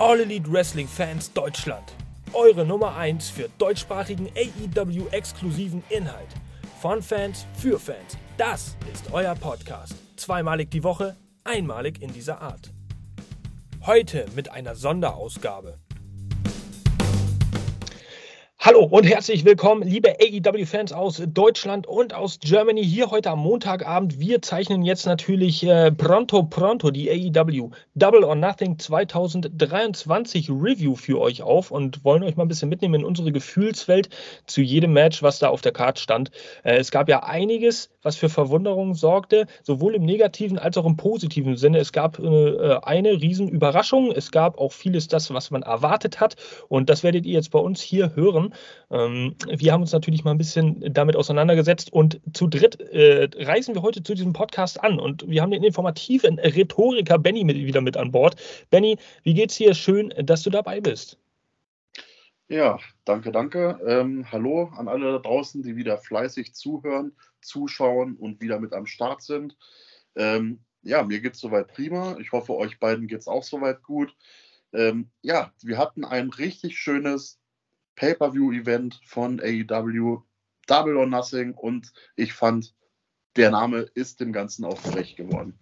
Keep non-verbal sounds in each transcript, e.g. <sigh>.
All Elite Wrestling Fans Deutschland. Eure Nummer 1 für deutschsprachigen AEW-exklusiven Inhalt. Von Fans für Fans. Das ist euer Podcast. Zweimalig die Woche, einmalig in dieser Art. Heute mit einer Sonderausgabe. Hallo und herzlich willkommen, liebe AEW-Fans aus Deutschland und aus Germany. Hier heute am Montagabend. Wir zeichnen jetzt natürlich äh, pronto pronto die AEW Double or Nothing 2023 Review für euch auf und wollen euch mal ein bisschen mitnehmen in unsere Gefühlswelt zu jedem Match, was da auf der Karte stand. Äh, es gab ja einiges, was für Verwunderung sorgte, sowohl im negativen als auch im positiven Sinne. Es gab äh, eine Riesenüberraschung. Es gab auch vieles das, was man erwartet hat. Und das werdet ihr jetzt bei uns hier hören. Ähm, wir haben uns natürlich mal ein bisschen damit auseinandergesetzt und zu dritt äh, reisen wir heute zu diesem Podcast an und wir haben den informativen Rhetoriker Benny mit, wieder mit an Bord. Benny, wie geht's dir? Schön, dass du dabei bist. Ja, danke, danke. Ähm, hallo an alle da draußen, die wieder fleißig zuhören, zuschauen und wieder mit am Start sind. Ähm, ja, mir geht es soweit prima. Ich hoffe, euch beiden geht es auch soweit gut. Ähm, ja, wir hatten ein richtig schönes Pay-per-view-Event von AEW, Double or Nothing und ich fand, der Name ist dem Ganzen auch gerecht geworden.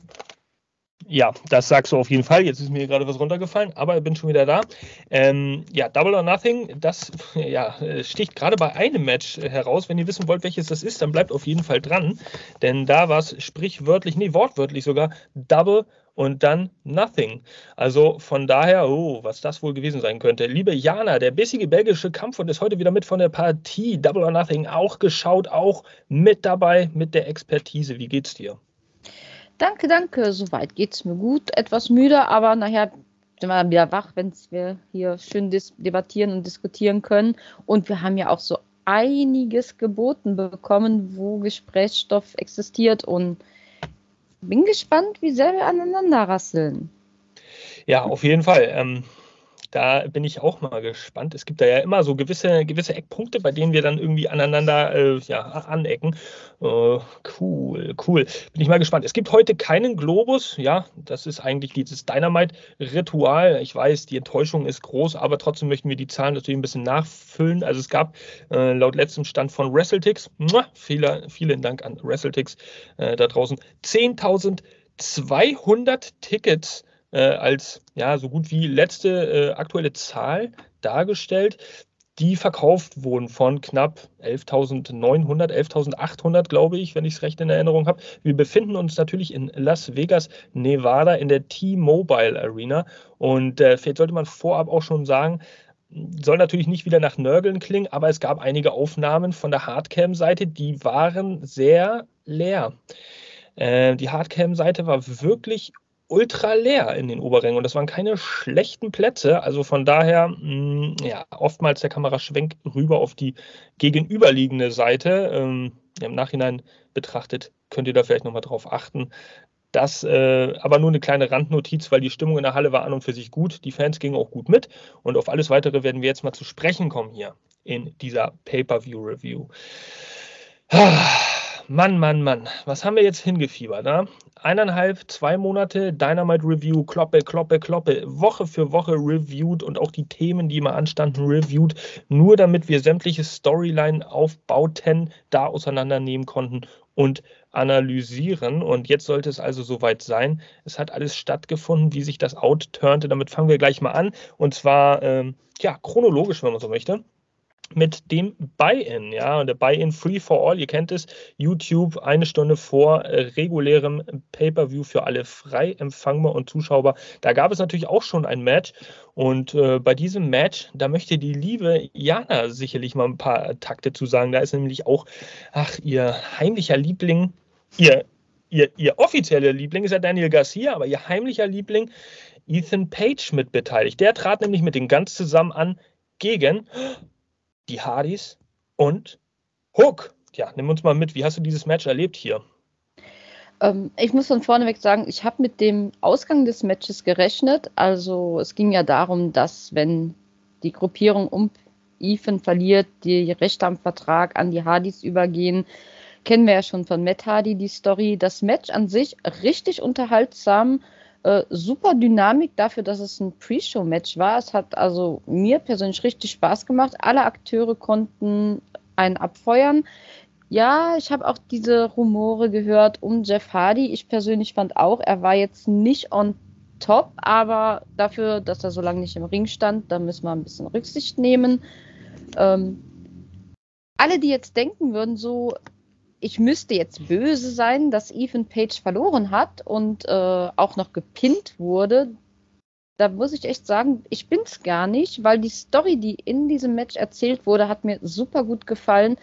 Ja, das sagst du auf jeden Fall. Jetzt ist mir gerade was runtergefallen, aber ich bin schon wieder da. Ähm, ja, Double or Nothing, das <laughs> ja, sticht gerade bei einem Match heraus. Wenn ihr wissen wollt, welches das ist, dann bleibt auf jeden Fall dran. Denn da war es sprichwörtlich, nee, wortwörtlich sogar, Double und dann Nothing. Also von daher, oh, was das wohl gewesen sein könnte. Liebe Jana, der bissige belgische Kampfhund ist heute wieder mit von der Partie Double or Nothing auch geschaut, auch mit dabei mit der Expertise. Wie geht's dir? Danke, danke. Soweit geht's mir gut. Etwas müde, aber nachher sind wir dann wieder wach, wenn wir hier schön debattieren und diskutieren können. Und wir haben ja auch so einiges geboten bekommen, wo Gesprächsstoff existiert und bin gespannt, wie sehr wir aneinander rasseln. Ja, auf jeden Fall. Ähm, da bin ich auch mal gespannt. Es gibt da ja immer so gewisse, gewisse Eckpunkte, bei denen wir dann irgendwie aneinander äh, ja, anecken. Äh, cool, cool. Bin ich mal gespannt. Es gibt heute keinen Globus. Ja, das ist eigentlich dieses Dynamite-Ritual. Ich weiß, die Enttäuschung ist groß, aber trotzdem möchten wir die Zahlen natürlich ein bisschen nachfüllen. Also es gab äh, laut letztem Stand von WrestleTix, vielen, vielen Dank an WrestleTix äh, da draußen, 10.200 Tickets äh, als ja so gut wie letzte äh, aktuelle Zahl dargestellt, die verkauft wurden von knapp 11.900, 11.800, glaube ich, wenn ich es recht in Erinnerung habe. Wir befinden uns natürlich in Las Vegas, Nevada, in der T-Mobile Arena. Und äh, vielleicht sollte man vorab auch schon sagen, soll natürlich nicht wieder nach Nörgeln klingen, aber es gab einige Aufnahmen von der Hardcam-Seite, die waren sehr leer. Äh, die Hardcam-Seite war wirklich ultra leer in den Oberrängen und das waren keine schlechten Plätze. Also von daher, mh, mm, ja, oftmals der Kameraschwenk rüber auf die gegenüberliegende Seite. Ähm, Im Nachhinein betrachtet könnt ihr da vielleicht nochmal drauf achten. Das äh, aber nur eine kleine Randnotiz, weil die Stimmung in der Halle war an und für sich gut. Die Fans gingen auch gut mit. Und auf alles weitere werden wir jetzt mal zu sprechen kommen hier in dieser Pay-Per-View-Review. Ah. Mann, Mann, Mann. Was haben wir jetzt hingefiebert? Ne? Eineinhalb, zwei Monate Dynamite Review, Kloppe, Kloppe, Kloppe, Woche für Woche reviewed und auch die Themen, die immer anstanden, reviewed, nur damit wir sämtliche Storyline-Aufbauten da auseinandernehmen konnten und analysieren. Und jetzt sollte es also soweit sein. Es hat alles stattgefunden, wie sich das outturnte. Damit fangen wir gleich mal an. Und zwar, ähm, ja, chronologisch, wenn man so möchte mit dem Buy-in, ja, und der Buy-in Free for All, ihr kennt es, YouTube eine Stunde vor äh, regulärem Pay-per-View für alle frei empfangbar und Zuschauer. Da gab es natürlich auch schon ein Match und äh, bei diesem Match, da möchte die liebe Jana sicherlich mal ein paar Takte zu sagen. Da ist nämlich auch, ach, ihr heimlicher Liebling, ihr, ihr, ihr offizieller Liebling ist ja Daniel Garcia, aber ihr heimlicher Liebling Ethan Page mit beteiligt. Der trat nämlich mit den ganz zusammen an gegen die Hardys und Hook. Ja, nimm uns mal mit. Wie hast du dieses Match erlebt hier? Ähm, ich muss von vorneweg sagen, ich habe mit dem Ausgang des Matches gerechnet. Also es ging ja darum, dass wenn die Gruppierung um Ethan verliert, die Rechte am Vertrag an die Hardys übergehen. Kennen wir ja schon von Matt Hardy die Story. Das Match an sich richtig unterhaltsam Äh, super Dynamik dafür, dass es ein Pre-Show-Match war. Es hat also mir persönlich richtig Spaß gemacht. Alle Akteure konnten einen abfeuern. Ja, ich habe auch diese Rumore gehört um Jeff Hardy. Ich persönlich fand auch, er war jetzt nicht on top, aber dafür, dass er so lange nicht im Ring stand, da müssen wir ein bisschen Rücksicht nehmen. Ähm, alle, die jetzt denken würden, so, ich müsste jetzt böse sein, dass Ethan Page verloren hat und äh, auch noch gepinnt wurde. Da muss ich echt sagen, ich bin's gar nicht, weil die Story, die in diesem Match erzählt wurde, hat mir super gut gefallen.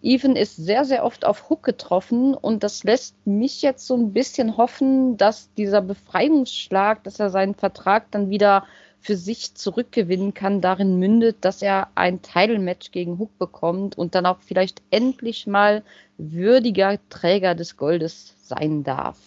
Ethan ist sehr, sehr oft auf Hook getroffen und das lässt mich jetzt so ein bisschen hoffen, dass dieser Befreiungsschlag, dass er seinen Vertrag dann wieder für sich zurückgewinnen kann, darin mündet, dass er ein Title-Match gegen Hook bekommt und dann auch vielleicht endlich mal würdiger Träger des Goldes sein darf.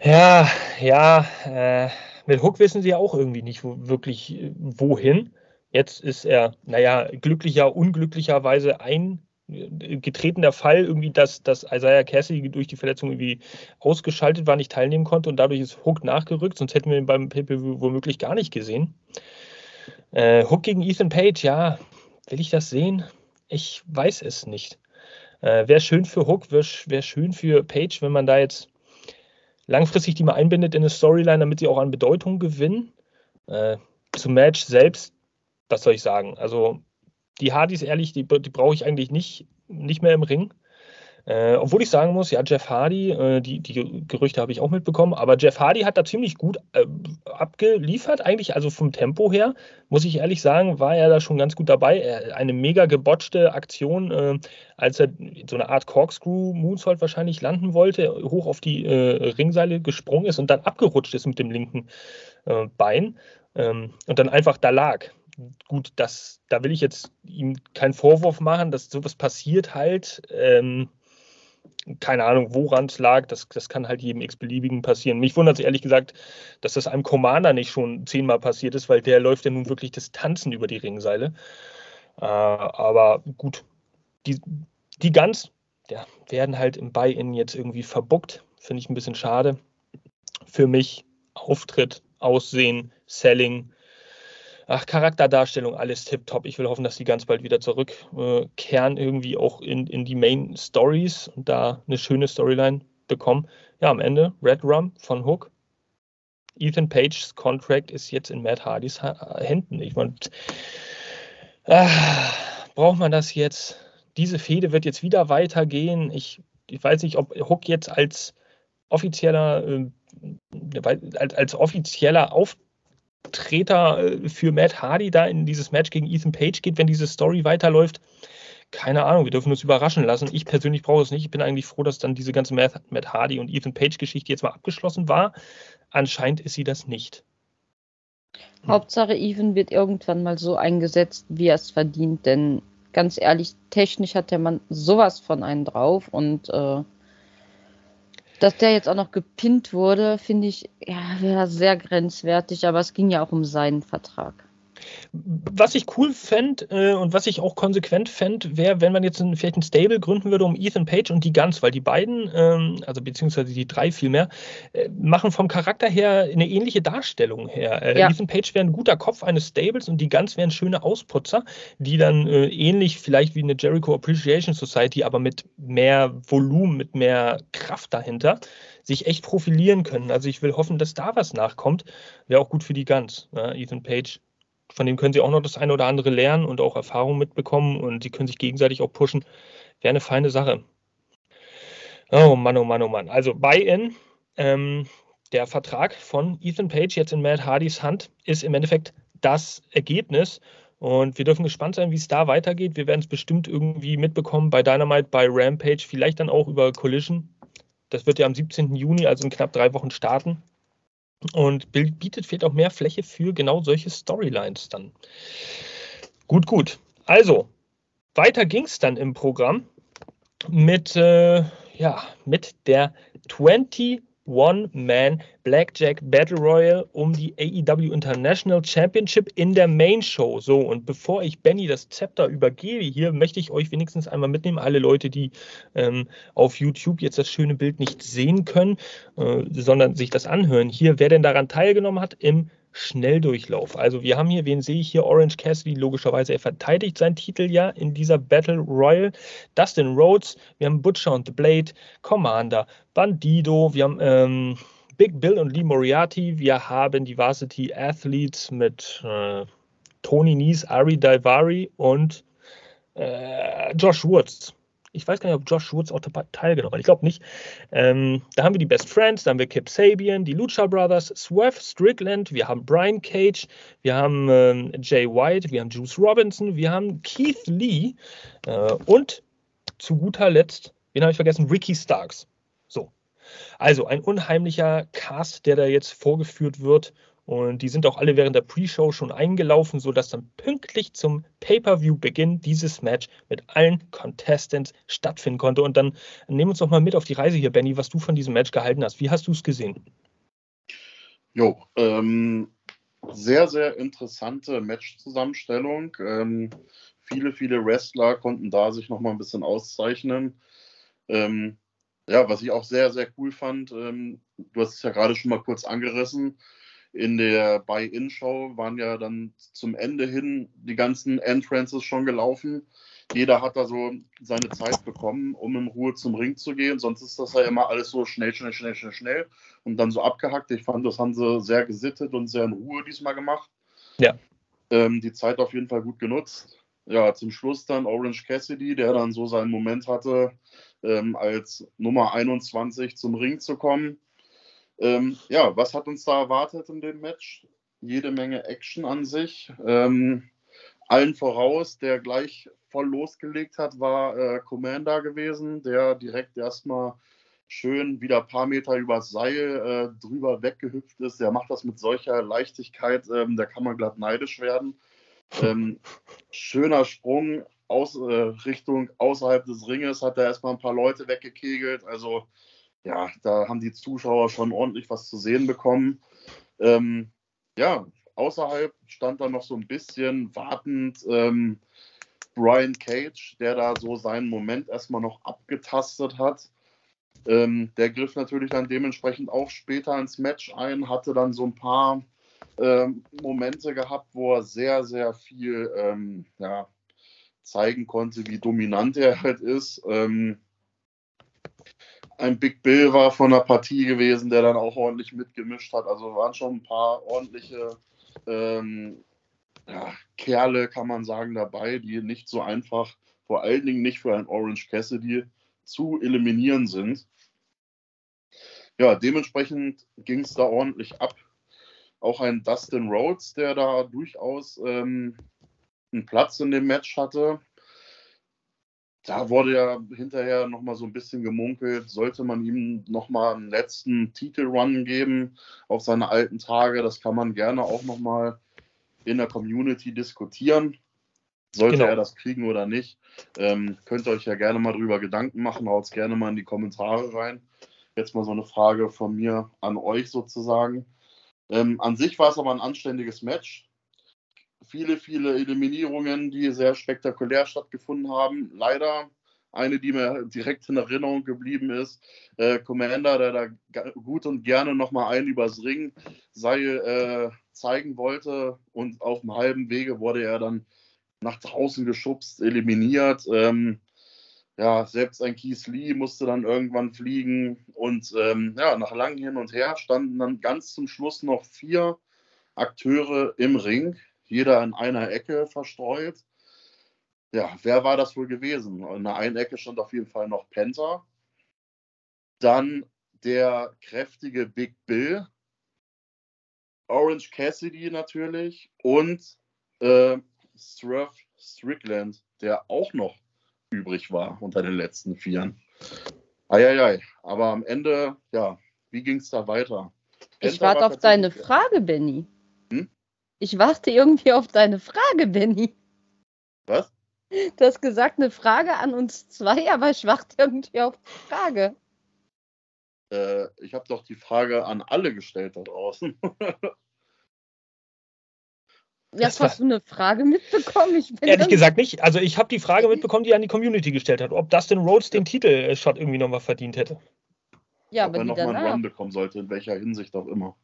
Ja, ja, äh, mit Hook wissen sie auch irgendwie nicht wo, wirklich äh, wohin. Jetzt ist er, naja, glücklicher, unglücklicherweise ein getretener Fall irgendwie, dass, dass Isaiah Cassidy durch die Verletzung irgendwie ausgeschaltet war, nicht teilnehmen konnte und dadurch ist Hook nachgerückt, sonst hätten wir ihn beim pay womöglich gar nicht gesehen. Äh, Hook gegen Ethan Page, ja, will ich das sehen? Ich weiß es nicht. Äh, wäre schön für Hook, wäre wär schön für Page, wenn man da jetzt langfristig die mal einbindet in eine Storyline, damit sie auch an Bedeutung gewinnen. Äh, zum Match selbst, was soll ich sagen? Also die Hardys, ehrlich, die, die brauche ich eigentlich nicht, nicht mehr im Ring. Äh, obwohl ich sagen muss, ja, Jeff Hardy, äh, die, die Gerüchte habe ich auch mitbekommen, aber Jeff Hardy hat da ziemlich gut äh, abgeliefert, eigentlich, also vom Tempo her, muss ich ehrlich sagen, war er da schon ganz gut dabei. Er, eine mega gebotchte Aktion, äh, als er so eine Art Corkscrew-Moonsault wahrscheinlich landen wollte, hoch auf die äh, Ringseile gesprungen ist und dann abgerutscht ist mit dem linken äh, Bein ähm, und dann einfach da lag gut, das, da will ich jetzt ihm keinen Vorwurf machen, dass sowas passiert halt. Ähm, keine Ahnung, woran es lag, das, das kann halt jedem x-beliebigen passieren. Mich wundert es ehrlich gesagt, dass das einem Commander nicht schon zehnmal passiert ist, weil der läuft ja nun wirklich Distanzen über die Ringseile. Äh, aber gut, die, die Guns ja, werden halt im Buy-In jetzt irgendwie verbuckt. Finde ich ein bisschen schade. Für mich Auftritt, Aussehen, Selling, ach, Charakterdarstellung, alles tipptopp. Ich will hoffen, dass die ganz bald wieder zurückkehren, äh, irgendwie auch in, in die Main Stories und da eine schöne Storyline bekommen. Ja, am Ende Red Rum von Hook. Ethan Pages Contract ist jetzt in Matt Hardys Händen. Ich meine, äh, braucht man das jetzt? Diese Fehde wird jetzt wieder weitergehen. Ich, ich weiß nicht, ob Hook jetzt als offizieller, äh, als, als offizieller Auftritt Treter äh, für Matt Hardy da in dieses Match gegen Ethan Page geht, wenn diese Story weiterläuft. Keine Ahnung, wir dürfen uns überraschen lassen. Ich persönlich brauche es nicht. Ich bin eigentlich froh, dass dann diese ganze Matt, Hardy und Ethan Page-Geschichte jetzt mal abgeschlossen war. Anscheinend ist sie das nicht. Hauptsache, Ethan wird irgendwann mal so eingesetzt, wie er es verdient. Denn ganz ehrlich, technisch hat der Mann sowas von einen drauf und äh, dass der jetzt auch noch gepinnt wurde, finde ich, ja, sehr grenzwertig, aber es ging ja auch um seinen Vertrag. Was ich cool fände äh, und was ich auch konsequent fände, wäre, wenn man jetzt ein, vielleicht ein Stable gründen würde um Ethan Page und die Guns, weil die beiden, ähm, also beziehungsweise die drei vielmehr, äh, machen vom Charakter her eine ähnliche Darstellung her. Äh, ja. Ethan Page wäre ein guter Kopf eines Stables und die Guns wären schöne Ausputzer, die dann äh, ähnlich vielleicht wie eine Jericho Appreciation Society, aber mit mehr Volumen, mit mehr Kraft dahinter, sich echt profilieren können. Also ich will hoffen, dass da was nachkommt. Wäre auch gut für die Guns. Ja, Ethan Page von dem können sie auch noch das eine oder andere lernen und auch Erfahrung mitbekommen und sie können sich gegenseitig auch pushen. Wäre eine feine Sache. Oh Mann, oh Mann, oh Mann. Also Buy-in, ähm, der Vertrag von Ethan Page jetzt in Matt Hardys Hand ist im Endeffekt das Ergebnis. Und wir dürfen gespannt sein, wie es da weitergeht. Wir werden es bestimmt irgendwie mitbekommen bei Dynamite, bei Rampage, vielleicht dann auch über Collision. Das wird ja am 17. Juni, also in knapp drei Wochen starten und bietet vielleicht auch mehr Fläche für genau solche Storylines dann. Gut, gut. Also, weiter ging es dann im Programm mit, äh, ja, mit der 24 One-Man Blackjack Battle Royal um die AEW International Championship in der Main Show. So, und bevor ich Benny das Zepter übergebe, hier möchte ich euch wenigstens einmal mitnehmen, alle Leute, die ähm, auf YouTube jetzt das schöne Bild nicht sehen können, äh, sondern sich das anhören. Hier, wer denn daran teilgenommen hat im Schnelldurchlauf. Also wir haben hier, wen sehe ich hier? Orange Cassidy, logischerweise, er verteidigt seinen Titel ja in dieser Battle Royal. Dustin Rhodes, wir haben Butcher und The Blade, Commander, Bandido, wir haben ähm, Big Bill und Lee Moriarty, wir haben die Varsity Athletes mit äh, Tony Nies, Ari Daivari und äh, Josh Woods ich weiß gar nicht, ob Josh Woods auch teilgenommen hat. Ich glaube nicht. Ähm, da haben wir die Best Friends, da haben wir Kip Sabian, die Lucha Brothers, Swerve Strickland, wir haben Brian Cage, wir haben ähm, Jay White, wir haben Juice Robinson, wir haben Keith Lee äh, und zu guter Letzt, wen habe ich vergessen? Ricky Starks. So. Also ein unheimlicher Cast, der da jetzt vorgeführt wird. Und die sind auch alle während der Pre-Show schon eingelaufen, sodass dann pünktlich zum Pay-Per-View-Beginn dieses Match mit allen Contestants stattfinden konnte. Und dann nehmen uns doch mal mit auf die Reise hier, Benny, was du von diesem Match gehalten hast. Wie hast du es gesehen? Jo, ähm, sehr, sehr interessante Match-Zusammenstellung. Ähm, viele, viele Wrestler konnten da sich nochmal ein bisschen auszeichnen. Ähm, ja, was ich auch sehr, sehr cool fand, ähm, du hast es ja gerade schon mal kurz angerissen, in der Buy-In-Show waren ja dann zum Ende hin die ganzen Entrances schon gelaufen. Jeder hat da so seine Zeit bekommen, um in Ruhe zum Ring zu gehen. Sonst ist das ja immer alles so schnell, schnell, schnell, schnell, schnell und dann so abgehackt. Ich fand, das haben sie sehr gesittet und sehr in Ruhe diesmal gemacht. Ja. Ähm, die Zeit auf jeden Fall gut genutzt. Ja, zum Schluss dann Orange Cassidy, der dann so seinen Moment hatte, ähm, als Nummer 21 zum Ring zu kommen ähm, ja, was hat uns da erwartet in dem Match? Jede Menge Action an sich. Ähm, allen voraus, der gleich voll losgelegt hat, war äh, Commander gewesen, der direkt erstmal schön wieder ein paar Meter übers Seil äh, drüber weggehüpft ist. Der macht das mit solcher Leichtigkeit, ähm, da kann man glatt neidisch werden. Ähm, schöner Sprung aus, äh, Richtung außerhalb des Ringes, hat er erstmal ein paar Leute weggekegelt. Also ja, da haben die Zuschauer schon ordentlich was zu sehen bekommen. Ähm, ja, außerhalb stand da noch so ein bisschen wartend ähm, Brian Cage, der da so seinen Moment erstmal noch abgetastet hat. Ähm, der griff natürlich dann dementsprechend auch später ins Match ein, hatte dann so ein paar ähm, Momente gehabt, wo er sehr, sehr viel ähm, ja, zeigen konnte, wie dominant er halt ist. Ähm, ein Big Bill war von der Partie gewesen, der dann auch ordentlich mitgemischt hat. Also waren schon ein paar ordentliche ähm, ja, Kerle, kann man sagen, dabei, die nicht so einfach, vor allen Dingen nicht für ein Orange Cassidy, zu eliminieren sind. Ja, dementsprechend ging es da ordentlich ab. Auch ein Dustin Rhodes, der da durchaus ähm, einen Platz in dem Match hatte, da wurde ja hinterher nochmal so ein bisschen gemunkelt, sollte man ihm nochmal einen letzten Titelrun geben auf seine alten Tage. Das kann man gerne auch nochmal in der Community diskutieren. Sollte genau. er das kriegen oder nicht, ähm, könnt ihr euch ja gerne mal drüber Gedanken machen, haut es gerne mal in die Kommentare rein. Jetzt mal so eine Frage von mir an euch sozusagen. Ähm, an sich war es aber ein anständiges Match viele, viele Eliminierungen, die sehr spektakulär stattgefunden haben. Leider eine, die mir direkt in Erinnerung geblieben ist. Äh, Commander, der da gut und gerne nochmal einen übers Ringseil äh, zeigen wollte und auf dem halben Wege wurde er dann nach draußen geschubst, eliminiert. Ähm, ja, selbst ein Keith Lee musste dann irgendwann fliegen und ähm, ja, nach langem Hin und Her standen dann ganz zum Schluss noch vier Akteure im Ring, jeder in einer Ecke verstreut. Ja, wer war das wohl gewesen? In der einen Ecke stand auf jeden Fall noch Penta. Dann der kräftige Big Bill. Orange Cassidy natürlich. Und äh, Swerve Strickland, der auch noch übrig war unter den letzten Vieren. Eieiei. Aber am Ende, ja, wie ging es da weiter? Penta ich warte auf deine Frage, Benny. Ich warte irgendwie auf deine Frage, Benny. Was? Du hast gesagt, eine Frage an uns zwei, aber ich warte irgendwie auf die Frage. Äh, ich habe doch die Frage an alle gestellt da draußen. <laughs> Jetzt hast du eine Frage mitbekommen. Ich Ehrlich gesagt nicht. Also ich habe die Frage mitbekommen, die er an die Community gestellt hat, ob Dustin Rhodes den Titel-Shot irgendwie nochmal verdient hätte. Ja, ob aber er nochmal einen Run bekommen sollte, in welcher Hinsicht auch immer.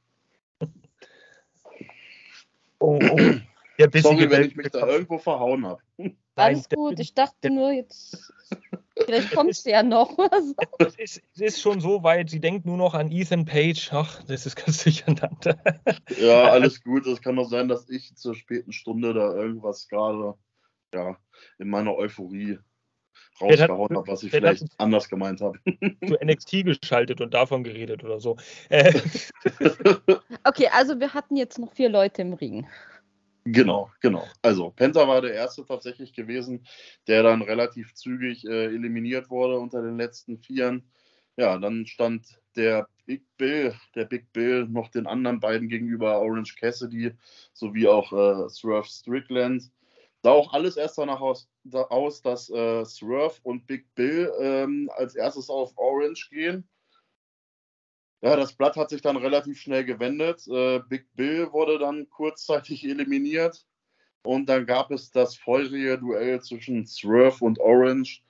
Oh, oh. <clears throat> Der Sorry, wenn ich mich da irgendwo verhauen habe. <laughs> Alles gut, ich dachte nur, jetzt <laughs> vielleicht kommst du ja noch. <laughs> Es ist, es ist schon so weit, sie denkt nur noch an Ethan Page. Ach, das ist ganz durcheinander. Ja, alles gut. Es kann doch sein, dass ich zur späten Stunde da irgendwas gerade ja, in meiner Euphorie rausgehauen habe, was ich vielleicht anders gemeint habe. Zu <laughs> NXT geschaltet und davon geredet oder so. <laughs> Äh. okay, also wir hatten jetzt noch vier Leute im Ring. Genau, genau. Also Penta war der erste tatsächlich gewesen, der dann relativ zügig äh, eliminiert wurde unter den letzten Vieren. Ja, dann stand der Big Bill, der Big Bill noch den anderen beiden gegenüber, Orange Cassidy sowie auch äh, Swerve Strickland. Sah auch alles erst danach aus, da aus dass äh, Swerve und Big Bill ähm, als erstes auf Orange gehen. Ja, das Blatt hat sich dann relativ schnell gewendet. Äh, Big Bill wurde dann kurzzeitig eliminiert. Und dann gab es das feurige Duell zwischen Swerve und Orange.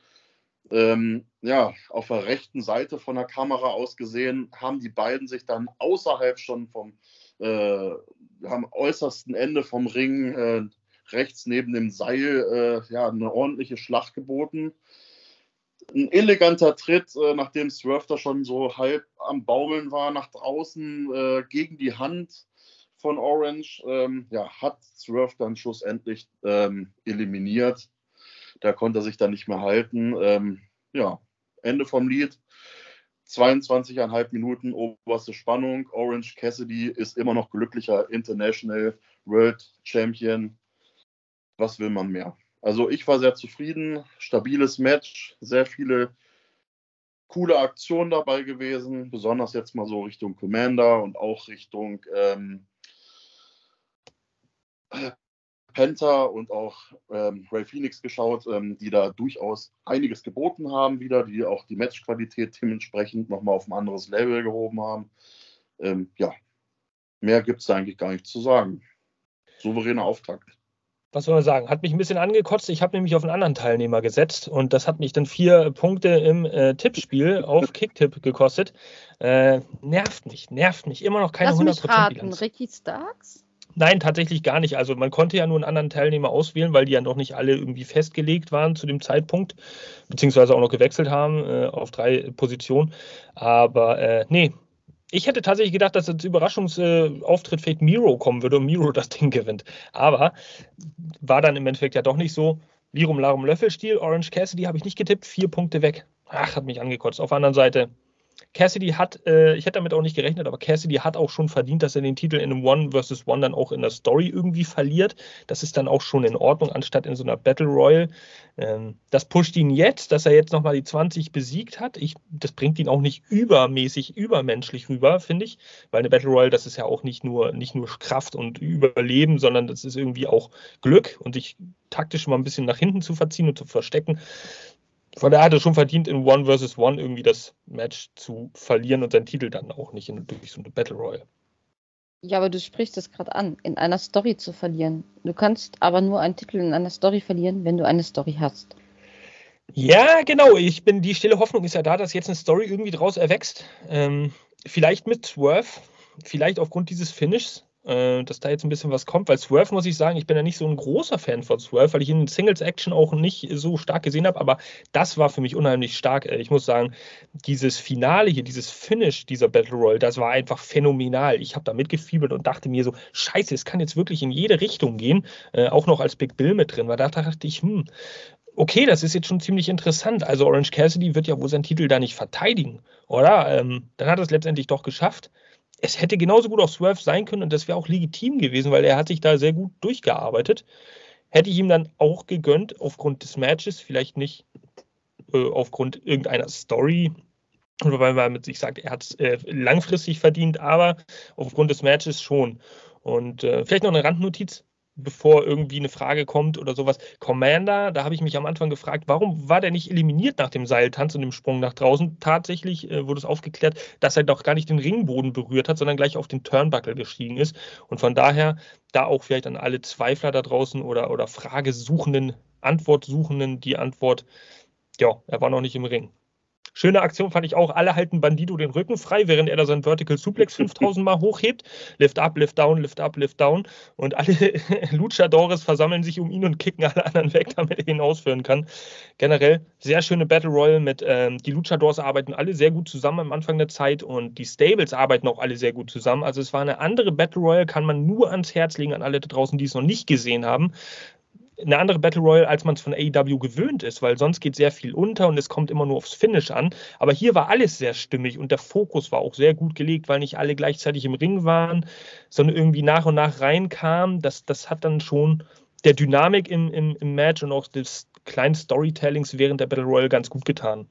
Ähm, ja, auf der rechten Seite von der Kamera aus gesehen, haben die beiden sich dann außerhalb schon vom äh, am äußersten Ende vom Ring, äh, rechts neben dem Seil, äh, ja, eine ordentliche Schlacht geboten ein eleganter Tritt, äh, nachdem Swerve da schon so halb am Baumeln war, nach draußen äh, gegen die Hand von Orange. Ähm, ja, hat Swerve dann schlussendlich ähm, eliminiert. Da konnte er sich dann nicht mehr halten. Ähm, ja, Ende vom Lied. 22,5 Minuten oberste Spannung. Orange Cassidy ist immer noch glücklicher International World Champion. Was will man mehr? Also ich war sehr zufrieden, stabiles Match, sehr viele coole Aktionen dabei gewesen, besonders jetzt mal so Richtung Commander und auch Richtung ähm, Penta und auch ähm, Ray Phoenix geschaut, ähm, die da durchaus einiges geboten haben wieder, die auch die Matchqualität dementsprechend nochmal auf ein anderes Level gehoben haben. Ähm, ja, mehr gibt es eigentlich gar nicht zu sagen. Souveräner Auftakt was soll man sagen, hat mich ein bisschen angekotzt. Ich habe nämlich auf einen anderen Teilnehmer gesetzt und das hat mich dann vier Punkte im äh, Tippspiel auf <laughs> Kicktipp gekostet. Äh, nervt mich, nervt mich. Immer noch keine Lass 100% mich raten. Ricky Starks? Nein, tatsächlich gar nicht. Also man konnte ja nur einen anderen Teilnehmer auswählen, weil die ja noch nicht alle irgendwie festgelegt waren zu dem Zeitpunkt, beziehungsweise auch noch gewechselt haben äh, auf drei Positionen. Aber äh, nee, ich hätte tatsächlich gedacht, dass als Überraschungsauftritt vielleicht Miro kommen würde und Miro <laughs> das Ding gewinnt. Aber war dann im Endeffekt ja doch nicht so. Lirum Larum Löffelstiel, Orange Cassidy habe ich nicht getippt, vier Punkte weg. Ach, hat mich angekotzt. Auf der anderen Seite, Cassidy hat, äh, ich hätte damit auch nicht gerechnet, aber Cassidy hat auch schon verdient, dass er den Titel in einem One vs. One dann auch in der Story irgendwie verliert. Das ist dann auch schon in Ordnung, anstatt in so einer Battle Royal. Ähm, das pusht ihn jetzt, dass er jetzt nochmal die 20 besiegt hat. Ich, das bringt ihn auch nicht übermäßig, übermenschlich rüber, finde ich. Weil eine Battle Royal, das ist ja auch nicht nur, nicht nur Kraft und Überleben, sondern das ist irgendwie auch Glück und sich taktisch mal ein bisschen nach hinten zu verziehen und zu verstecken. Von daher hat er schon verdient, in One vs. One irgendwie das Match zu verlieren und seinen Titel dann auch nicht in, durch so eine Battle Royale. Ja, aber du sprichst es gerade an, in einer Story zu verlieren. Du kannst aber nur einen Titel in einer Story verlieren, wenn du eine Story hast. Ja, genau. Ich bin, die stille Hoffnung ist ja da, dass jetzt eine Story irgendwie draus erwächst. Ähm, vielleicht mit Swerve, vielleicht aufgrund dieses Finishes, äh, dass da jetzt ein bisschen was kommt, weil Swerve, muss ich sagen, ich bin ja nicht so ein großer Fan von Swerve, weil ich ihn in Singles Action auch nicht so stark gesehen habe, aber das war für mich unheimlich stark. Äh, ich muss sagen, dieses Finale hier, dieses Finish dieser Battle Royale, das war einfach phänomenal. Ich habe da mitgefiebert und dachte mir so, scheiße, es kann jetzt wirklich in jede Richtung gehen, äh, auch noch als Big Bill mit drin, weil da dachte ich, hm, okay, das ist jetzt schon ziemlich interessant. Also Orange Cassidy wird ja wohl seinen Titel da nicht verteidigen, oder? Ähm, dann hat er es letztendlich doch geschafft es hätte genauso gut auch Swerve sein können und das wäre auch legitim gewesen, weil er hat sich da sehr gut durchgearbeitet. Hätte ich ihm dann auch gegönnt, aufgrund des Matches, vielleicht nicht äh, aufgrund irgendeiner Story, weil man mit sich sagt, er hat es äh, langfristig verdient, aber aufgrund des Matches schon. Und äh, vielleicht noch eine Randnotiz. Bevor irgendwie eine Frage kommt oder sowas. Commander, da habe ich mich am Anfang gefragt, warum war der nicht eliminiert nach dem Seiltanz und dem Sprung nach draußen? Tatsächlich äh, wurde es aufgeklärt, dass er doch gar nicht den Ringboden berührt hat, sondern gleich auf den Turnbuckle gestiegen ist. Und von daher, da auch vielleicht an alle Zweifler da draußen oder, oder Fragesuchenden, Antwortsuchenden die Antwort, ja, er war noch nicht im Ring. Schöne Aktion fand ich auch. Alle halten Bandido den Rücken frei, während er da seinen Vertical Suplex 5000 Mal hochhebt. Lift up, lift down, lift up, lift down. Und alle <laughs> Luchadores versammeln sich um ihn und kicken alle anderen weg, damit er ihn ausführen kann. Generell sehr schöne Battle Royale mit, ähm, die Luchadors arbeiten alle sehr gut zusammen am Anfang der Zeit und die Stables arbeiten auch alle sehr gut zusammen. Also es war eine andere Battle Royale, kann man nur ans Herz legen an alle da draußen, die es noch nicht gesehen haben eine andere Battle Royale, als man es von AEW gewöhnt ist, weil sonst geht sehr viel unter und es kommt immer nur aufs Finish an. Aber hier war alles sehr stimmig und der Fokus war auch sehr gut gelegt, weil nicht alle gleichzeitig im Ring waren, sondern irgendwie nach und nach reinkamen. Das, das hat dann schon der Dynamik im, im, im Match und auch des kleinen Storytellings während der Battle Royale ganz gut getan.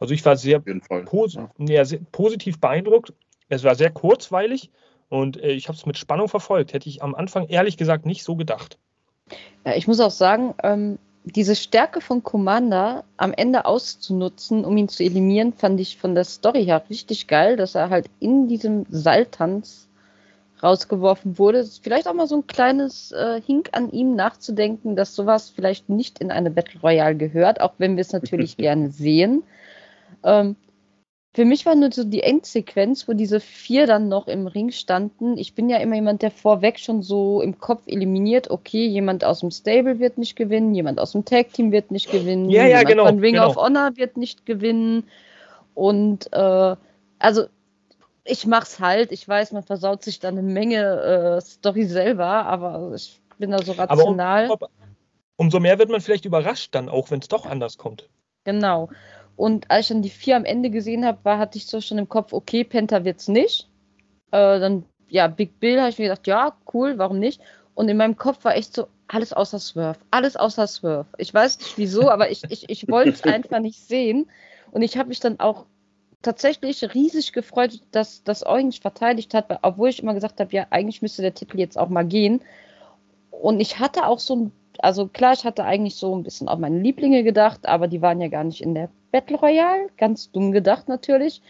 Also ich war sehr, pos ja. Ja, sehr positiv beeindruckt. Es war sehr kurzweilig und äh, ich habe es mit Spannung verfolgt. Hätte ich am Anfang ehrlich gesagt nicht so gedacht. Ja, ich muss auch sagen, ähm, diese Stärke von Commander am Ende auszunutzen, um ihn zu eliminieren, fand ich von der Story her richtig geil, dass er halt in diesem Seiltanz rausgeworfen wurde. Vielleicht auch mal so ein kleines äh, Hink an ihm nachzudenken, dass sowas vielleicht nicht in eine Battle Royale gehört, auch wenn wir es natürlich <laughs> gerne sehen. Ähm, für mich war nur so die Endsequenz, wo diese vier dann noch im Ring standen. Ich bin ja immer jemand, der vorweg schon so im Kopf eliminiert, okay, jemand aus dem Stable wird nicht gewinnen, jemand aus dem Tag Team wird nicht gewinnen, ja, ja, jemand genau, von Ring genau. of Honor wird nicht gewinnen. Und äh, also ich mach's halt. Ich weiß, man versaut sich dann eine Menge äh, Story selber, aber ich bin da so rational. Aber um, umso mehr wird man vielleicht überrascht dann auch, wenn es doch anders kommt. Genau. Und als ich dann die vier am Ende gesehen habe, war, hatte ich so schon im Kopf, okay, Penta wird's nicht. Äh, dann, ja, Big Bill habe ich mir gedacht, ja, cool, warum nicht? Und in meinem Kopf war echt so, alles außer Swerve, alles außer Swerve. Ich weiß nicht wieso, aber ich, ich, ich wollte es <laughs> einfach nicht sehen. Und ich habe mich dann auch tatsächlich riesig gefreut, dass das Orange verteidigt hat, obwohl ich immer gesagt habe, ja, eigentlich müsste der Titel jetzt auch mal gehen. Und ich hatte auch so ein, also klar, ich hatte eigentlich so ein bisschen auf meine Lieblinge gedacht, aber die waren ja gar nicht in der Battle Royale, ganz dumm gedacht natürlich.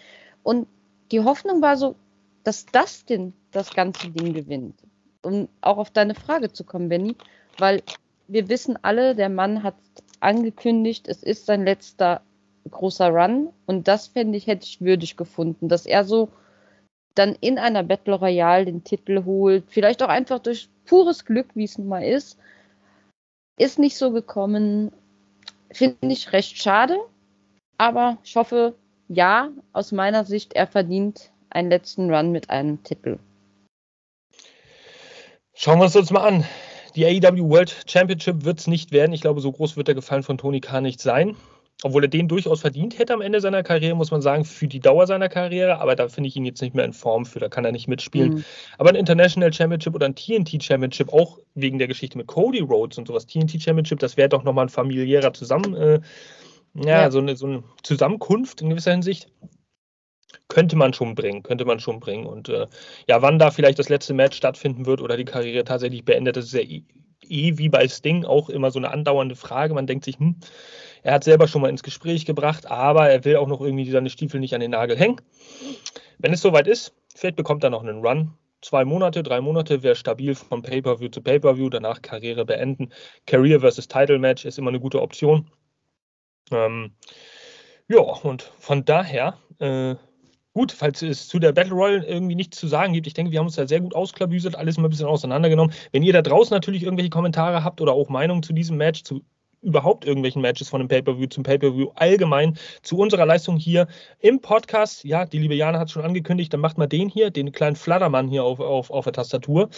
Und die Hoffnung war so, dass Dustin das ganze Ding gewinnt. Um auch auf deine Frage zu kommen, Benny, weil wir wissen alle, der Mann hat angekündigt, es ist sein letzter großer Run und das fände ich, hätte ich würdig gefunden, dass er so dann in einer Battle Royale den Titel holt, vielleicht auch einfach durch pures Glück, wie es nun mal ist, ist nicht so gekommen. Finde ich recht schade, aber ich hoffe, ja, aus meiner Sicht, er verdient einen letzten Run mit einem Titel. Schauen wir uns das mal an. Die AEW World Championship wird es nicht werden. Ich glaube, so groß wird der Gefallen von Tony Khan nicht sein. Obwohl er den durchaus verdient hätte am Ende seiner Karriere, muss man sagen, für die Dauer seiner Karriere. Aber da finde ich ihn jetzt nicht mehr in Form für, da kann er nicht mitspielen. Mhm. Aber ein International Championship oder ein TNT Championship, auch wegen der Geschichte mit Cody Rhodes und sowas, TNT Championship, das wäre doch nochmal ein familiärer Zusammen, äh, ja, ja, So, eine, so eine Zusammenkunft in gewisser Hinsicht könnte man schon bringen, könnte man schon bringen. Und äh, ja, wann da vielleicht das letzte Match stattfinden wird oder die Karriere tatsächlich beendet, das ist ja eh, eh wie bei Sting auch immer so eine andauernde Frage. Man denkt sich, hm, er hat selber schon mal ins Gespräch gebracht, aber er will auch noch irgendwie seine Stiefel nicht an den Nagel hängen. Wenn es soweit ist, vielleicht bekommt er noch einen Run. Zwei Monate, drei Monate wäre stabil von Pay-Per-View zu Pay-Per-View, danach Karriere beenden. Career versus Title Match ist immer eine gute Option. Ähm, ja, und von daher, äh, gut, falls es zu der Battle Royale irgendwie nichts zu sagen gibt, ich denke, wir haben uns da sehr gut ausklabüselt, alles mal ein bisschen auseinandergenommen. Wenn ihr da draußen natürlich irgendwelche Kommentare habt oder auch Meinungen zu diesem Match, zu überhaupt irgendwelchen Matches von dem Pay-Per-View zum Pay-Per-View allgemein zu unserer Leistung hier im Podcast. Ja, die liebe Jana hat es schon angekündigt, dann macht mal den hier, den kleinen Flattermann hier auf, auf, auf der Tastatur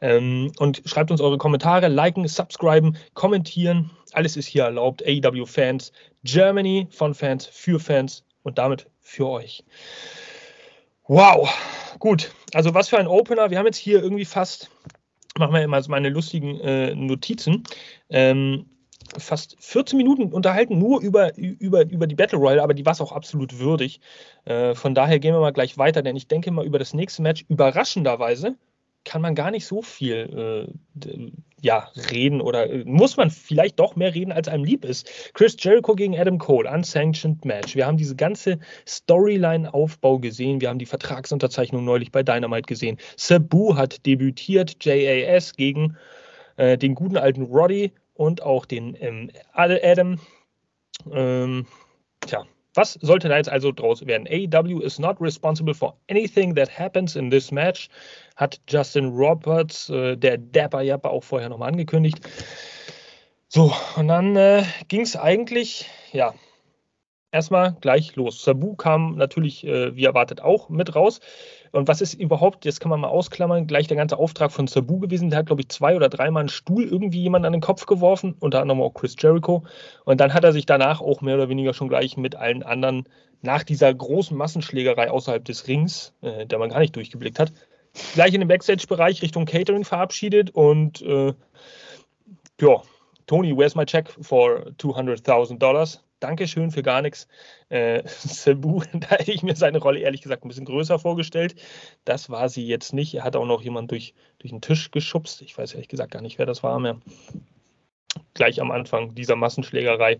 ähm, und schreibt uns eure Kommentare, liken, subscriben, kommentieren. Alles ist hier erlaubt. AEW Fans Germany von Fans für Fans und damit für euch. Wow, gut. Also was für ein Opener. Wir haben jetzt hier irgendwie fast, machen wir immer meine lustigen äh, Notizen. Ähm, fast 14 Minuten unterhalten, nur über, über, über die Battle Royale, aber die war es auch absolut würdig. Äh, von daher gehen wir mal gleich weiter, denn ich denke mal über das nächste Match überraschenderweise kann man gar nicht so viel äh, ja, reden oder äh, muss man vielleicht doch mehr reden, als einem lieb ist. Chris Jericho gegen Adam Cole, unsanctioned Match. Wir haben diese ganze Storyline-Aufbau gesehen. Wir haben die Vertragsunterzeichnung neulich bei Dynamite gesehen. Sabu hat debütiert, JAS gegen äh, den guten alten Roddy und auch den ähm, Adam. Ähm, tja, was sollte da jetzt also draus werden? AEW is not responsible for anything that happens in this match, hat Justin Roberts, äh, der Dapper Japper, auch vorher nochmal angekündigt. So, und dann äh, ging es eigentlich, ja, erstmal gleich los. Sabu kam natürlich, äh, wie erwartet, auch mit raus. Und was ist überhaupt, das kann man mal ausklammern, gleich der ganze Auftrag von Sabu gewesen. Der hat, glaube ich, zwei oder dreimal einen Stuhl irgendwie jemand an den Kopf geworfen, unter anderem auch Chris Jericho. Und dann hat er sich danach auch mehr oder weniger schon gleich mit allen anderen nach dieser großen Massenschlägerei außerhalb des Rings, äh, der man gar nicht durchgeblickt hat, gleich in den Backstage-Bereich Richtung Catering verabschiedet und äh, ja, Tony, where's my check for 200.000 Dollars? Dankeschön für gar nichts. Äh, <laughs> Sabu, <laughs> da hätte ich mir seine Rolle ehrlich gesagt ein bisschen größer vorgestellt. Das war sie jetzt nicht. Er hat auch noch jemand durch, durch den Tisch geschubst. Ich weiß ehrlich gesagt gar nicht, wer das war mehr. Gleich am Anfang dieser Massenschlägerei.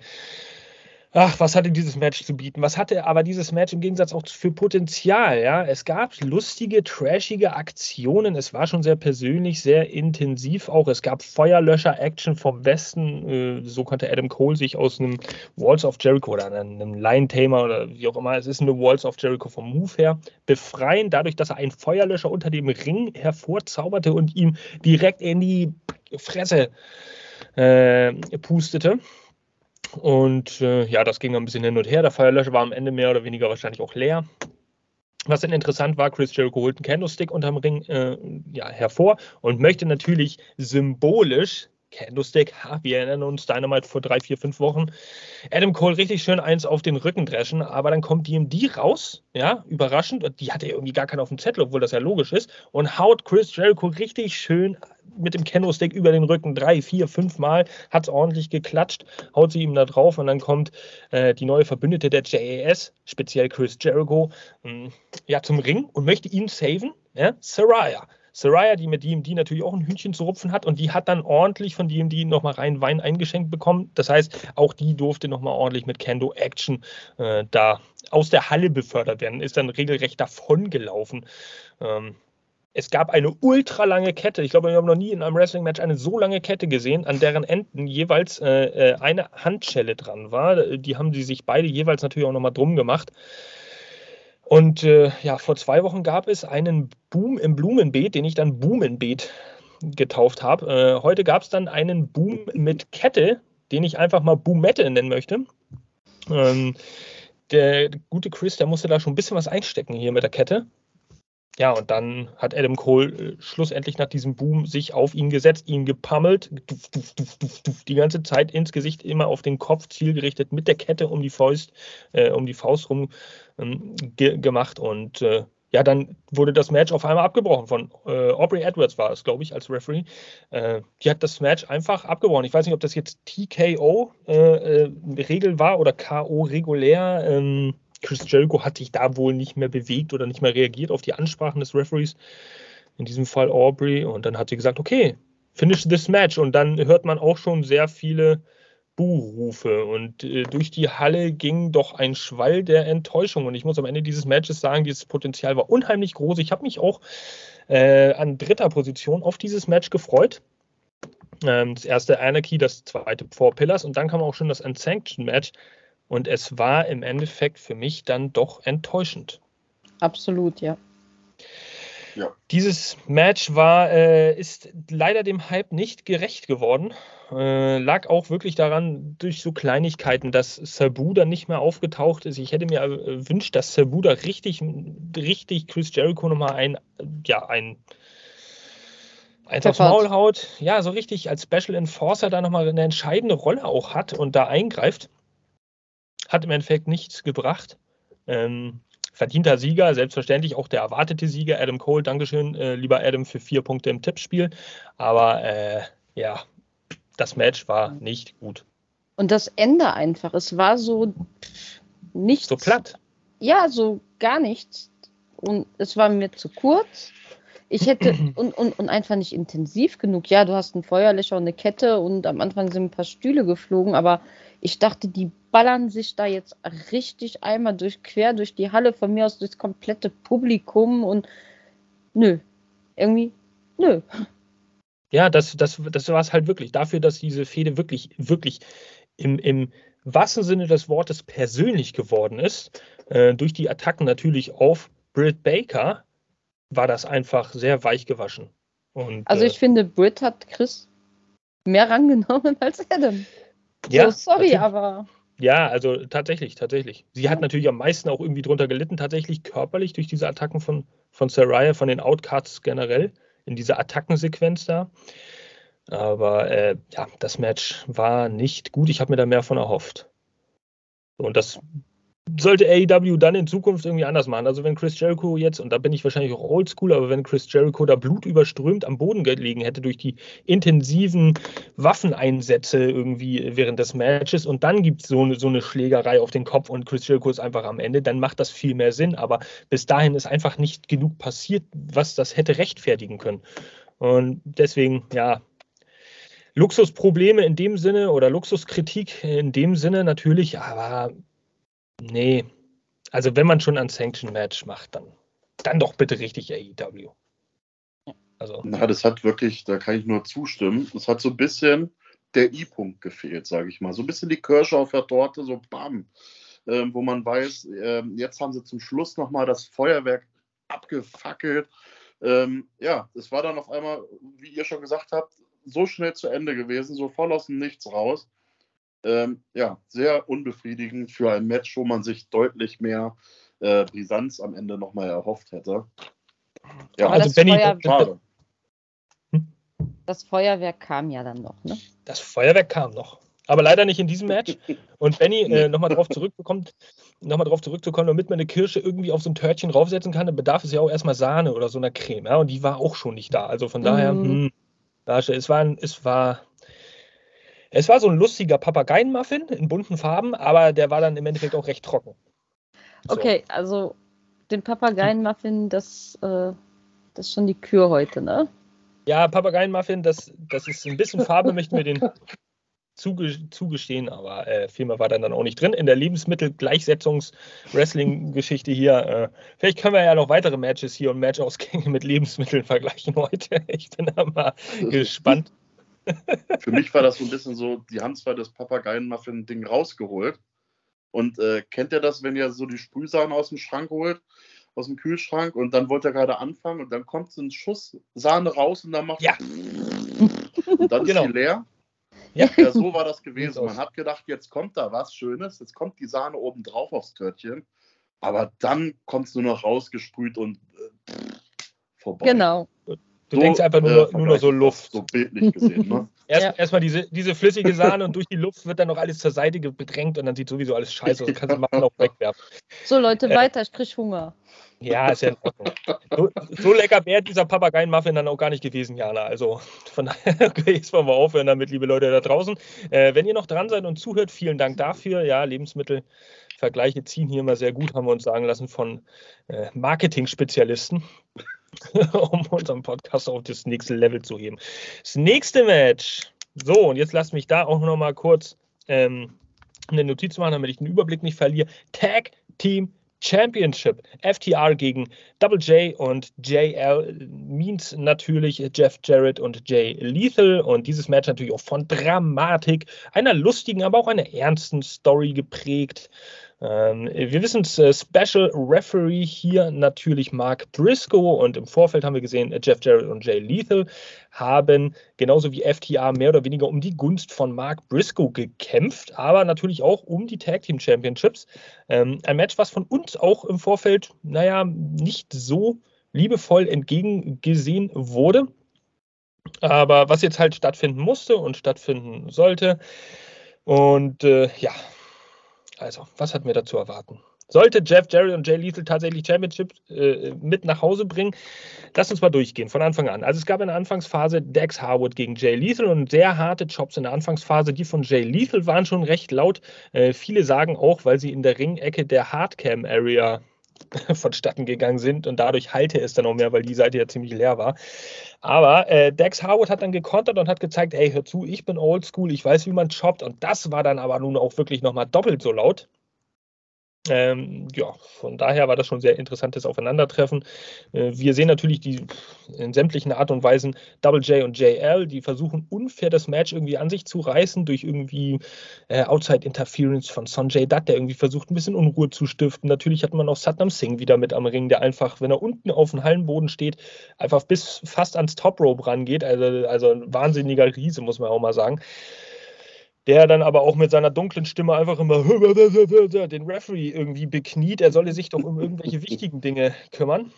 Ach, was hatte dieses Match zu bieten? Was hatte aber dieses Match im Gegensatz auch für Potenzial? Ja, es gab lustige, trashige Aktionen. Es war schon sehr persönlich, sehr intensiv auch. Es gab Feuerlöscher-Action vom Westen. Äh, so konnte Adam Cole sich aus einem Walls of Jericho oder einem Lion-Tamer oder wie auch immer, es ist eine Walls of Jericho vom Move her, befreien, dadurch, dass er einen Feuerlöscher unter dem Ring hervorzauberte und ihm direkt in die Fresse äh, pustete. Und äh, ja, das ging ein bisschen hin und her. Der Feuerlöscher war am Ende mehr oder weniger wahrscheinlich auch leer. Was dann interessant war, Chris Jericho holt einen Candlestick unterm Ring äh, ja, hervor und möchte natürlich symbolisch Candlestick, ha, wir erinnern uns, Dynamite vor drei, vier, fünf Wochen. Adam Cole richtig schön eins auf den Rücken dreschen, aber dann kommt DMD raus, ja, überraschend, die hatte irgendwie gar keinen auf dem Zettel, obwohl das ja logisch ist, und haut Chris Jericho richtig schön mit dem Candlestick über den Rücken drei, vier, fünf Mal, hat es ordentlich geklatscht, haut sie ihm da drauf und dann kommt äh, die neue Verbündete der JAS, speziell Chris Jericho, mh, hm, ja, zum Ring und möchte ihn saven, ja, Saraya. Saraya, die mit DMD natürlich auch ein Hühnchen zu rupfen hat und die hat dann ordentlich von DMD nochmal rein Wein eingeschenkt bekommen. Das heißt, auch die durfte nochmal ordentlich mit Kendo Action äh, da aus der Halle befördert werden, ist dann regelrecht davongelaufen. Ähm, es gab eine ultralange Kette. Ich glaube, wir haben noch nie in einem Wrestling-Match eine so lange Kette gesehen, an deren Enden jeweils äh, äh eine Handschelle dran war. Die haben sie sich beide jeweils natürlich auch nochmal drum gemacht. Und äh, ja, vor zwei Wochen gab es einen Boom im Blumenbeet, den ich dann Blumenbeet getauft habe. Äh, heute gab es dann einen Boom mit Kette, den ich einfach mal Boomette nennen möchte. Ähm, der gute Chris, der musste da schon ein bisschen was einstecken hier mit der Kette. Ja, und dann hat Adam Cole äh, schlussendlich nach diesem Boom sich auf ihn gesetzt, ihn gepammelt, duf, duf, duf, die ganze Zeit ins Gesicht, immer auf den Kopf zielgerichtet, mit der Kette um die Faust, äh, um die Faust rum ähm, ge gemacht. Und äh, ja, dann wurde das Match auf einmal abgebrochen von äh, Aubrey Edwards war es, glaube ich, als Referee. Äh, die hat das Match einfach abgebrochen. Ich weiß nicht, ob das jetzt TKO äh, Regel war oder KO regulär. Ähm, Chris Jericho hat sich da wohl nicht mehr bewegt oder nicht mehr reagiert auf die Ansprachen des Referees, in diesem Fall Aubrey. Und dann hat sie gesagt, okay, finish this match. Und dann hört man auch schon sehr viele Buhrufe. Und äh, durch die Halle ging doch ein Schwall der Enttäuschung. Und ich muss am Ende dieses Matches sagen, dieses Potenzial war unheimlich groß. Ich habe mich auch äh, an dritter Position auf dieses Match gefreut. Ähm, das erste Anarchy, das zweite Four Pillars und dann kam auch schon das Unsanctioned Match. Und es war im Endeffekt für mich dann doch enttäuschend. Absolut, ja. Ja. Dieses Match war, äh, ist leider dem Hype nicht gerecht geworden. Äh, lag auch wirklich daran, durch so Kleinigkeiten, dass Sabu dann nicht mehr aufgetaucht ist. Ich hätte mir gewünscht, dass Sabu da richtig, richtig Chris Jericho nochmal ein, ja, ein, eins aufs Maul haut. Ja, so richtig als Special Enforcer da nochmal eine entscheidende Rolle auch hat und da eingreift. Hat im Endeffekt nichts gebracht. Ähm, verdienter Sieger, selbstverständlich auch der erwartete Sieger, Adam Cole. Dankeschön, äh, lieber Adam, für vier Punkte im Tippspiel. Aber äh, ja, das Match war nicht gut. Und das Ende einfach, es war so nichts. So platt. Ja, so gar nichts. Und es war mir zu kurz. Ich hätte <clears throat> und, und, und einfach nicht intensiv genug. Ja, du hast ein Feuerlöcher und eine Kette und am Anfang sind ein paar Stühle geflogen, aber ich dachte, die ballern sich da jetzt richtig einmal durch quer durch die Halle, von mir aus durchs komplette Publikum und nö. Irgendwie, nö. Ja, das, das, das war es halt wirklich. Dafür, dass diese Fehde wirklich, wirklich im, im wahrsten Sinne des Wortes persönlich geworden ist, äh, durch die Attacken natürlich auf Britt Baker, war das einfach sehr weich gewaschen. Und, also ich äh, finde, Britt hat Chris mehr <laughs> rangenommen als Adam. Ja, so, sorry, natürlich. aber. Ja, also tatsächlich, tatsächlich. Sie hat natürlich am meisten auch irgendwie drunter gelitten, tatsächlich körperlich durch diese Attacken von, von Saraya, von den Outcasts generell, in dieser Attackensequenz da. Aber äh, ja, das Match war nicht gut. Ich habe mir da mehr von erhofft. Und das sollte AEW dann in Zukunft irgendwie anders machen. Also wenn Chris Jericho jetzt, und da bin ich wahrscheinlich auch oldschool, aber wenn Chris Jericho da blutüberströmt am Boden gelegen hätte durch die intensiven Waffeneinsätze irgendwie während des Matches und dann gibt es so eine, so eine Schlägerei auf den Kopf und Chris Jericho ist einfach am Ende, dann macht das viel mehr Sinn. Aber bis dahin ist einfach nicht genug passiert, was das hätte rechtfertigen können. Und deswegen, ja, Luxusprobleme in dem Sinne oder Luxuskritik in dem Sinne natürlich, aber Nee. Also wenn man schon ein Sanction-Match macht, dann, dann doch bitte richtig AEW. Also. Na, das hat wirklich, da kann ich nur zustimmen. Es hat so ein bisschen der I-Punkt gefehlt, sage ich mal. So ein bisschen die Kirsche auf der Torte, so bam. Ähm, wo man weiß, ähm, jetzt haben sie zum Schluss nochmal das Feuerwerk abgefackelt. Ähm, ja, es war dann auf einmal, wie ihr schon gesagt habt, so schnell zu Ende gewesen, so voll aus dem Nichts raus ähm, ja, sehr unbefriedigend für ein Match, wo man sich deutlich mehr äh, Brisanz am Ende nochmal erhofft hätte. Ja, Aber also Benny, Feuerwerk, das Feuerwerk kam ja dann noch, ne? Das Feuerwerk kam noch. Aber leider nicht in diesem Match. <laughs> Und Benny, äh, nochmal drauf zurückbekommt, nochmal drauf zurückzukommen, damit man eine Kirsche irgendwie auf so ein Törtchen draufsetzen kann, dann bedarf es ja auch erstmal Sahne oder so einer Creme. Ja? Und die war auch schon nicht da. Also von daher, mm. hm, es war, es war es war so ein lustiger Papageienmuffin in bunten Farben, aber der war dann im Endeffekt auch recht trocken. So. Okay, also den Papageienmuffin, das, äh, das ist schon die Kür heute, ne? Ja, Papageienmuffin, das, das ist ein bisschen Farbe, möchten wir den zuge zugestehen, aber äh, viel mehr war dann, dann auch nicht drin. In der Lebensmittel-Gleichsetzungs-Wrestling-Geschichte hier, äh, vielleicht können wir ja noch weitere Matches hier und Matchausgänge mit Lebensmitteln vergleichen <laughs> heute. Ich bin da mal <laughs> gespannt. Für mich war das so ein bisschen so, die haben zwar das Papageien-Muffin-Ding rausgeholt. Und äh, kennt ihr das, wenn ihr so die Sprühsahne aus dem Schrank holt, aus dem Kühlschrank und dann wollt ihr gerade anfangen und dann kommt so ein Schuss Sahne raus und dann macht ja. <laughs> und dann genau. ist die leer. Ja. ja, so war das gewesen. Man hat gedacht, jetzt kommt da was Schönes, jetzt kommt die Sahne oben drauf aufs Törtchen, aber dann kommt es nur noch rausgesprüht und äh, vorbei. Genau. Du so, denkst einfach nur, äh, nur noch so Luft. So bildlich gesehen, ne? <laughs> Erst, ja. Erstmal diese, diese flüssige Sahne und durch die Luft wird dann noch alles zur Seite bedrängt und dann sieht sowieso alles scheiße aus. Kannst du machen auch wegwerfen. So, Leute, äh, weiter, ich krieg Hunger. Ja, ist ja in Ordnung. So, so lecker wäre dieser Papageienmuffin dann auch gar nicht gewesen, Jana. Also von daher, <laughs> okay, jetzt wollen wir aufhören damit, liebe Leute da draußen. Äh, wenn ihr noch dran seid und zuhört, vielen Dank dafür. Ja, Lebensmittelvergleiche ziehen hier immer sehr gut, haben wir uns sagen lassen von äh, Marketing-Spezialisten. <laughs> um unseren Podcast auf das nächste Level zu heben. Das nächste Match. So, und jetzt lasst mich da auch noch mal kurz ähm, eine Notiz machen, damit ich den Überblick nicht verliere. Tag Team Championship. FTR gegen Double J und JL means natürlich Jeff Jarrett und Jay Lethal. Und dieses Match natürlich auch von Dramatik, einer lustigen, aber auch einer ernsten Story geprägt. Ähm, wir wissen äh, Special Referee hier natürlich Mark Briscoe und im Vorfeld haben wir gesehen, äh, Jeff Jarrett und Jay Lethal haben genauso wie FTA mehr oder weniger um die Gunst von Mark Briscoe gekämpft, aber natürlich auch um die Tag Team Championships. Ähm, ein Match, was von uns auch im Vorfeld, naja, nicht so liebevoll entgegengesehen wurde. Aber was jetzt halt stattfinden musste und stattfinden sollte. Und äh, ja, also, was hatten wir dazu erwarten? Sollte Jeff Jarrett und Jay Lethal tatsächlich Championship äh, mit nach Hause bringen? Lass uns mal durchgehen von Anfang an. Also es gab in der Anfangsphase Dex Harwood gegen Jay Lethal und sehr harte Chops in der Anfangsphase. Die von Jay Lethal waren schon recht laut. Äh, viele sagen auch, weil sie in der Ringecke der Hardcam-Area <laughs> vonstatten gegangen sind und dadurch halte es dann auch mehr, weil die Seite ja ziemlich leer war. Aber äh, Dex Harwood hat dann gekontert und hat gezeigt, ey, hör zu, ich bin oldschool, ich weiß, wie man choppt und das war dann aber nun auch wirklich nochmal doppelt so laut. Ähm, ja, von daher war das schon ein sehr interessantes Aufeinandertreffen. Äh, wir sehen natürlich die in sämtlichen Art und Weisen Double J und JL, die versuchen unfair das Match irgendwie an sich zu reißen durch irgendwie äh, Outside Interference von Sonjay Dutt, der irgendwie versucht, ein bisschen Unruhe zu stiften. Natürlich hat man auch Satnam Singh wieder mit am Ring, der einfach, wenn er unten auf dem Hallenboden steht, einfach bis fast ans Top Rope rangeht. Also, also ein wahnsinniger Riese, muss man auch mal sagen der dann aber auch mit seiner dunklen Stimme einfach immer <laughs> den Referee irgendwie bekniet. Er solle sich doch um irgendwelche wichtigen Dinge kümmern.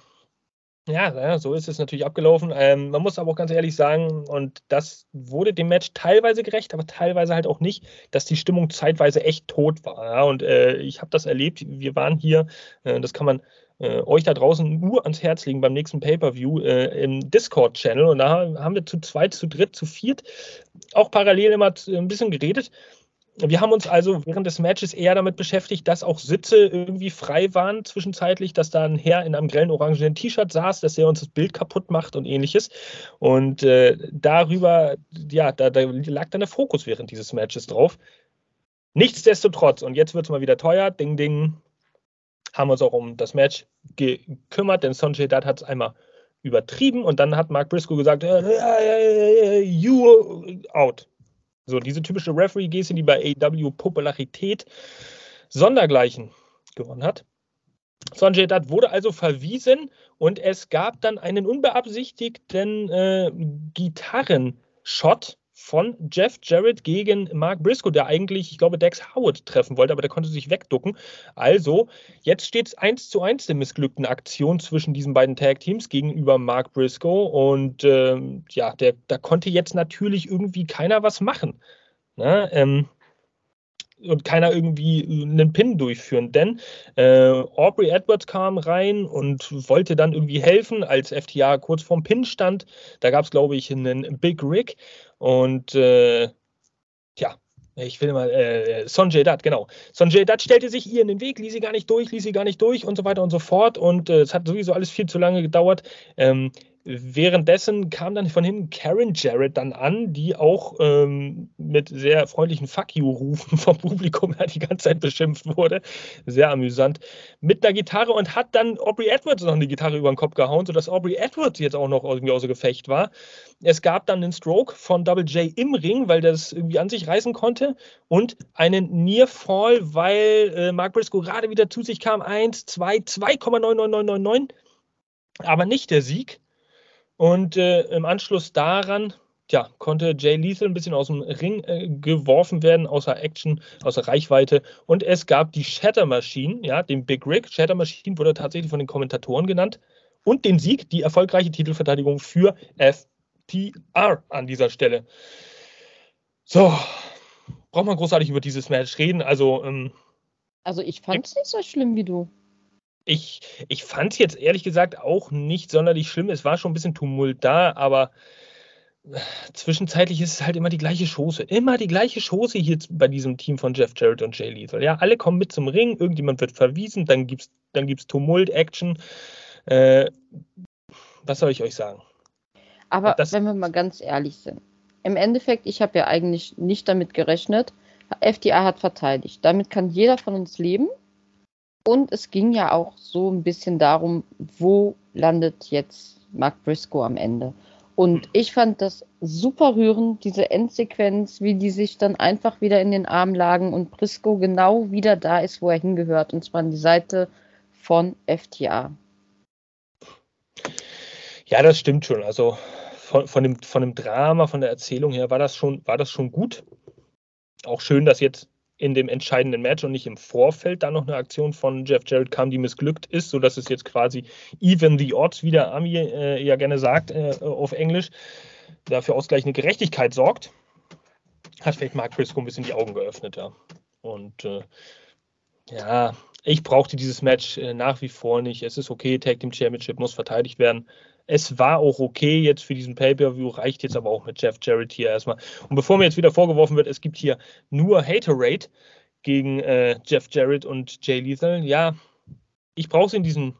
Ja, so ist es natürlich abgelaufen. Ähm, man muss aber auch ganz ehrlich sagen, und das wurde dem Match teilweise gerecht, aber teilweise halt auch nicht, dass die Stimmung zeitweise echt tot war. Ja? Und äh, ich habe das erlebt. Wir waren hier, äh, das kann man äh, euch da draußen nur ans Herz legen beim nächsten Pay-Per-View äh, im Discord-Channel. Und da haben wir zu zweit, zu dritt, zu viert auch parallel immer ein bisschen geredet. Wir haben uns also während des Matches eher damit beschäftigt, dass auch Sitze irgendwie frei waren zwischenzeitlich, dass da ein Herr in einem grellen orangenen T-Shirt saß, dass er uns das Bild kaputt macht und ähnliches. Und äh, darüber, ja, da, da lag dann der Fokus während dieses Matches drauf. Nichtsdestotrotz, und jetzt wird es mal wieder teuer, ding, ding, haben uns auch um das Match gekümmert, denn Sonjay Dutt hat es einmal übertrieben und dann hat Mark Briscoe gesagt, äh, äh, äh, you out. So, diese typische Referee-Geste, die bei AW Popularität sondergleichen gewonnen hat. Sonjay Dutt wurde also verwiesen und es gab dann einen unbeabsichtigten äh, Gitarrenshot von Jeff Jarrett gegen Mark Briscoe, der eigentlich, ich glaube, Dex Howard treffen wollte, aber der konnte sich wegducken. Also, jetzt steht es 1 zu 1 der missglückten Aktion zwischen diesen beiden Tag-Teams gegenüber Mark Briscoe. Und ähm, ja, der, da konnte jetzt natürlich irgendwie keiner was machen. Ne? Ähm, und keiner irgendwie einen Pin durchführen. Denn äh, Aubrey Edwards kam rein und wollte dann irgendwie helfen, als FTA kurz vorm Pin stand. Da gab es, glaube ich, einen Big Rig. Und äh, ja, ich will mal, äh, Sonjay Dutt, genau. Sonjay Dutt stellte sich ihr in den Weg, ließ sie gar nicht durch, ließ sie gar nicht durch und so weiter und so fort. Und äh, es hat sowieso alles viel zu lange gedauert. Ähm, Währenddessen kam dann von hinten Karen Jarrett dann an, die auch ähm, mit sehr freundlichen Fuck you-Rufen vom Publikum her die ganze Zeit beschimpft wurde. Sehr amüsant. Mit einer Gitarre und hat dann Aubrey Edwards noch eine Gitarre über den Kopf gehauen, sodass Aubrey Edwards jetzt auch noch irgendwie außer Gefecht war. Es gab dann einen Stroke von Double J im Ring, weil der das irgendwie an sich reißen konnte. Und einen Near Fall, weil äh, Mark Briscoe gerade wieder zu sich kam. 1, 2, 2,99999. Aber nicht der Sieg. Und äh, im Anschluss daran ja, konnte Jay Lethal ein bisschen aus dem Ring äh, geworfen werden, außer Action, außer Reichweite. Und es gab die Shatter Machine, ja, den Big Rig. Shatter Machine wurde tatsächlich von den Kommentatoren genannt. Und den Sieg, die erfolgreiche Titelverteidigung für FTR an dieser Stelle. So, braucht man großartig über dieses Match reden. Also, ähm, also ich fand es nicht so schlimm wie du. Ich, ich fand es jetzt ehrlich gesagt auch nicht sonderlich schlimm. Es war schon ein bisschen Tumult da, aber äh, zwischenzeitlich ist es halt immer die gleiche Chose. Immer die gleiche Chose hier bei diesem Team von Jeff Jarrett und Jay Lethal. Ja, alle kommen mit zum Ring, irgendjemand wird verwiesen, dann gibt es dann gibt's Tumult, Action. Äh, was soll ich euch sagen? Aber das, wenn wir mal ganz ehrlich sind, im Endeffekt, ich habe ja eigentlich nicht damit gerechnet. FDA hat verteidigt. Damit kann jeder von uns leben. Und es ging ja auch so ein bisschen darum, wo landet jetzt Mark Briscoe am Ende. Und ich fand das super rührend, diese Endsequenz, wie die sich dann einfach wieder in den Arm lagen und Briscoe genau wieder da ist, wo er hingehört, und zwar an die Seite von FTA. Ja, das stimmt schon. Also von, von, dem, von dem Drama, von der Erzählung her war das schon, war das schon gut. Auch schön, dass jetzt in dem entscheidenden Match und nicht im Vorfeld da noch eine Aktion von Jeff Jarrett kam, die missglückt ist, sodass es jetzt quasi even the odds, wie der Ami äh, ja gerne sagt äh, auf Englisch, dafür ausgleichende Gerechtigkeit sorgt. Hat vielleicht Mark Briscoe ein bisschen die Augen geöffnet, ja. Und äh, ja, ich brauchte dieses Match äh, nach wie vor nicht. Es ist okay, Tag Team Championship muss verteidigt werden. Es war auch okay jetzt für diesen Pay-Per-View, reicht jetzt aber auch mit Jeff Jarrett hier erstmal. Und bevor mir jetzt wieder vorgeworfen wird, es gibt hier nur Hater-Rate gegen äh, Jeff Jarrett und Jay Lethal, ja, ich brauche es in diesen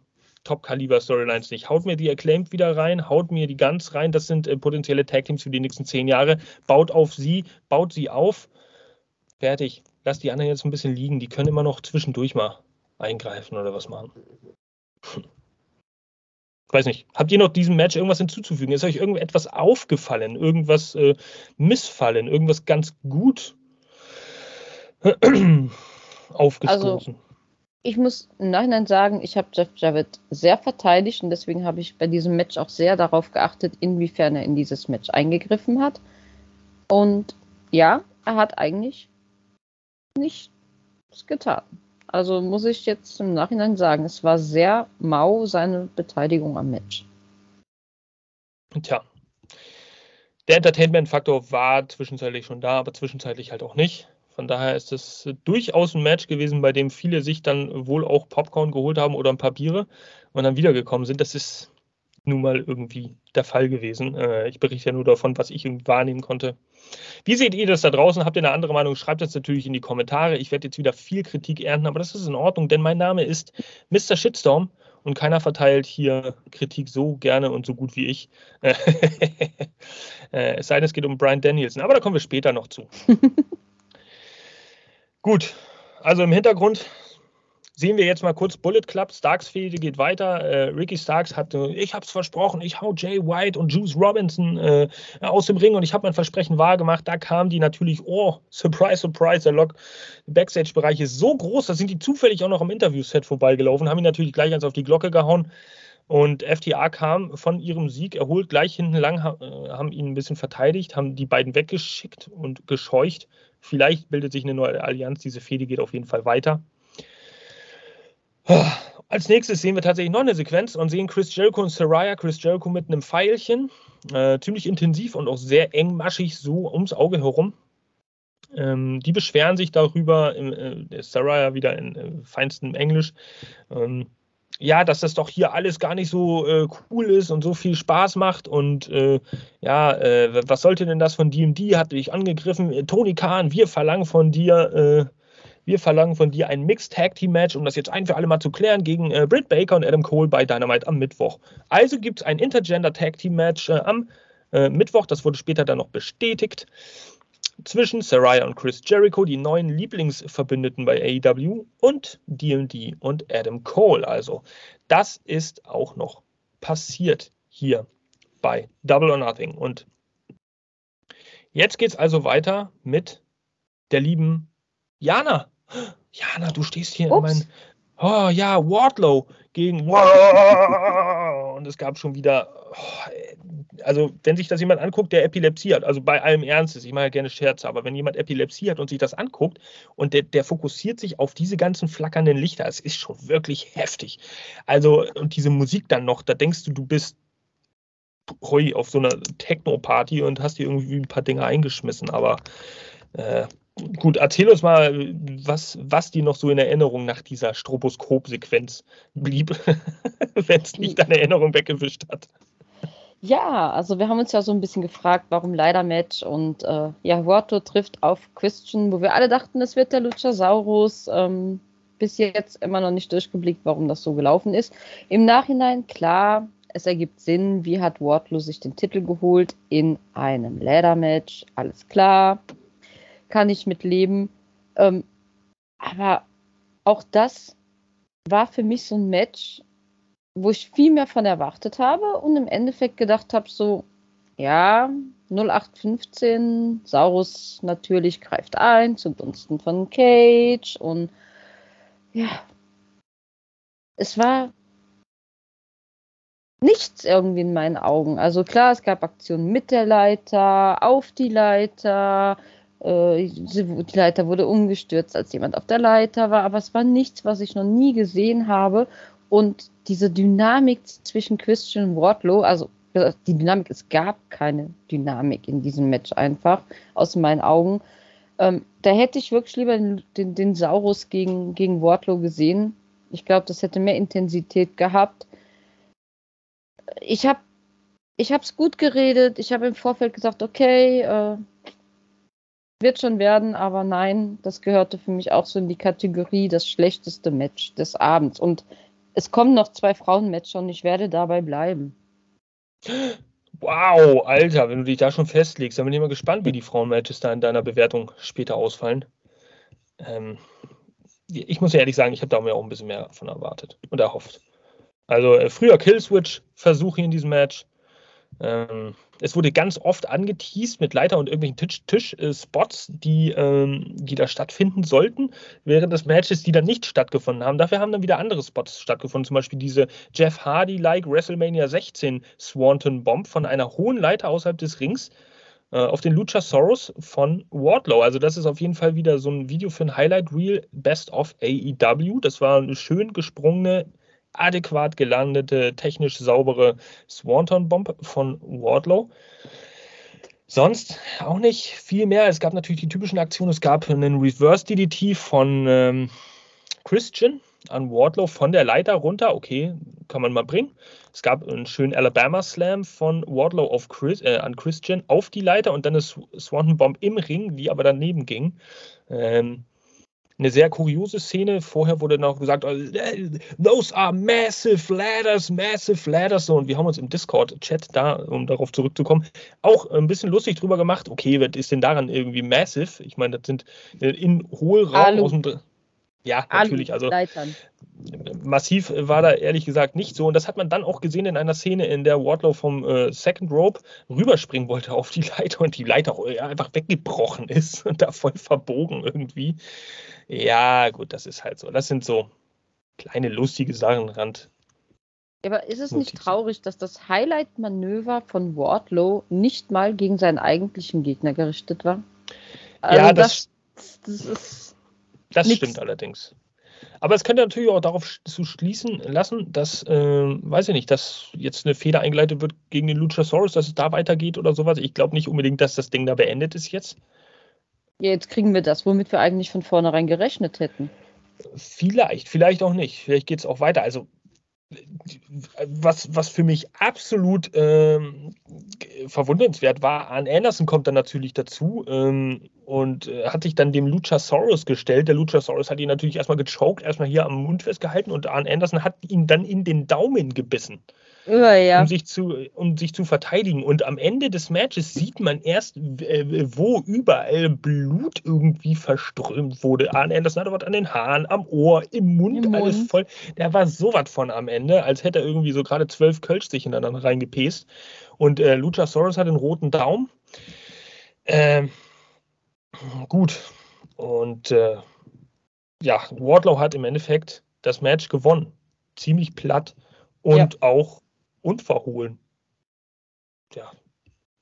Top-Kaliber-Storylines nicht. Haut mir die Acclaimed wieder rein, haut mir die ganz rein. Das sind äh, potenzielle Tag-Teams für die nächsten zehn Jahre. Baut auf sie, baut sie auf. Fertig. Lass die anderen jetzt ein bisschen liegen. Die können immer noch zwischendurch mal eingreifen oder was machen. Hm. Weiß nicht. Habt ihr noch diesem Match irgendwas hinzuzufügen? Ist euch irgendetwas aufgefallen? Irgendwas äh, missfallen? Irgendwas ganz gut <clears throat> aufgestoßen? Also, ich muss im Nachhinein sagen, ich habe Jeff Jarrett sehr verteidigt und deswegen habe ich bei diesem Match auch sehr darauf geachtet, inwiefern er in dieses Match eingegriffen hat. Und ja, er hat eigentlich nichts getan. Also muss ich jetzt im Nachhinein sagen, es war sehr mau seine Beteiligung am Match. Tja. Der Entertainment-Faktor war zwischenzeitlich schon da, aber zwischenzeitlich halt auch nicht. Von daher ist es durchaus ein Match gewesen, bei dem viele sich dann wohl auch Popcorn geholt haben oder ein paar Biere und dann wiedergekommen sind. Das ist nun mal irgendwie der Fall gewesen. Äh, ich berichte ja nur davon, was ich wahrnehmen konnte. Wie seht ihr das da draußen? Habt ihr eine andere Meinung? Schreibt das natürlich in die Kommentare. Ich werde jetzt wieder viel Kritik ernten, aber das ist in Ordnung, denn mein Name ist Mr. Shitstorm und keiner verteilt hier Kritik so gerne und so gut wie ich. <laughs> Äh, es sei denn, es geht um Brian Danielson, aber da kommen wir später noch zu. <laughs> Gut, also im Hintergrund sehen wir jetzt mal kurz Bullet Club. Starks Fehde geht weiter. Äh, Ricky Starks hat, äh, ich hab's versprochen, ich hau Jay White und Juice Robinson äh, aus dem Ring und ich habe mein Versprechen wahrgemacht. Da kamen die natürlich, oh, surprise, surprise, der Lock. Backstage-Bereich ist so groß, da sind die zufällig auch noch am Interviewset vorbeigelaufen, haben ihn natürlich gleich eins auf die Glocke gehauen. Und FTA kam von ihrem Sieg erholt gleich hinten lang, äh, haben ihn ein bisschen verteidigt, haben die beiden weggeschickt und gescheucht. Vielleicht bildet sich eine neue Allianz. Diese Fehde geht auf jeden Fall weiter. Als nächstes sehen wir tatsächlich noch eine Sequenz und sehen Chris Jericho und Saraya. Chris Jericho mit einem Pfeilchen. Äh, ziemlich intensiv und auch sehr engmaschig so ums Auge herum. Ähm, die beschweren sich darüber, äh, Saraya wieder in äh, feinstem Englisch. Ähm, ja, dass das doch hier alles gar nicht so äh, cool ist und so viel Spaß macht und äh, ja, äh, was sollte denn das von DMD? Hat dich angegriffen. Tony Khan, wir verlangen von dir, äh, wir verlangen von dir ein Mixed Tag Team Match, um das jetzt ein für alle Mal zu klären, gegen äh, Britt Baker und Adam Cole bei Dynamite am Mittwoch. Also gibt es ein Intergender Tag Team Match am Mittwoch, das wurde später dann noch bestätigt zwischen Saraya und Chris Jericho, die neuen Lieblingsverbündeten bei AEW, und DMD und Adam Cole. Also, das ist auch noch passiert hier bei Double or Nothing. Und jetzt geht es also weiter mit der lieben Jana. Jana, du stehst hier Ups. in meinen. Oh ja, Wardlow gegen. <laughs> Und es gab schon wieder. Oh, also wenn sich das jemand anguckt, der Epilepsie hat, also bei allem Ernstes, ich mache ja gerne Scherze, aber wenn jemand Epilepsie hat und sich das anguckt und der, der fokussiert sich auf diese ganzen flackernden Lichter, es ist schon wirklich heftig. Also und diese Musik dann noch, da denkst du, du bist hoi, auf so einer Techno-Party und hast dir irgendwie ein paar Dinge eingeschmissen, aber äh, gut, erzähl uns mal, was, was dir noch so in Erinnerung nach dieser Stroboskop-Sequenz blieb, <laughs> wenn es nicht deine Erinnerung weggewischt hat. Ja, also wir haben uns ja so ein bisschen gefragt, warum leider Match und äh, ja, Huerto trifft auf Christian, wo wir alle dachten, es wird der Luchasaurus. Ähm, bis jetzt immer noch nicht durchgeblickt, warum das so gelaufen ist. Im Nachhinein, klar, es ergibt Sinn, wie hat Wardlow sich den Titel geholt in einem Leather-Match, alles klar, kann ich mitleben. Ähm, aber auch das war für mich so ein Match, wo ich viel mehr von erwartet habe und im Endeffekt gedacht habe, so, ja, 0815, Saurus natürlich greift ein zugunsten von Cage und ja, es war nichts irgendwie in meinen Augen. Also klar, es gab Aktionen mit der Leiter, auf die Leiter, äh, die Leiter wurde umgestürzt, als jemand auf der Leiter war, aber es war nichts, was ich noch nie gesehen habe und diese Dynamik zwischen Christian und Wardlow, also die Dynamik, es gab keine Dynamik in diesem Match einfach, aus meinen Augen. Ähm, da hätte ich wirklich lieber den, den, den Saurus gegen, gegen Wardlow gesehen. Ich glaube, das hätte mehr Intensität gehabt. Ich habe ich es gut geredet. Ich habe im Vorfeld gesagt, okay, äh, wird schon werden, aber nein, das gehörte für mich auch so in die Kategorie das schlechteste Match des Abends. Und Es kommen noch zwei Frauenmatches und ich werde dabei bleiben. Wow, Alter, wenn du dich da schon festlegst, dann bin ich mal gespannt, wie die Frauenmatches da in deiner Bewertung später ausfallen. Ähm, ich muss ehrlich sagen, ich habe da auch ein bisschen mehr von erwartet und erhofft. Also äh, früher Killswitch-Versuche in diesem Match. Ähm, es wurde ganz oft angeteased mit Leiter und irgendwelchen Tisch-Spots, Tisch, die, ähm, die da stattfinden sollten, während des Matches, die dann nicht stattgefunden haben. Dafür haben dann wieder andere Spots stattgefunden, zum Beispiel diese Jeff Hardy-like WrestleMania 16 Swanton Bomb von einer hohen Leiter außerhalb des Rings äh, auf den Luchasaurus von Wardlow. Also das ist auf jeden Fall wieder so ein Video für ein Highlight Reel Best of AEW. Das war eine schön gesprungene adäquat gelandete, technisch saubere Swanton-Bomb von Wardlow. Sonst auch nicht viel mehr. Es gab natürlich die typischen Aktionen. Es gab einen Reverse DDT von ähm, Christian an Wardlow von der Leiter runter. Okay, kann man mal bringen. Es gab einen schönen Alabama Slam von Wardlow auf Chris, äh, an Christian auf die Leiter und dann eine Swanton Bomb im Ring, die aber daneben ging. Ähm, eine sehr kuriose Szene. Vorher wurde noch gesagt, oh, those are massive ladders, massive ladders. und wir haben uns im Discord-Chat da, um darauf zurückzukommen, auch ein bisschen lustig drüber gemacht. Okay, was ist denn daran irgendwie massive? Ich meine, das sind äh, in Hohlraum Alu. aus dem. Ja, natürlich. Also massiv war da ehrlich gesagt nicht so. Und das hat man dann auch gesehen in einer Szene, in der Wardlow vom äh, Second Rope rüberspringen wollte auf die Leiter und die Leiter ja, einfach weggebrochen ist <laughs> und da voll verbogen irgendwie. Ja, gut, das ist halt so. Das sind so kleine lustige Sachen, Rand. Aber ist es nicht traurig, dass das Highlight-Manöver von Wardlow nicht mal gegen seinen eigentlichen Gegner gerichtet war? Also ja, das, das, das ist. Das stimmt allerdings. Aber es könnte natürlich auch darauf zu schließen lassen, dass, äh, weiß ich nicht, dass jetzt eine Feder eingeleitet wird gegen den Luchasaurus, dass es da weitergeht oder sowas. Ich glaube nicht unbedingt, dass das Ding da beendet ist jetzt. Ja, jetzt kriegen wir das, womit wir eigentlich von vornherein gerechnet hätten. Vielleicht, vielleicht auch nicht. Vielleicht geht es auch weiter. Also, was, was für mich absolut ähm, verwundernswert war, Arn Anderson kommt dann natürlich dazu ähm, und äh, hat sich dann dem Luchasaurus gestellt. Der Luchasaurus hat ihn natürlich erstmal gechoked, erstmal hier am Mund festgehalten und Arn Anderson hat ihn dann in den Daumen gebissen ja. um, sich zu, um sich zu verteidigen. Und am Ende des Matches sieht man erst, äh, wo überall Blut irgendwie verströmt wurde. Arne Anderson hatte was an den Haaren, am Ohr, im Mund, Im alles Mund. voll. Der war so was von am Ende, als hätte er irgendwie so gerade zwölf Kölsch sich ineinander reingepest. Und äh, Luchasaurus hat den roten Daumen. Ähm, gut. Und äh, ja, Wardlow hat im Endeffekt das Match gewonnen. Ziemlich platt und ja. auch unverhohlen. Ja,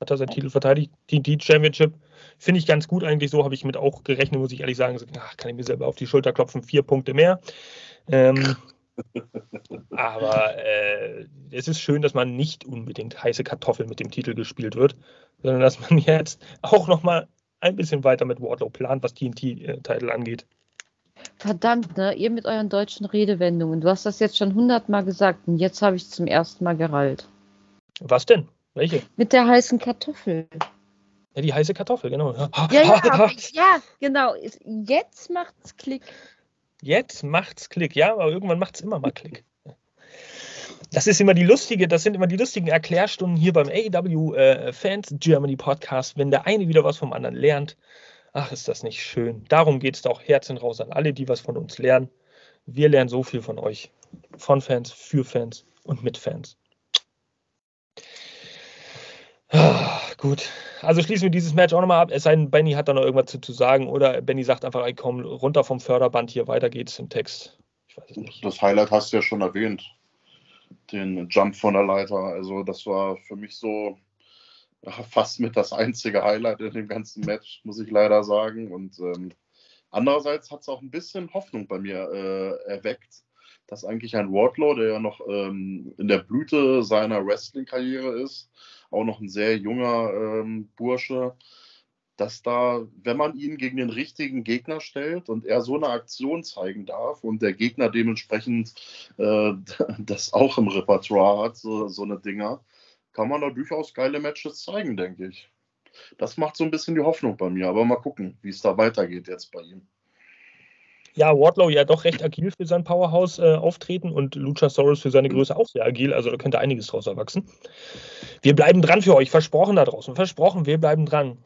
hat er seinen Titel verteidigt, TNT Championship. Finde ich ganz gut eigentlich so, habe ich mit auch gerechnet, muss ich ehrlich sagen. Ach, kann ich mir selber auf die Schulter klopfen, vier Punkte mehr. Ähm, <laughs> aber äh, es ist schön, dass man nicht unbedingt heiße Kartoffeln mit dem Titel gespielt wird, sondern dass man jetzt auch nochmal ein bisschen weiter mit Wardlow plant, was TNT-Titel angeht. Verdammt, ne? Ihr mit euren deutschen Redewendungen. Du hast das jetzt schon hundertmal gesagt und jetzt habe ich es zum ersten Mal gerallt. Was denn? Welche? Mit der heißen Kartoffel. Ja, die heiße Kartoffel, genau. Ja, ja, ja <laughs> genau. Jetzt macht's Klick. Jetzt macht's Klick, ja, aber irgendwann macht's immer mal Klick. Das ist immer die lustige, das sind immer die lustigen Erklärstunden hier beim AEW äh, Fans Germany Podcast, wenn der eine wieder was vom anderen lernt. Ach, ist das nicht schön. Darum geht es doch. Herzen raus an alle, die was von uns lernen. Wir lernen so viel von euch. Von Fans, für Fans und mit Fans. Ah, gut. Also schließen wir dieses Match auch nochmal ab. Es sei denn, Benny hat da noch irgendwas zu, zu sagen oder Benny sagt einfach, ich komme runter vom Förderband hier, weiter geht's im Text. Ich weiß es nicht. Das Highlight hast du ja schon erwähnt. Den Jump von der Leiter. Also das war für mich so fast mit das einzige Highlight in dem ganzen Match, muss ich leider sagen. Und ähm, andererseits hat es auch ein bisschen Hoffnung bei mir äh, erweckt, dass eigentlich ein Wardlow, der ja noch ähm, in der Blüte seiner Wrestling-Karriere ist, auch noch ein sehr junger ähm, Bursche, dass da, wenn man ihn gegen den richtigen Gegner stellt und er so eine Aktion zeigen darf und der Gegner dementsprechend äh, <laughs> das auch im Repertoire hat, so, so eine Dinger, kann man da durchaus geile Matches zeigen, denke ich. Das macht so ein bisschen die Hoffnung bei mir, aber mal gucken, wie es da weitergeht jetzt bei ihm. ja, Wardlow ja doch recht agil für sein Powerhouse äh, auftreten und Luchasaurus für seine Größe auch sehr agil. Also da könnte einiges draus erwachsen. Wir bleiben dran für euch. Versprochen da draußen. Versprochen, wir bleiben dran.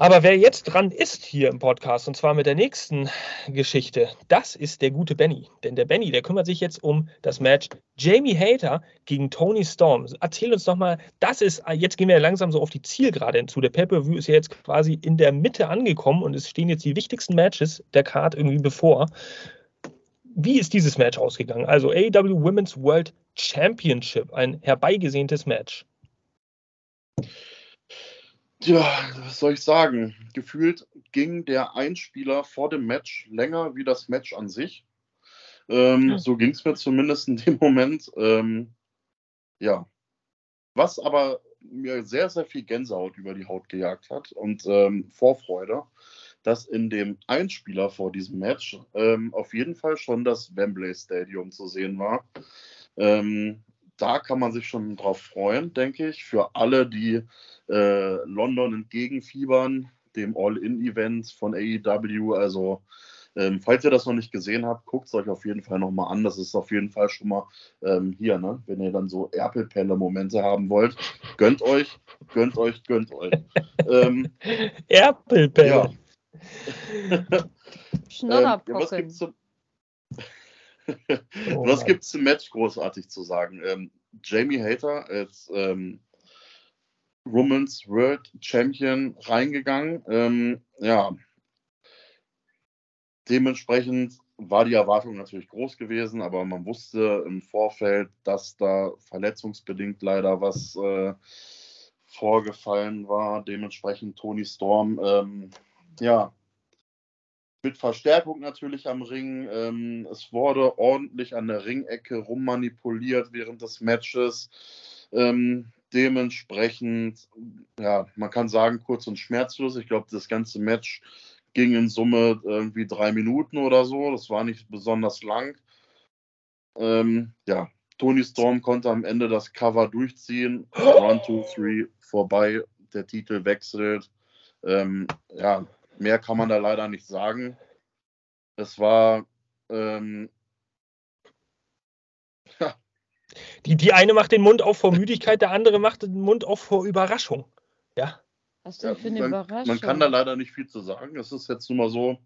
Aber wer jetzt dran ist hier im Podcast, und zwar mit der nächsten Geschichte, das ist der gute Benny. Denn der Benny, der kümmert sich jetzt um das Match Jamie Hater gegen Tony Storm. Erzähl uns doch mal, das ist, jetzt gehen wir langsam so auf die Zielgerade hinzu. Der Pay-Per-View ist ja jetzt quasi in der Mitte angekommen und es stehen jetzt die wichtigsten Matches der Card irgendwie bevor. Wie ist dieses Match ausgegangen? Also AEW Women's World Championship, ein herbeigesehntes Match. Ja, was soll ich sagen? Gefühlt ging der Einspieler vor dem Match länger wie das Match an sich. Ähm, ja. So ging es mir zumindest in dem Moment. Ähm, ja. Was aber mir sehr, sehr viel Gänsehaut über die Haut gejagt hat und ähm, Vorfreude, dass in dem Einspieler vor diesem Match ähm, auf jeden Fall schon das Wembley Stadium zu sehen war. Ähm, da kann man sich schon drauf freuen, denke ich, für alle, die äh, London entgegenfiebern, dem All-In-Event von AEW. Also, ähm, falls ihr das noch nicht gesehen habt, guckt es euch auf jeden Fall nochmal an. Das ist auf jeden Fall schon mal ähm, hier, ne? wenn ihr dann so Erpelpelle-Momente haben wollt. Gönnt euch, gönnt euch, gönnt euch. <laughs> ähm, Erpelpelle. Ja. <laughs> ähm, was gibt es zum, was gibt's zum Match großartig zu sagen? Ähm, Jamie Hater als ähm, Women's World Champion reingegangen. Ähm, ja, dementsprechend war die Erwartung natürlich groß gewesen, aber man wusste im Vorfeld, dass da verletzungsbedingt leider was äh, vorgefallen war. Dementsprechend Tony Storm, ähm, ja, mit Verstärkung natürlich am Ring. Ähm, es wurde ordentlich an der Ringecke rummanipuliert während des Matches. Ähm, dementsprechend, ja, man kann sagen, kurz und schmerzlos. Ich glaube, das ganze Match ging in Summe irgendwie drei Minuten oder so. Das war nicht besonders lang. Ähm, ja, Tony Storm konnte am Ende das Cover durchziehen. One, two, three, vorbei. Der Titel wechselt. Ähm, ja, mehr kann man da leider nicht sagen. Es war ähm, Die, die eine macht den Mund auf vor Müdigkeit, der andere macht den Mund auf vor Überraschung. Ja. Was denn für eine man, Überraschung? Man kann da leider nicht viel zu sagen. Es ist jetzt nun mal so,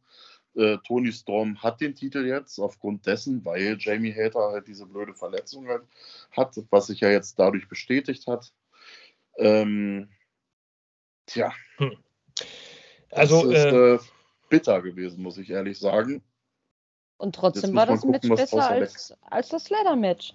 äh, Tony Storm hat den Titel jetzt aufgrund dessen, weil Jamie Hater halt diese blöde Verletzung halt hat, was sich ja jetzt dadurch bestätigt hat. Ähm, tja. Hm. Also, das ist äh, äh, bitter gewesen, muss ich ehrlich sagen. Und trotzdem war das gucken, Match besser als, als das Leather-Match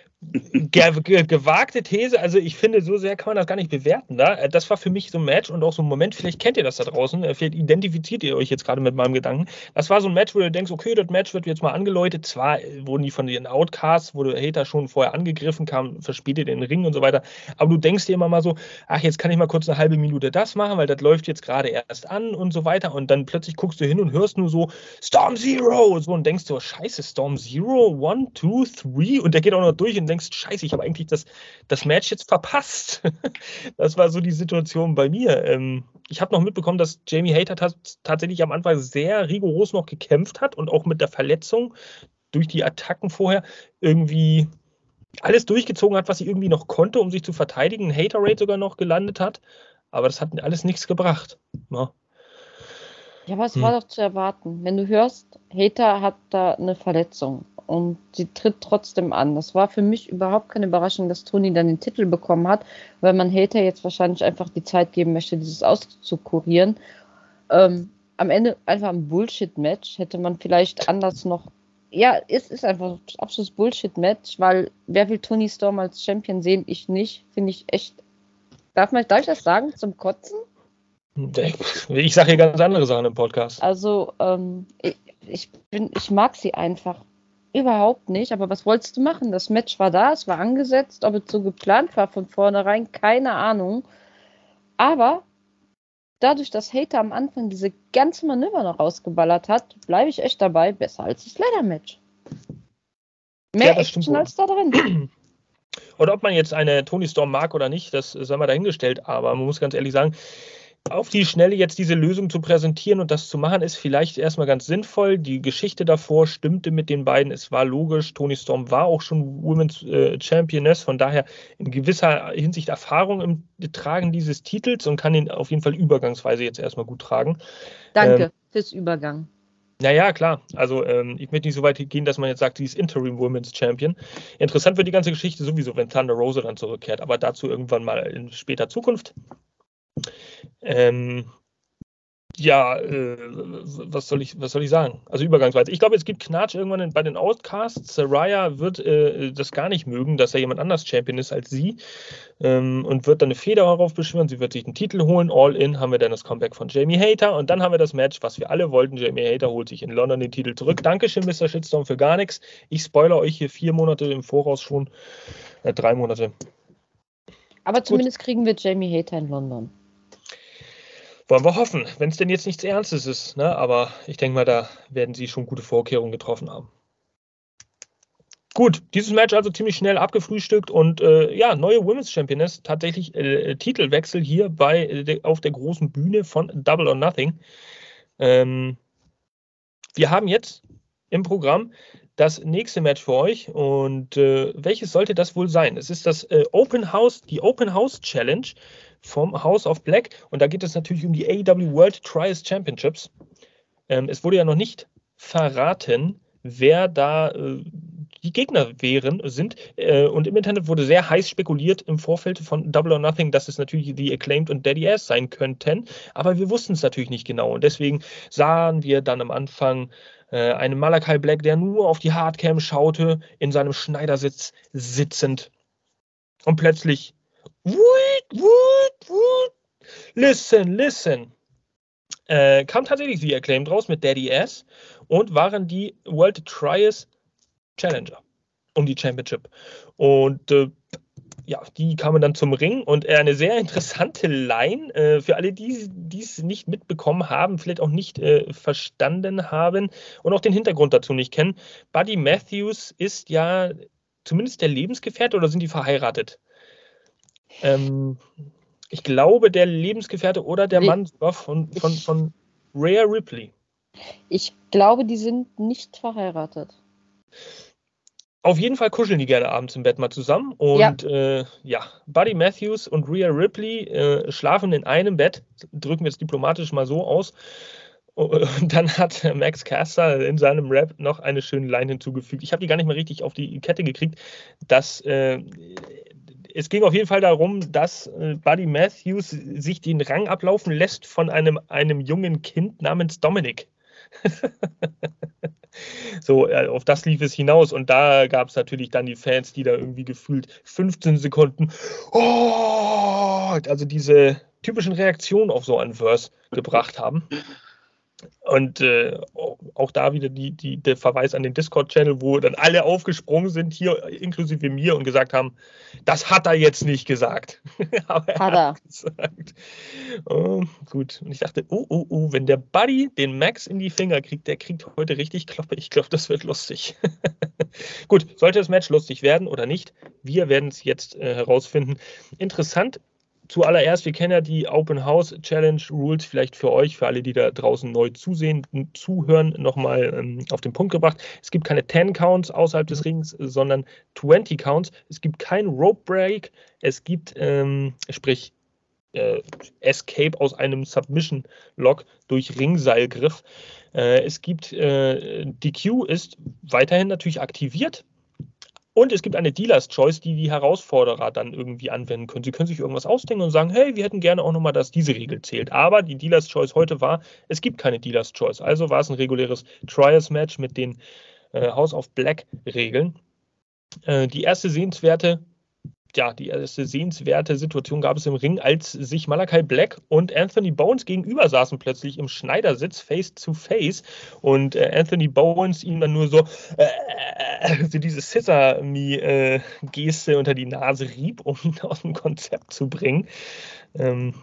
gewagte These, also ich finde, so sehr kann man das gar nicht bewerten. Da. Äh, das war für mich so ein Match und auch so ein Moment, vielleicht kennt ihr das da draußen, äh, vielleicht identifiziert ihr euch jetzt gerade mit meinem Gedanken. Das war so ein Match, wo du denkst, okay, das Match wird jetzt mal angeläutet. Zwar äh, wurden die von den Outcasts, wurde Hater schon vorher angegriffen, kam verspätet in den Ring und so weiter, aber du denkst dir immer mal so, ach, jetzt kann ich mal kurz eine halbe Minute das machen, weil das läuft jetzt gerade erst an und so weiter und dann plötzlich guckst du hin und hörst nur so Storm Zero so, und denkst so, scheiße, Storm Zero, one, two, three und der geht auch noch durch und denkst, scheiße, ich habe eigentlich das, das Match jetzt verpasst. <laughs> das war so die Situation bei mir. Ähm, ich habe noch mitbekommen, dass Jamie Hater tatsächlich am Anfang sehr rigoros noch gekämpft hat und auch mit der Verletzung durch die Attacken vorher irgendwie alles durchgezogen hat, was sie irgendwie noch konnte, um sich zu verteidigen. Ein Hater-Rate sogar noch gelandet hat. Aber das hat alles nichts gebracht. Ja. Ja, aber es hm. war doch zu erwarten. Wenn du hörst, Hater hat da eine Verletzung und sie tritt trotzdem an. Das war für mich überhaupt keine Überraschung, dass Toni dann den Titel bekommen hat, weil man Hater jetzt wahrscheinlich einfach die Zeit geben möchte, dieses auszukurieren. Ähm, am Ende einfach ein Bullshit-Match. Hätte man vielleicht anders noch. Ja, es ist einfach ein absolutes Bullshit-Match, weil wer will Tony Storm als Champion sehen? Ich nicht. Finde ich echt. Darf, man, darf ich das sagen? Zum Kotzen? Ich sage hier ganz andere Sachen im Podcast. Also, ähm, ich, ich, bin, ich mag sie einfach überhaupt nicht. Aber was wolltest du machen? Das Match war da, es war angesetzt. Ob es so geplant war von vornherein, keine Ahnung. Aber dadurch, dass Hater am Anfang diese ganze Manöver noch rausgeballert hat, bleibe ich echt dabei. Besser als das Leather-Match. Mehr ja, Action als da drin. Oder ob man jetzt eine Tony Storm mag oder nicht, das sei mal dahingestellt. Aber man muss ganz ehrlich sagen, auf die Schnelle jetzt diese Lösung zu präsentieren und das zu machen, ist vielleicht erstmal ganz sinnvoll. Die Geschichte davor stimmte mit den beiden. Es war logisch. Tony Storm war auch schon Women's äh, Championess, von daher in gewisser Hinsicht Erfahrung im Tragen dieses Titels und kann ihn auf jeden Fall übergangsweise jetzt erstmal gut tragen. Danke ähm, fürs Übergang. Naja, klar. Also ähm, ich möchte nicht so weit gehen, dass man jetzt sagt, sie ist Interim Women's Champion. Interessant wird die ganze Geschichte sowieso, wenn Thunder Rosa dann zurückkehrt, aber dazu irgendwann mal in später Zukunft. Ähm, ja, äh, was, soll ich, was soll ich sagen? Also übergangsweise. Ich glaube, es gibt Knatsch irgendwann bei den Outcasts. Saraya wird äh, das gar nicht mögen, dass er jemand anders Champion ist als sie ähm, und wird dann eine Feder darauf beschwören. Sie wird sich einen Titel holen. All in haben wir dann das Comeback von Jamie Hater und dann haben wir das Match, was wir alle wollten. Jamie Hater holt sich in London den Titel zurück. Dankeschön, Mr. Shitstorm, für gar nichts. Ich spoilere euch hier vier Monate im Voraus schon. Äh, drei Monate. Aber zumindest Gut. kriegen wir Jamie Hater in London. Wollen wir hoffen, wenn es denn jetzt nichts Ernstes ist. Ne? Aber ich denke mal, da werden sie schon gute Vorkehrungen getroffen haben. Gut, dieses Match also ziemlich schnell abgefrühstückt und äh, ja, neue Women's Championess, tatsächlich äh, Titelwechsel hier bei, äh, auf der großen Bühne von Double or Nothing. Ähm, wir haben jetzt im Programm das nächste Match für euch und äh, welches sollte das wohl sein? Es ist das äh, Open House, die Open House Challenge vom House of Black. Und da geht es natürlich um die AEW World Trials Championships. Ähm, es wurde ja noch nicht verraten, wer da äh, die Gegner wären, sind. Äh, und im Internet wurde sehr heiß spekuliert im Vorfeld von Double or Nothing, dass es natürlich die Acclaimed und Daddy Ass sein könnten. Aber wir wussten es natürlich nicht genau. Und deswegen sahen wir dann am Anfang äh, einen Malachi Black, der nur auf die Hardcam schaute, in seinem Schneidersitz sitzend. Und plötzlich Woot, woot, woot. Listen, listen. Äh, kam tatsächlich The Acclaim draus mit Daddy S und waren die World Trials Challenger um die Championship. Und äh, ja, die kamen dann zum Ring und äh, eine sehr <laughs> interessante Line äh, für alle, die es nicht mitbekommen haben, vielleicht auch nicht äh, verstanden haben und auch den Hintergrund dazu nicht kennen. Buddy Matthews ist ja zumindest der Lebensgefährte oder sind die verheiratet? Ähm, ich glaube, der Lebensgefährte oder der Mann von, von, von Rhea Ripley. Ich glaube, die sind nicht verheiratet. Auf jeden Fall kuscheln die gerne abends im Bett mal zusammen. Und ja, äh, ja Buddy Matthews und Rhea Ripley äh, schlafen in einem Bett, drücken wir es diplomatisch mal so aus. Und <laughs> dann hat Max Caster in seinem Rap noch eine schöne Line hinzugefügt. Ich habe die gar nicht mehr richtig auf die Kette gekriegt, dass äh, es ging auf jeden Fall darum, dass äh, Buddy Matthews sich den Rang ablaufen lässt von einem, einem jungen Kind namens Dominic. <laughs> so, äh, auf das lief es hinaus. Und da gab es natürlich dann die Fans, die da irgendwie gefühlt 15 Sekunden, oh, also diese typischen Reaktionen auf so einen Verse gebracht haben. Und äh, auch da wieder die, die, der Verweis an den Discord-Channel, wo dann alle aufgesprungen sind, hier inklusive mir, und gesagt haben, das hat er jetzt nicht gesagt. <laughs> Aber er hat, er. Hat gesagt. Oh, gut. Und ich dachte, oh, oh, oh, wenn der Buddy den Max in die Finger kriegt, der kriegt heute richtig Kloppe. Ich glaube, das wird lustig. <laughs> gut, sollte das Match lustig werden oder nicht? Wir werden es jetzt äh, herausfinden. Interessant zuallererst, wir kennen ja die Open House Challenge Rules vielleicht für euch, für alle, die da draußen neu zusehen, zuhören, nochmal ähm, auf den Punkt gebracht. Es gibt keine 10 Counts außerhalb des Rings, sondern 20 Counts. Es gibt kein Rope Break. Es gibt, ähm, sprich, äh, Escape aus einem Submission Lock durch Ringseilgriff. Äh, es gibt äh, DQ ist weiterhin natürlich aktiviert. Und es gibt eine Dealer's Choice, die die Herausforderer dann irgendwie anwenden können. Sie können sich irgendwas ausdenken und sagen, hey, wir hätten gerne auch nochmal, dass diese Regel zählt. Aber die Dealer's Choice heute war, es gibt keine Dealer's Choice. Also war es ein reguläres Trials-Match mit den äh, House of Black-Regeln. Äh, die erste sehenswerte ja, die erste sehenswerte Situation gab es im Ring, als sich Malachi Black und Anthony Bones gegenüber saßen plötzlich im Schneidersitz face to face und äh, Anthony Bones ihm dann nur so, äh, so diese Scissor-Me-Geste unter die Nase rieb, um ihn <laughs> aus dem Konzept zu bringen. Ähm,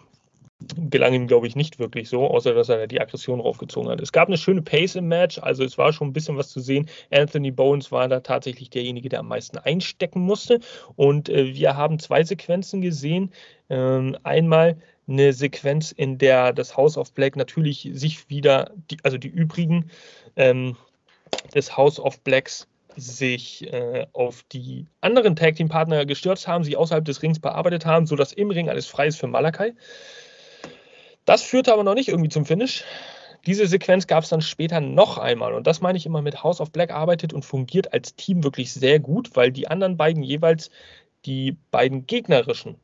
gelang ihm, glaube ich, nicht wirklich so, außer dass er die Aggression raufgezogen hat. Es gab eine schöne Pace im Match, also es war schon ein bisschen was zu sehen. Anthony Bones war da tatsächlich derjenige, der am meisten einstecken musste. Und äh, wir haben zwei Sequenzen gesehen. Ähm, einmal eine Sequenz, in der das House of Black natürlich sich wieder, die, also die übrigen ähm, des House of Blacks sich äh, auf die anderen Tag Team Partner gestürzt haben, sie außerhalb des Rings bearbeitet haben, sodass im Ring alles frei ist für Malakai. Das führte aber noch nicht irgendwie zum Finish. Diese Sequenz gab es dann später noch einmal und das meine ich immer mit House of Black arbeitet und fungiert als Team wirklich sehr gut, weil die anderen beiden jeweils die beiden gegnerischen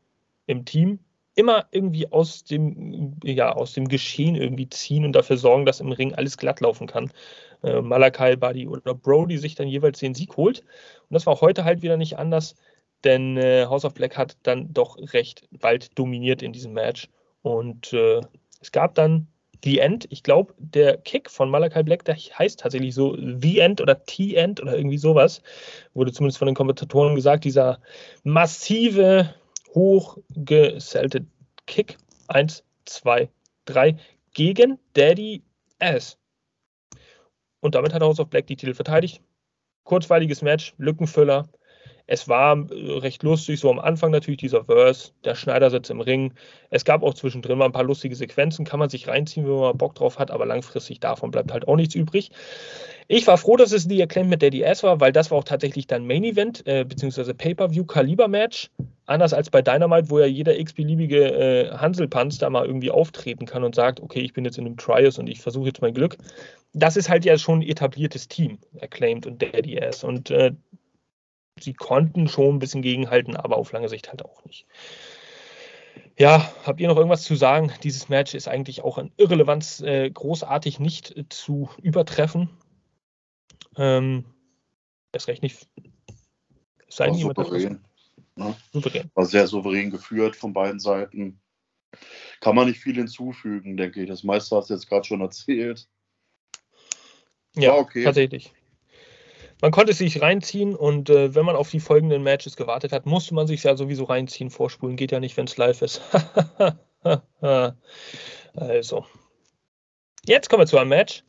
im Team immer irgendwie aus dem, ja, aus dem Geschehen irgendwie ziehen und dafür sorgen, dass im Ring alles glatt laufen kann. Äh, Malakai, Buddy oder Brody sich dann jeweils den Sieg holt. Und das war heute halt wieder nicht anders, denn äh, House of Black hat dann doch recht bald dominiert in diesem Match. Und äh, es gab dann The End. Ich glaube, der Kick von Malakai Black, der heißt tatsächlich so The End oder T-End oder irgendwie sowas. Wurde zumindest von den Kommentatoren gesagt, dieser massive, hochgesellte Kick. Eins, zwei, drei gegen Daddy S. Und damit hat House of Black die Titel verteidigt. Kurzweiliges Match, Lückenfüller. Es war äh, recht lustig, so am Anfang natürlich dieser Verse, der Schneidersitz im Ring. Es gab auch zwischendrin mal ein paar lustige Sequenzen, kann man sich reinziehen, wenn man mal Bock drauf hat, aber langfristig davon bleibt halt auch nichts übrig. Ich war froh, dass es die Acclaim mit Daddy S war, weil das war auch tatsächlich dann Main Event, äh, beziehungsweise Pay-Per-View-Kaliber-Match. Anders als bei Dynamite, wo ja jeder x-beliebige äh, Hanselpanz da mal irgendwie auftreten kann und sagt, okay, ich bin jetzt in einem Trios und ich versuche jetzt mein Glück. Das ist halt ja schon ein etabliertes Team, Acclaimed und Daddy S. Und äh, sie konnten schon ein bisschen gegenhalten, aber auf lange Sicht halt auch nicht. Ja, habt ihr noch irgendwas zu sagen? Dieses Match ist eigentlich auch an Irrelevanz äh, großartig nicht äh, zu übertreffen. Ähm, erst recht nicht. Sei War souverän. Ne? souverän. War sehr souverän geführt von beiden Seiten. Kann man nicht viel hinzufügen, denke ich. Das meiste hast du jetzt gerade schon erzählt. Ja, okay. tatsächlich man konnte es sich reinziehen und äh, wenn man auf die folgenden Matches gewartet hat, musste man sich ja sowieso reinziehen. Vorspulen geht ja nicht, wenn es live ist. <laughs> also. Jetzt kommen wir zu einem Match.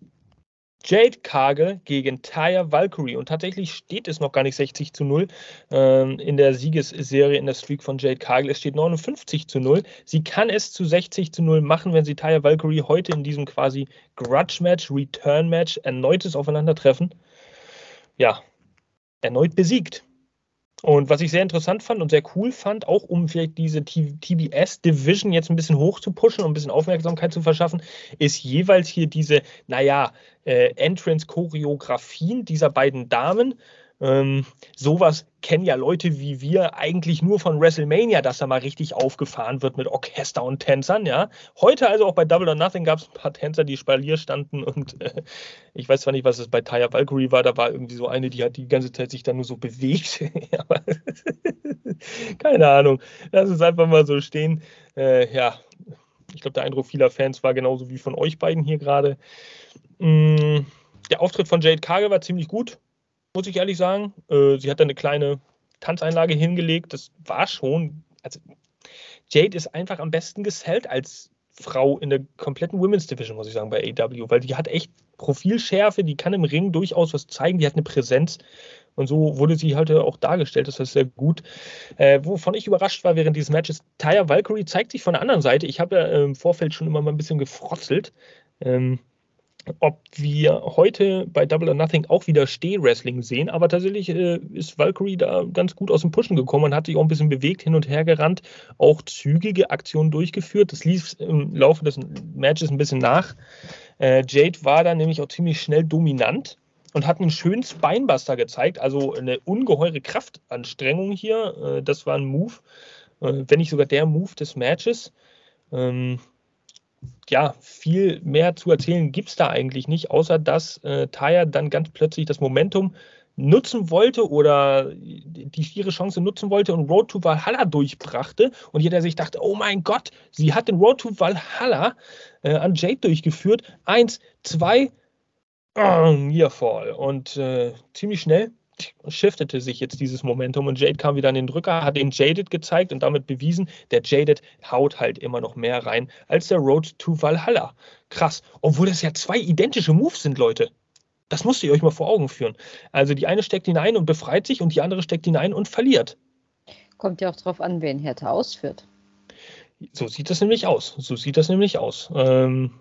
Jade Cargill gegen Taya Valkyrie. Und tatsächlich steht es noch gar nicht 60 zu 0 ähm, in der Siegesserie in der Streak von Jade Cargill. Es steht 59 zu 0. Sie kann es zu 60 zu 0 machen, wenn sie Taya Valkyrie heute in diesem quasi Grudge-Match, Return-Match erneutes Aufeinandertreffen ja, erneut besiegt. Und was ich sehr interessant fand und sehr cool fand, auch um vielleicht diese TBS-Division jetzt ein bisschen hoch zu pushen und ein bisschen Aufmerksamkeit zu verschaffen, ist jeweils hier diese, naja, äh, Entrance-Choreografien dieser beiden Damen ähm, sowas kennen ja Leute wie wir eigentlich nur von WrestleMania, dass da mal richtig aufgefahren wird mit Orchester und Tänzern, ja. Heute also auch bei Double or Nothing gab es ein paar Tänzer, die Spalier standen und äh, ich weiß zwar nicht, was es bei Taya Valkyrie war, da war irgendwie so eine, die hat die ganze Zeit sich dann nur so bewegt. <laughs> <laughs> keine Ahnung. Lass es einfach mal so stehen. Äh, ja, ich glaube, der Eindruck vieler Fans war genauso wie von euch beiden hier gerade. Mm, der Auftritt von Jade Cargill war ziemlich gut muss ich ehrlich sagen. Äh, sie hat da eine kleine Tanzeinlage hingelegt. Das war schon. Also, Jade ist einfach am besten gesellt als Frau in der kompletten Women's Division, muss ich sagen, bei AW, weil die hat echt Profilschärfe, die kann im Ring durchaus was zeigen, die hat eine Präsenz und so wurde sie halt auch dargestellt, das ist sehr gut. Äh, wovon ich überrascht war während dieses Matches, Taya Valkyrie zeigt sich von der anderen Seite. Ich habe ja im Vorfeld schon immer mal ein bisschen gefrotzelt. Ähm, ob wir heute bei Double or Nothing auch wieder Steh-Wrestling sehen, aber tatsächlich äh, ist Valkyrie da ganz gut aus dem Pushen gekommen und hat sich auch ein bisschen bewegt, hin und her gerannt, auch zügige Aktionen durchgeführt. Das lief im Laufe des Matches ein bisschen nach. Äh, Jade war da nämlich auch ziemlich schnell dominant und hat einen schönen Spinebuster gezeigt, also eine ungeheure Kraftanstrengung hier. Äh, das war ein Move, äh, wenn nicht sogar der Move des Matches. Ähm, ja, viel mehr zu erzählen gibt es da eigentlich nicht, außer dass äh, Taya dann ganz plötzlich das Momentum nutzen wollte oder die schiere Chance nutzen wollte und Road to Valhalla durchbrachte. Und jeder sich dachte, oh mein Gott, sie hat den Road to Valhalla äh, an Jade durchgeführt. Eins, zwei, äh, Nearfall. Und äh, ziemlich schnell shiftete sich jetzt dieses Momentum und Jade kam wieder an den Drücker, hat den Jaded gezeigt und damit bewiesen, der Jaded haut halt immer noch mehr rein als der Road to Valhalla. Krass, obwohl das ja zwei identische Moves sind, Leute. Das musst ihr euch mal vor Augen führen. Also die eine steckt hinein und befreit sich und die andere steckt hinein und verliert. Kommt ja auch drauf an, wen Hertha ausführt. So sieht das nämlich aus. So sieht das nämlich aus. Ähm,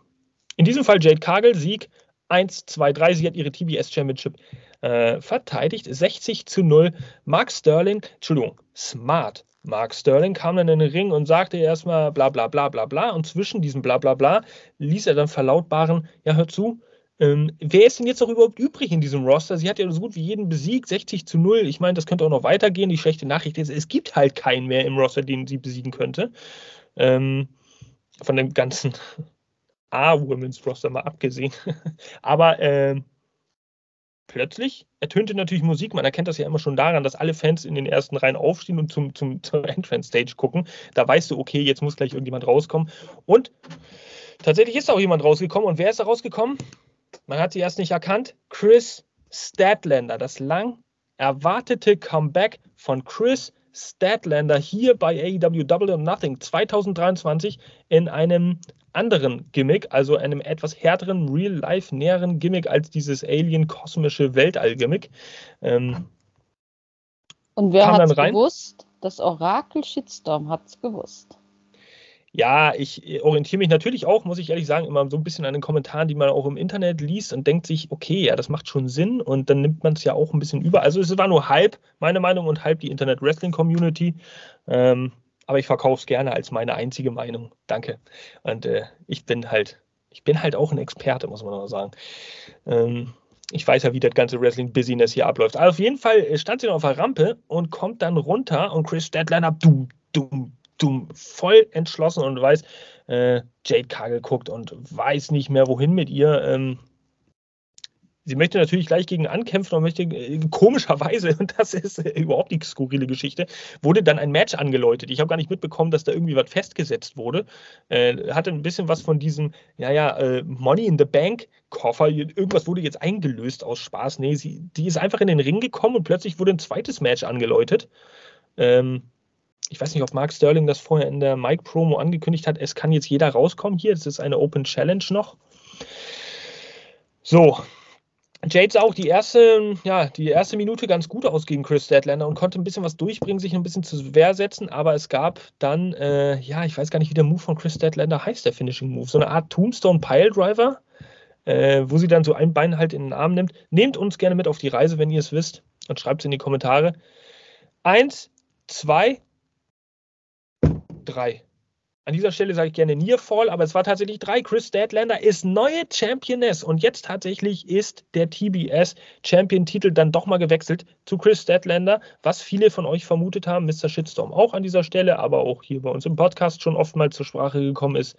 in diesem Fall Jade Cargill, Sieg 1, 2, 3. Sie hat ihre TBS Championship äh, verteidigt. 60 zu 0. Mark Sterling, Entschuldigung, Smart. Mark Sterling kam dann in den Ring und sagte erstmal bla bla bla bla bla. Und zwischen diesem bla bla bla ließ er dann verlautbaren: Ja, hör zu, ähm, wer ist denn jetzt noch überhaupt übrig in diesem Roster? Sie hat ja so gut wie jeden besiegt, 60 zu 0. Ich meine, das könnte auch noch weitergehen. Die schlechte Nachricht ist, es gibt halt keinen mehr im Roster, den sie besiegen könnte. Ähm, von dem ganzen <laughs> A-Women's Roster mal abgesehen. <laughs> Aber äh, plötzlich ertönte natürlich Musik. Man erkennt das ja immer schon daran, dass alle Fans in den ersten Reihen aufstehen und zum, zum, zur Entrance-Stage gucken. Da weißt du, okay, jetzt muss gleich irgendjemand rauskommen. Und tatsächlich ist auch jemand rausgekommen. Und wer ist da rausgekommen? Man hat sie erst nicht erkannt. Chris Statlander, das lang erwartete Comeback von Chris Statlander hier bei AEW Double or Nothing 2023 in einem anderen Gimmick, also einem etwas härteren, real-life näheren Gimmick als dieses Alien-kosmische Weltall-Gimmick. Ähm, Und wer hat es gewusst? Das Orakel Shitstorm hat es gewusst. Ja, ich orientiere mich natürlich auch, muss ich ehrlich sagen, immer so ein bisschen an den Kommentaren, die man auch im Internet liest und denkt sich, okay, ja, das macht schon Sinn und dann nimmt man es ja auch ein bisschen über. Also es war nur halb meine Meinung und halb die Internet Wrestling Community. Ähm, aber ich verkaufe es gerne als meine einzige Meinung. Danke. Und äh, ich bin halt, ich bin halt auch ein Experte, muss man auch sagen. Ähm, ich weiß ja, wie das ganze Wrestling-Business hier abläuft. Aber auf jeden Fall äh, stand sie noch auf der Rampe und kommt dann runter und Chris Stadliner, dumm, dumm, du voll entschlossen und weiß, äh, Jade Kagel guckt und weiß nicht mehr, wohin mit ihr. Ähm, sie möchte natürlich gleich gegen ankämpfen und möchte äh, komischerweise, <laughs> und das ist äh, überhaupt die skurrile Geschichte, wurde dann ein Match angeläutet. Ich habe gar nicht mitbekommen, dass da irgendwie was festgesetzt wurde. Äh, hatte ein bisschen was von diesem, ja, ja, äh, Money in the Bank Koffer. Irgendwas wurde jetzt eingelöst aus Spaß. Nee, sie, die ist einfach in den Ring gekommen und plötzlich wurde ein zweites Match angeläutet. Ähm, ich weiß nicht, ob Mark Sterling das vorher in der Mike-Promo angekündigt hat, es kann jetzt jeder rauskommen hier. Es ist eine Open Challenge noch. So. Jade sah auch die erste, ja, die erste Minute ganz gut aus gegen Chris Statlander und konnte ein bisschen was durchbringen, sich ein bisschen zur Wehr setzen, aber es gab dann, äh, ja, ich weiß gar nicht, wie der Move von Chris Statlander heißt, der Finishing Move. So eine Art Tombstone Pile Driver, äh, wo sie dann so ein Bein halt in den Arm nimmt. Nehmt uns gerne mit auf die Reise, wenn ihr es wisst, und schreibt es in die Kommentare. Eins, zwei, drei. An dieser Stelle sage ich gerne Nearfall, aber es war tatsächlich drei. Chris Statlander ist neue Championess und jetzt tatsächlich ist der TBS Champion-Titel dann doch mal gewechselt zu Chris Statlander, was viele von euch vermutet haben. Mr. Shitstorm auch an dieser Stelle, aber auch hier bei uns im Podcast schon oftmals zur Sprache gekommen ist.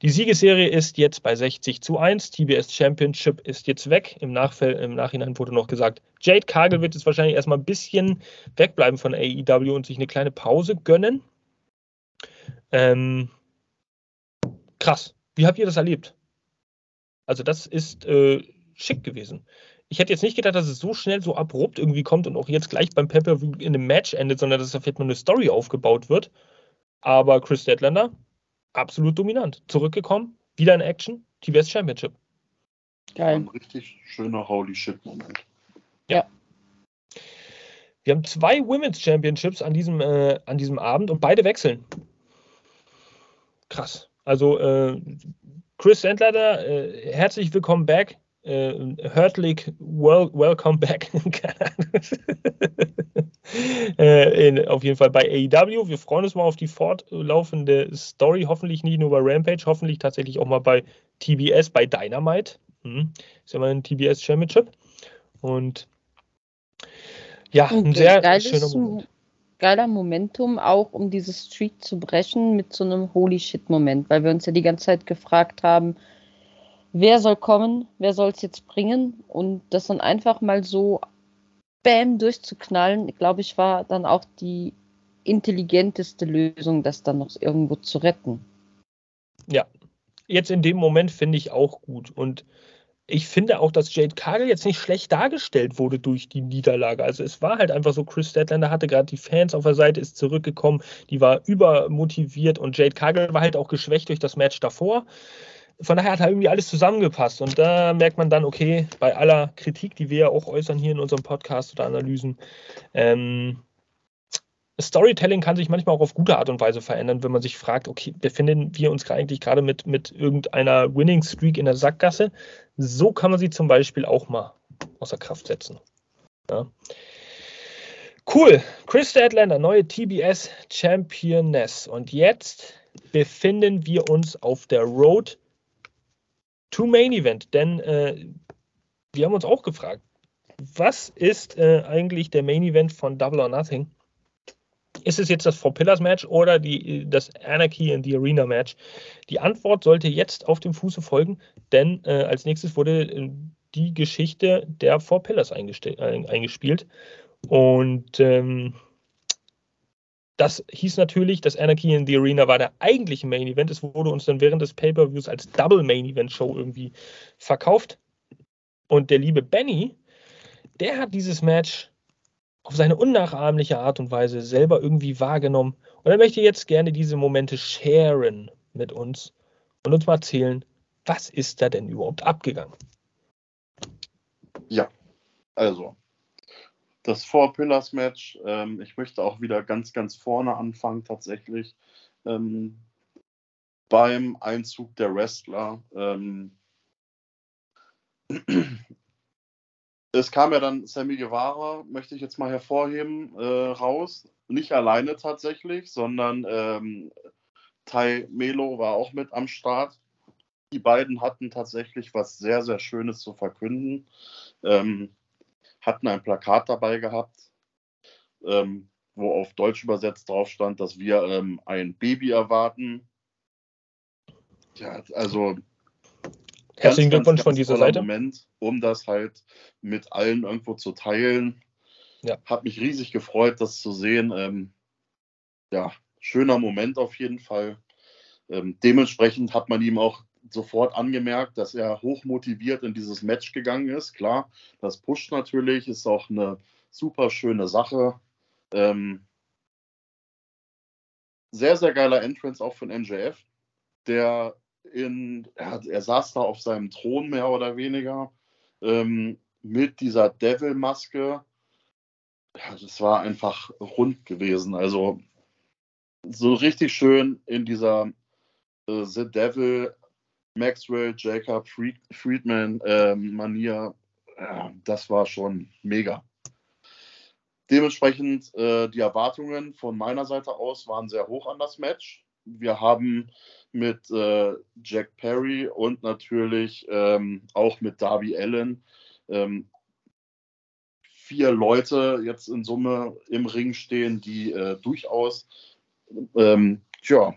Die Siegesserie ist jetzt bei 60 zu 1. TBS Championship ist jetzt weg. Im, Nachfall, Im Nachhinein wurde noch gesagt, Jade Cargill wird jetzt wahrscheinlich erstmal ein bisschen wegbleiben von AEW und sich eine kleine Pause gönnen. Ähm, krass. Wie habt ihr das erlebt? Also, das ist äh, schick gewesen. Ich hätte jetzt nicht gedacht, dass es so schnell, so abrupt irgendwie kommt und auch jetzt gleich beim Pay-Per-View in einem Match endet, sondern dass da vielleicht mal eine Story aufgebaut wird. Aber Chris Deadlander, absolut dominant. Zurückgekommen, wieder in Action, TBS Championship. Geil. Ein richtig schöner Holy Shit-Moment. Ja. Wir haben zwei Women's Championships an diesem, äh, an diesem Abend und beide wechseln krass. Also äh, Chris Sandleiter, äh, herzlich willkommen back. Äh, Hurtlig, well, welcome back. <laughs> äh, in, auf jeden Fall bei AEW. Wir freuen uns mal auf die fortlaufende Story. Hoffentlich nicht nur bei Rampage, hoffentlich tatsächlich auch mal bei TBS, bei Dynamite. Hm. Ist ja mal ein TBS Championship. Und ja, ein sehr schöner Moment geiler Momentum, auch um diese Streak zu brechen mit so einem Holy Shit-Moment, weil wir uns ja die ganze Zeit gefragt haben, wer soll kommen, wer soll es jetzt bringen und das dann einfach mal so bam durchzuknallen, glaube ich, war dann auch die intelligenteste Lösung, das dann noch irgendwo zu retten. Ja, jetzt in dem Moment finde ich auch gut und ich finde auch, dass Jade Cargill jetzt nicht schlecht dargestellt wurde durch die Niederlage. Also es war halt einfach so, Chris Statlander hatte gerade die Fans auf der Seite, ist zurückgekommen, die war übermotiviert und Jade Cargill war halt auch geschwächt durch das Match davor. Von daher hat halt irgendwie alles zusammengepasst. Und da merkt man dann, okay, bei aller Kritik, die wir ja auch äußern hier in unserem Podcast oder Analysen, ähm, Storytelling kann sich manchmal auch auf gute Art und Weise verändern, wenn man sich fragt, okay, befinden wir uns eigentlich gerade mit, mit irgendeiner Winning Streak in der Sackgasse? So kann man sie zum Beispiel auch mal außer Kraft setzen. Ja. Cool. Chris Statlander, neue TBS Championess. Und jetzt befinden wir uns auf der Road to Main Event. Denn äh, wir haben uns auch gefragt, was ist äh, eigentlich der Main Event von Double or Nothing? Ist es jetzt das Four Pillars Match oder die, das Anarchy in the Arena Match? Die Antwort sollte jetzt auf dem Fuße folgen, denn äh, als nächstes wurde äh, die Geschichte der Four Pillars eingespielt. Und ähm, das hieß natürlich, dass Anarchy in the Arena war der eigentliche Main Event. Es wurde uns dann während des Pay-Per-Views als Double Main Event Show irgendwie verkauft. Und der liebe Benny, der hat dieses Match auf seine unnachahmliche Art und Weise selber irgendwie wahrgenommen. Und er möchte jetzt gerne diese Momente sharen mit uns und uns mal erzählen, was ist da denn überhaupt abgegangen? Ja, also das Four Pillars Match. Ähm, ich möchte auch wieder ganz, ganz vorne anfangen, tatsächlich. Ähm, beim Einzug der Wrestler. Ähm, es kam ja dann Sammy Guevara, möchte ich jetzt mal hervorheben, äh, raus. Nicht alleine tatsächlich, sondern ähm, Tai Melo war auch mit am Start. Die beiden hatten tatsächlich was sehr, sehr Schönes zu verkünden. Ähm, hatten ein Plakat dabei gehabt, ähm, wo auf Deutsch übersetzt drauf stand, dass wir ähm, ein Baby erwarten. Ja, also herzlichen Glückwunsch von dieser Seite. Moment, um das halt mit allen irgendwo zu teilen. Ja. Hat mich riesig gefreut, das zu sehen. Ähm, ja, schöner Moment auf jeden Fall. Ähm, dementsprechend hat man ihm auch sofort angemerkt, dass er hochmotiviert in dieses Match gegangen ist. Klar, das pusht natürlich, ist auch eine super schöne Sache. Ähm, sehr, sehr geiler Entrance auch von MJF, der in, er, er saß da auf seinem Thron mehr oder weniger ähm, mit dieser Devil-Maske. Ja, das war einfach rund gewesen. Also so richtig schön in dieser äh, The Devil Maxwell, Jacob, Fried, Friedman, ähm, Manier, ja, das war schon mega. Dementsprechend äh, die Erwartungen von meiner Seite aus waren sehr hoch an das Match. Wir haben mit äh, Jack Perry und natürlich ähm, auch mit Darby Allen ähm, vier Leute jetzt in Summe im Ring stehen, die äh, durchaus ähm, tja,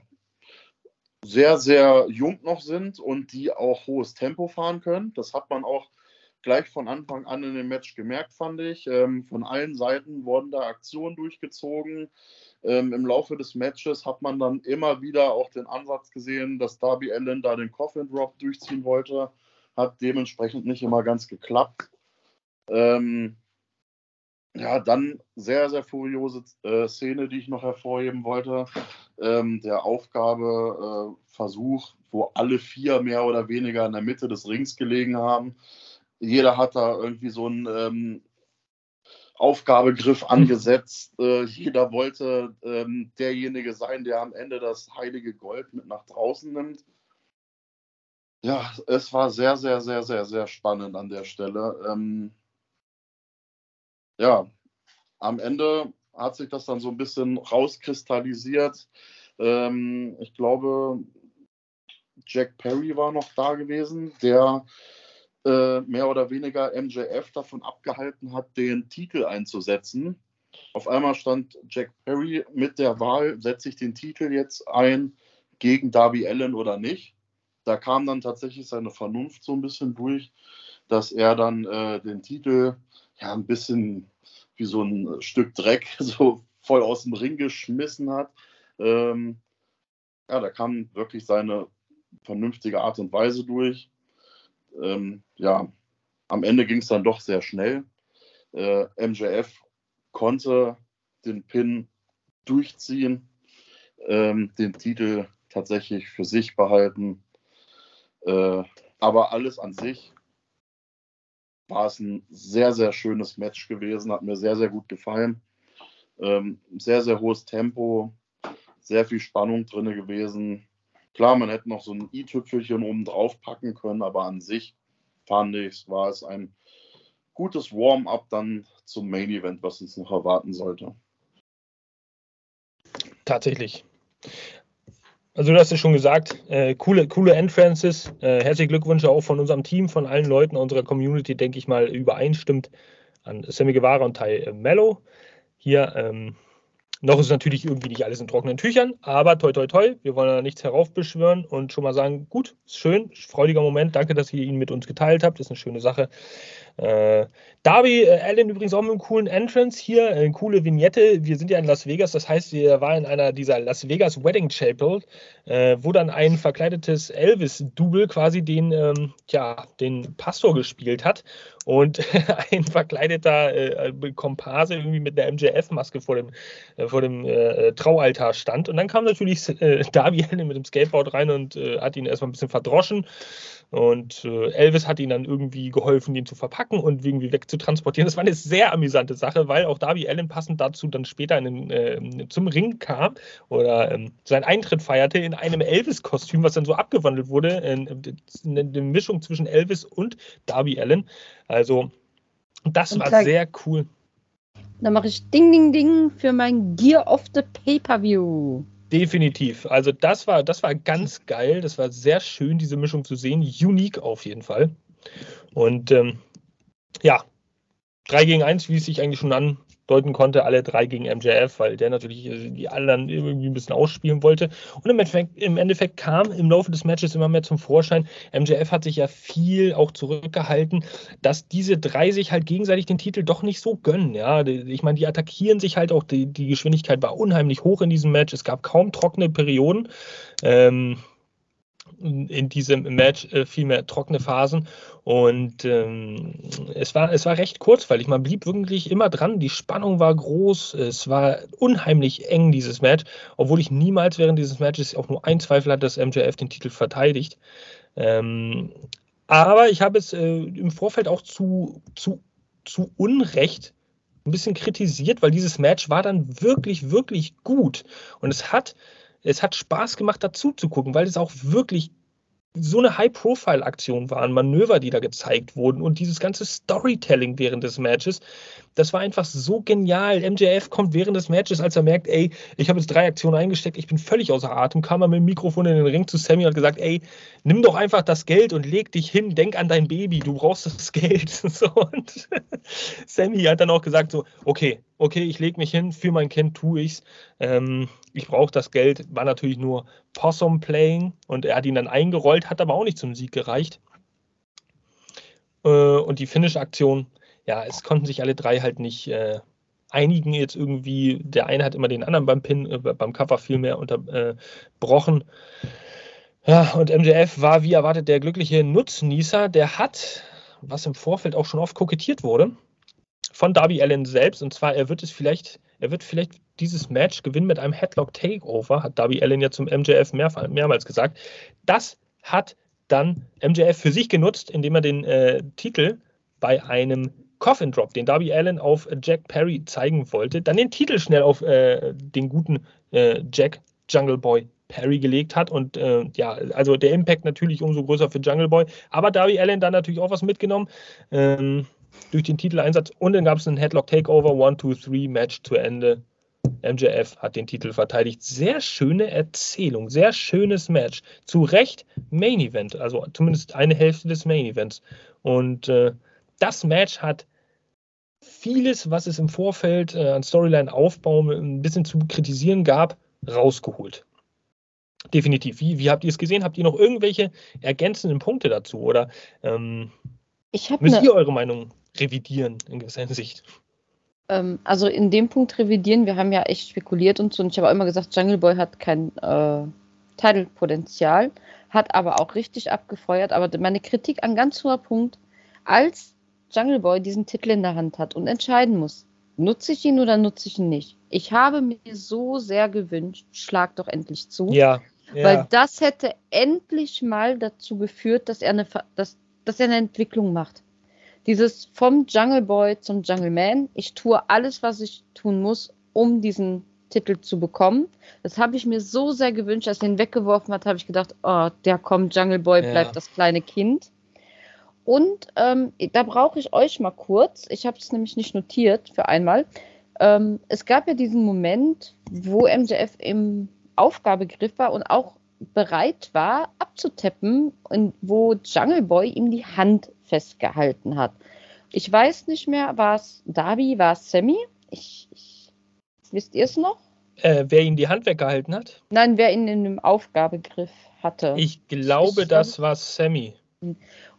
sehr, sehr jung noch sind und die auch hohes Tempo fahren können. Das hat man auch gleich von Anfang an in dem Match gemerkt, fand ich. Ähm, von allen Seiten wurden da Aktionen durchgezogen. Ähm, Im Laufe des Matches hat man dann immer wieder auch den Ansatz gesehen, dass Darby Allen da den Coffin Drop durchziehen wollte. Hat dementsprechend nicht immer ganz geklappt. Ähm, ja, dann sehr, sehr furiose äh, Szene, die ich noch hervorheben wollte. Ähm, der Aufgabeversuch, äh, wo alle vier mehr oder weniger in der Mitte des Rings gelegen haben. Jeder hat da irgendwie so einen ähm, Aufgabegriff hm. angesetzt. Äh, jeder wollte ähm, derjenige sein, der am Ende das heilige Gold mit nach draußen nimmt. Ja, es war sehr, sehr, sehr, sehr, sehr spannend an der Stelle. Ähm, ja, am Ende hat sich das dann so ein bisschen rauskristallisiert. Ähm, ich glaube, Jack Perry war noch da gewesen, der äh, mehr oder weniger MJF davon abgehalten hat, den Titel einzusetzen. Auf einmal stand Jack Perry mit der Wahl, setze ich den Titel jetzt ein gegen Darby Allen oder nicht. Da kam dann tatsächlich seine Vernunft so ein bisschen durch, dass er dann äh, den Titel ja ein bisschen wie so ein Stück Dreck <laughs> so voll aus dem Ring geschmissen hat. Ähm, ja, da kam wirklich seine vernünftige Art und Weise durch. Ähm, ja, am Ende ging es dann doch sehr schnell. Äh, MJF konnte den Pin durchziehen, ähm, den Titel tatsächlich für sich behalten. Äh, aber alles an sich war es ein sehr, sehr schönes Match gewesen, hat mir sehr, sehr gut gefallen. Ähm, sehr, sehr hohes Tempo, sehr viel Spannung drin gewesen. Klar, man hätte noch so ein i-Tüpfelchen oben drauf packen können, aber an sich fand ich, war es ein gutes Warm-up dann zum Main Event, was uns noch erwarten sollte. Tatsächlich. Also du hast es schon gesagt, äh, coole, coole Entrances. Äh, herzliche Glückwünsche auch von unserem Team, von allen Leuten unserer Community, denke ich mal, übereinstimmt an Sammy Guevara und Ty Mello. Hier ähm, noch ist natürlich irgendwie nicht alles in trockenen Tüchern, aber toi toi toi, wir wollen da nichts heraufbeschwören und schon mal sagen, gut, ist schön, freudiger Moment, danke, dass ihr ihn mit uns geteilt habt, ist eine schöne Sache. Äh, Darby äh, Allen übrigens auch mit einem coolen Entrance hier, eine coole Vignette. Wir sind ja in Las Vegas, das heißt, wir waren in einer dieser Las Vegas Wedding Chapel, äh, wo dann ein verkleidetes Elvis-Double quasi den, ähm, ja, den Pastor gespielt hat und <laughs> ein verkleideter äh, Komparse irgendwie mit einer MJF-Maske vor dem, äh, vor dem äh, Traualtar stand. Und dann kam natürlich äh, Darby Allen mit dem Skateboard rein und äh, hat ihn erstmal ein bisschen verdroschen. Und äh, Elvis hat ihn dann irgendwie geholfen, ihn zu verpacken und irgendwie wegzutransportieren. Das war eine sehr amüsante Sache, weil auch Darby Allen passend dazu dann später den, äh, zum Ring kam oder ähm, seinen Eintritt feierte in einem Elvis-Kostüm, was dann so abgewandelt wurde, in, in, in der Mischung zwischen Elvis und Darby Allen. Also, das und war sehr cool. Dann mache ich Ding, Ding, Ding für mein Gear of the Pay-Per-View. Definitiv. Also das war, das war ganz geil. Das war sehr schön, diese Mischung zu sehen. Unique auf jeden Fall. Und ähm, ja, 3 gegen 1, wie es sich eigentlich schon an, deuten konnte, alle drei gegen MJF, weil der natürlich äh, die anderen irgendwie ein bisschen ausspielen wollte. Und im Endeffekt, im Endeffekt, kam im Laufe des Matches immer mehr zum Vorschein. MJF hat sich ja viel auch zurückgehalten, dass diese drei sich halt gegenseitig den Titel doch nicht so gönnen. Ja, ich meine, die attackieren sich halt auch, die, die Geschwindigkeit war unheimlich hoch in diesem Match. Es gab kaum trockene Perioden. Ähm, in diesem Match äh, viel mehr trockene Phasen und ähm, es, war, es war recht kurzweilig. Man blieb wirklich immer dran. Die Spannung war groß. Es war unheimlich eng, dieses Match, obwohl ich niemals während dieses Matches auch nur ein Zweifel hatte, dass MJF den Titel verteidigt. Ähm, aber ich habe es äh, im Vorfeld auch zu, zu, zu Unrecht ein bisschen kritisiert, weil dieses Match war dann wirklich, wirklich gut. Und es hat es hat Spaß gemacht, dazu zu gucken, weil es auch wirklich so eine High-Profile-Aktion waren, Manöver, die da gezeigt wurden und dieses ganze Storytelling während des Matches, das war einfach so genial. MJF kommt während des Matches, als er merkt, ey, ich habe jetzt drei Aktionen eingesteckt, ich bin völlig außer Atem, kam er mit dem Mikrofon in den Ring zu Sammy und hat gesagt, ey, nimm doch einfach das Geld und leg dich hin, denk an dein Baby, du brauchst das <laughs> Geld. So, und <laughs> Sammy hat dann auch gesagt, so, okay, okay, ich lege mich hin, für mein Kind tue ich's. Ähm, ich brauche das Geld. War natürlich nur Possum Playing und er hat ihn dann eingerollt, hat aber auch nicht zum Sieg gereicht. Äh, und die Finish-Aktion, ja, es konnten sich alle drei halt nicht äh, einigen jetzt irgendwie. Der eine hat immer den anderen beim Pin, äh, beim Cover viel mehr unterbrochen. Ja, und MJF war wie erwartet der glückliche Nutznießer. Der hat, was im Vorfeld auch schon oft kokettiert wurde, von Darby Allen selbst. Und zwar, er wird es vielleicht, er wird vielleicht dieses Match gewinnen mit einem Headlock Takeover, hat Darby Allen ja zum MJF mehr, mehrmals gesagt. Das hat dann MJF für sich genutzt, indem er den äh, Titel bei einem Coffin Drop, den Darby Allen auf Jack Perry zeigen wollte, dann den Titel schnell auf äh, den guten äh, Jack Jungle Boy Perry gelegt hat. Und äh, ja, also der Impact natürlich umso größer für Jungle Boy. Aber Darby Allen dann natürlich auch was mitgenommen. Ähm, durch den Titeleinsatz und dann gab es einen Headlock Takeover, 1, 2, 3, Match zu Ende. MJF hat den Titel verteidigt. Sehr schöne Erzählung, sehr schönes Match. Zu Recht Main Event, also zumindest eine Hälfte des Main Events. Und äh, das Match hat vieles, was es im Vorfeld äh, an Storyline-Aufbau ein bisschen zu kritisieren gab, rausgeholt. Definitiv. Wie, wie habt ihr es gesehen? Habt ihr noch irgendwelche ergänzenden Punkte dazu? Oder ähm, müsst ihr eure Meinung revidieren in gewisser Hinsicht? Ähm, also in dem Punkt revidieren, wir haben ja echt spekuliert und so. Und ich habe auch immer gesagt, Jungle Boy hat kein äh, Titelpotenzial, hat aber auch richtig abgefeuert. Aber meine Kritik an ganz hoher Punkt, als Jungle Boy diesen Titel in der Hand hat und entscheiden muss, nutze ich ihn oder nutze ich ihn nicht. Ich habe mir so sehr gewünscht, schlag doch endlich zu. Ja. ja. Weil das hätte endlich mal dazu geführt, dass er eine, dass, dass er eine Entwicklung macht. Dieses vom Jungle Boy zum Jungle Man. Ich tue alles, was ich tun muss, um diesen Titel zu bekommen. Das habe ich mir so sehr gewünscht, als er ihn weggeworfen hat, habe ich gedacht, oh, der kommt, Jungle Boy bleibt ja. das kleine Kind. Und ähm, da brauche ich euch mal kurz, ich habe es nämlich nicht notiert für einmal. Ähm, es gab ja diesen Moment, wo MJF im Aufgabegriff war und auch bereit war, abzutappen, und wo Jungle Boy ihm die Hand festgehalten hat. Ich weiß nicht mehr, war es Darby, war es Sammy? Ich, ich, wisst ihr es noch? Äh, wer ihm die Hand weggehalten hat? Nein, wer ihn in dem Aufgabegriff hatte. Ich glaube, ich, das war Sammy.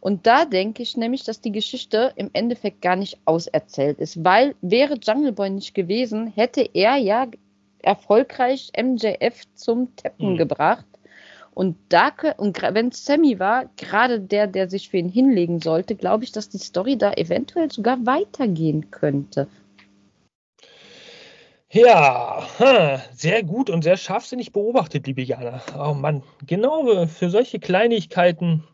Und da denke ich nämlich, dass die Geschichte im Endeffekt gar nicht auserzählt ist, weil wäre Jungle Boy nicht gewesen, hätte er ja erfolgreich MJF zum Tappen mhm. gebracht. Und da und wenn Sammy war, gerade der, der sich für ihn hinlegen sollte, glaube ich, dass die Story da eventuell sogar weitergehen könnte. Ja, sehr gut und sehr scharfsinnig beobachtet, liebe Jana. Oh Mann, genau für solche Kleinigkeiten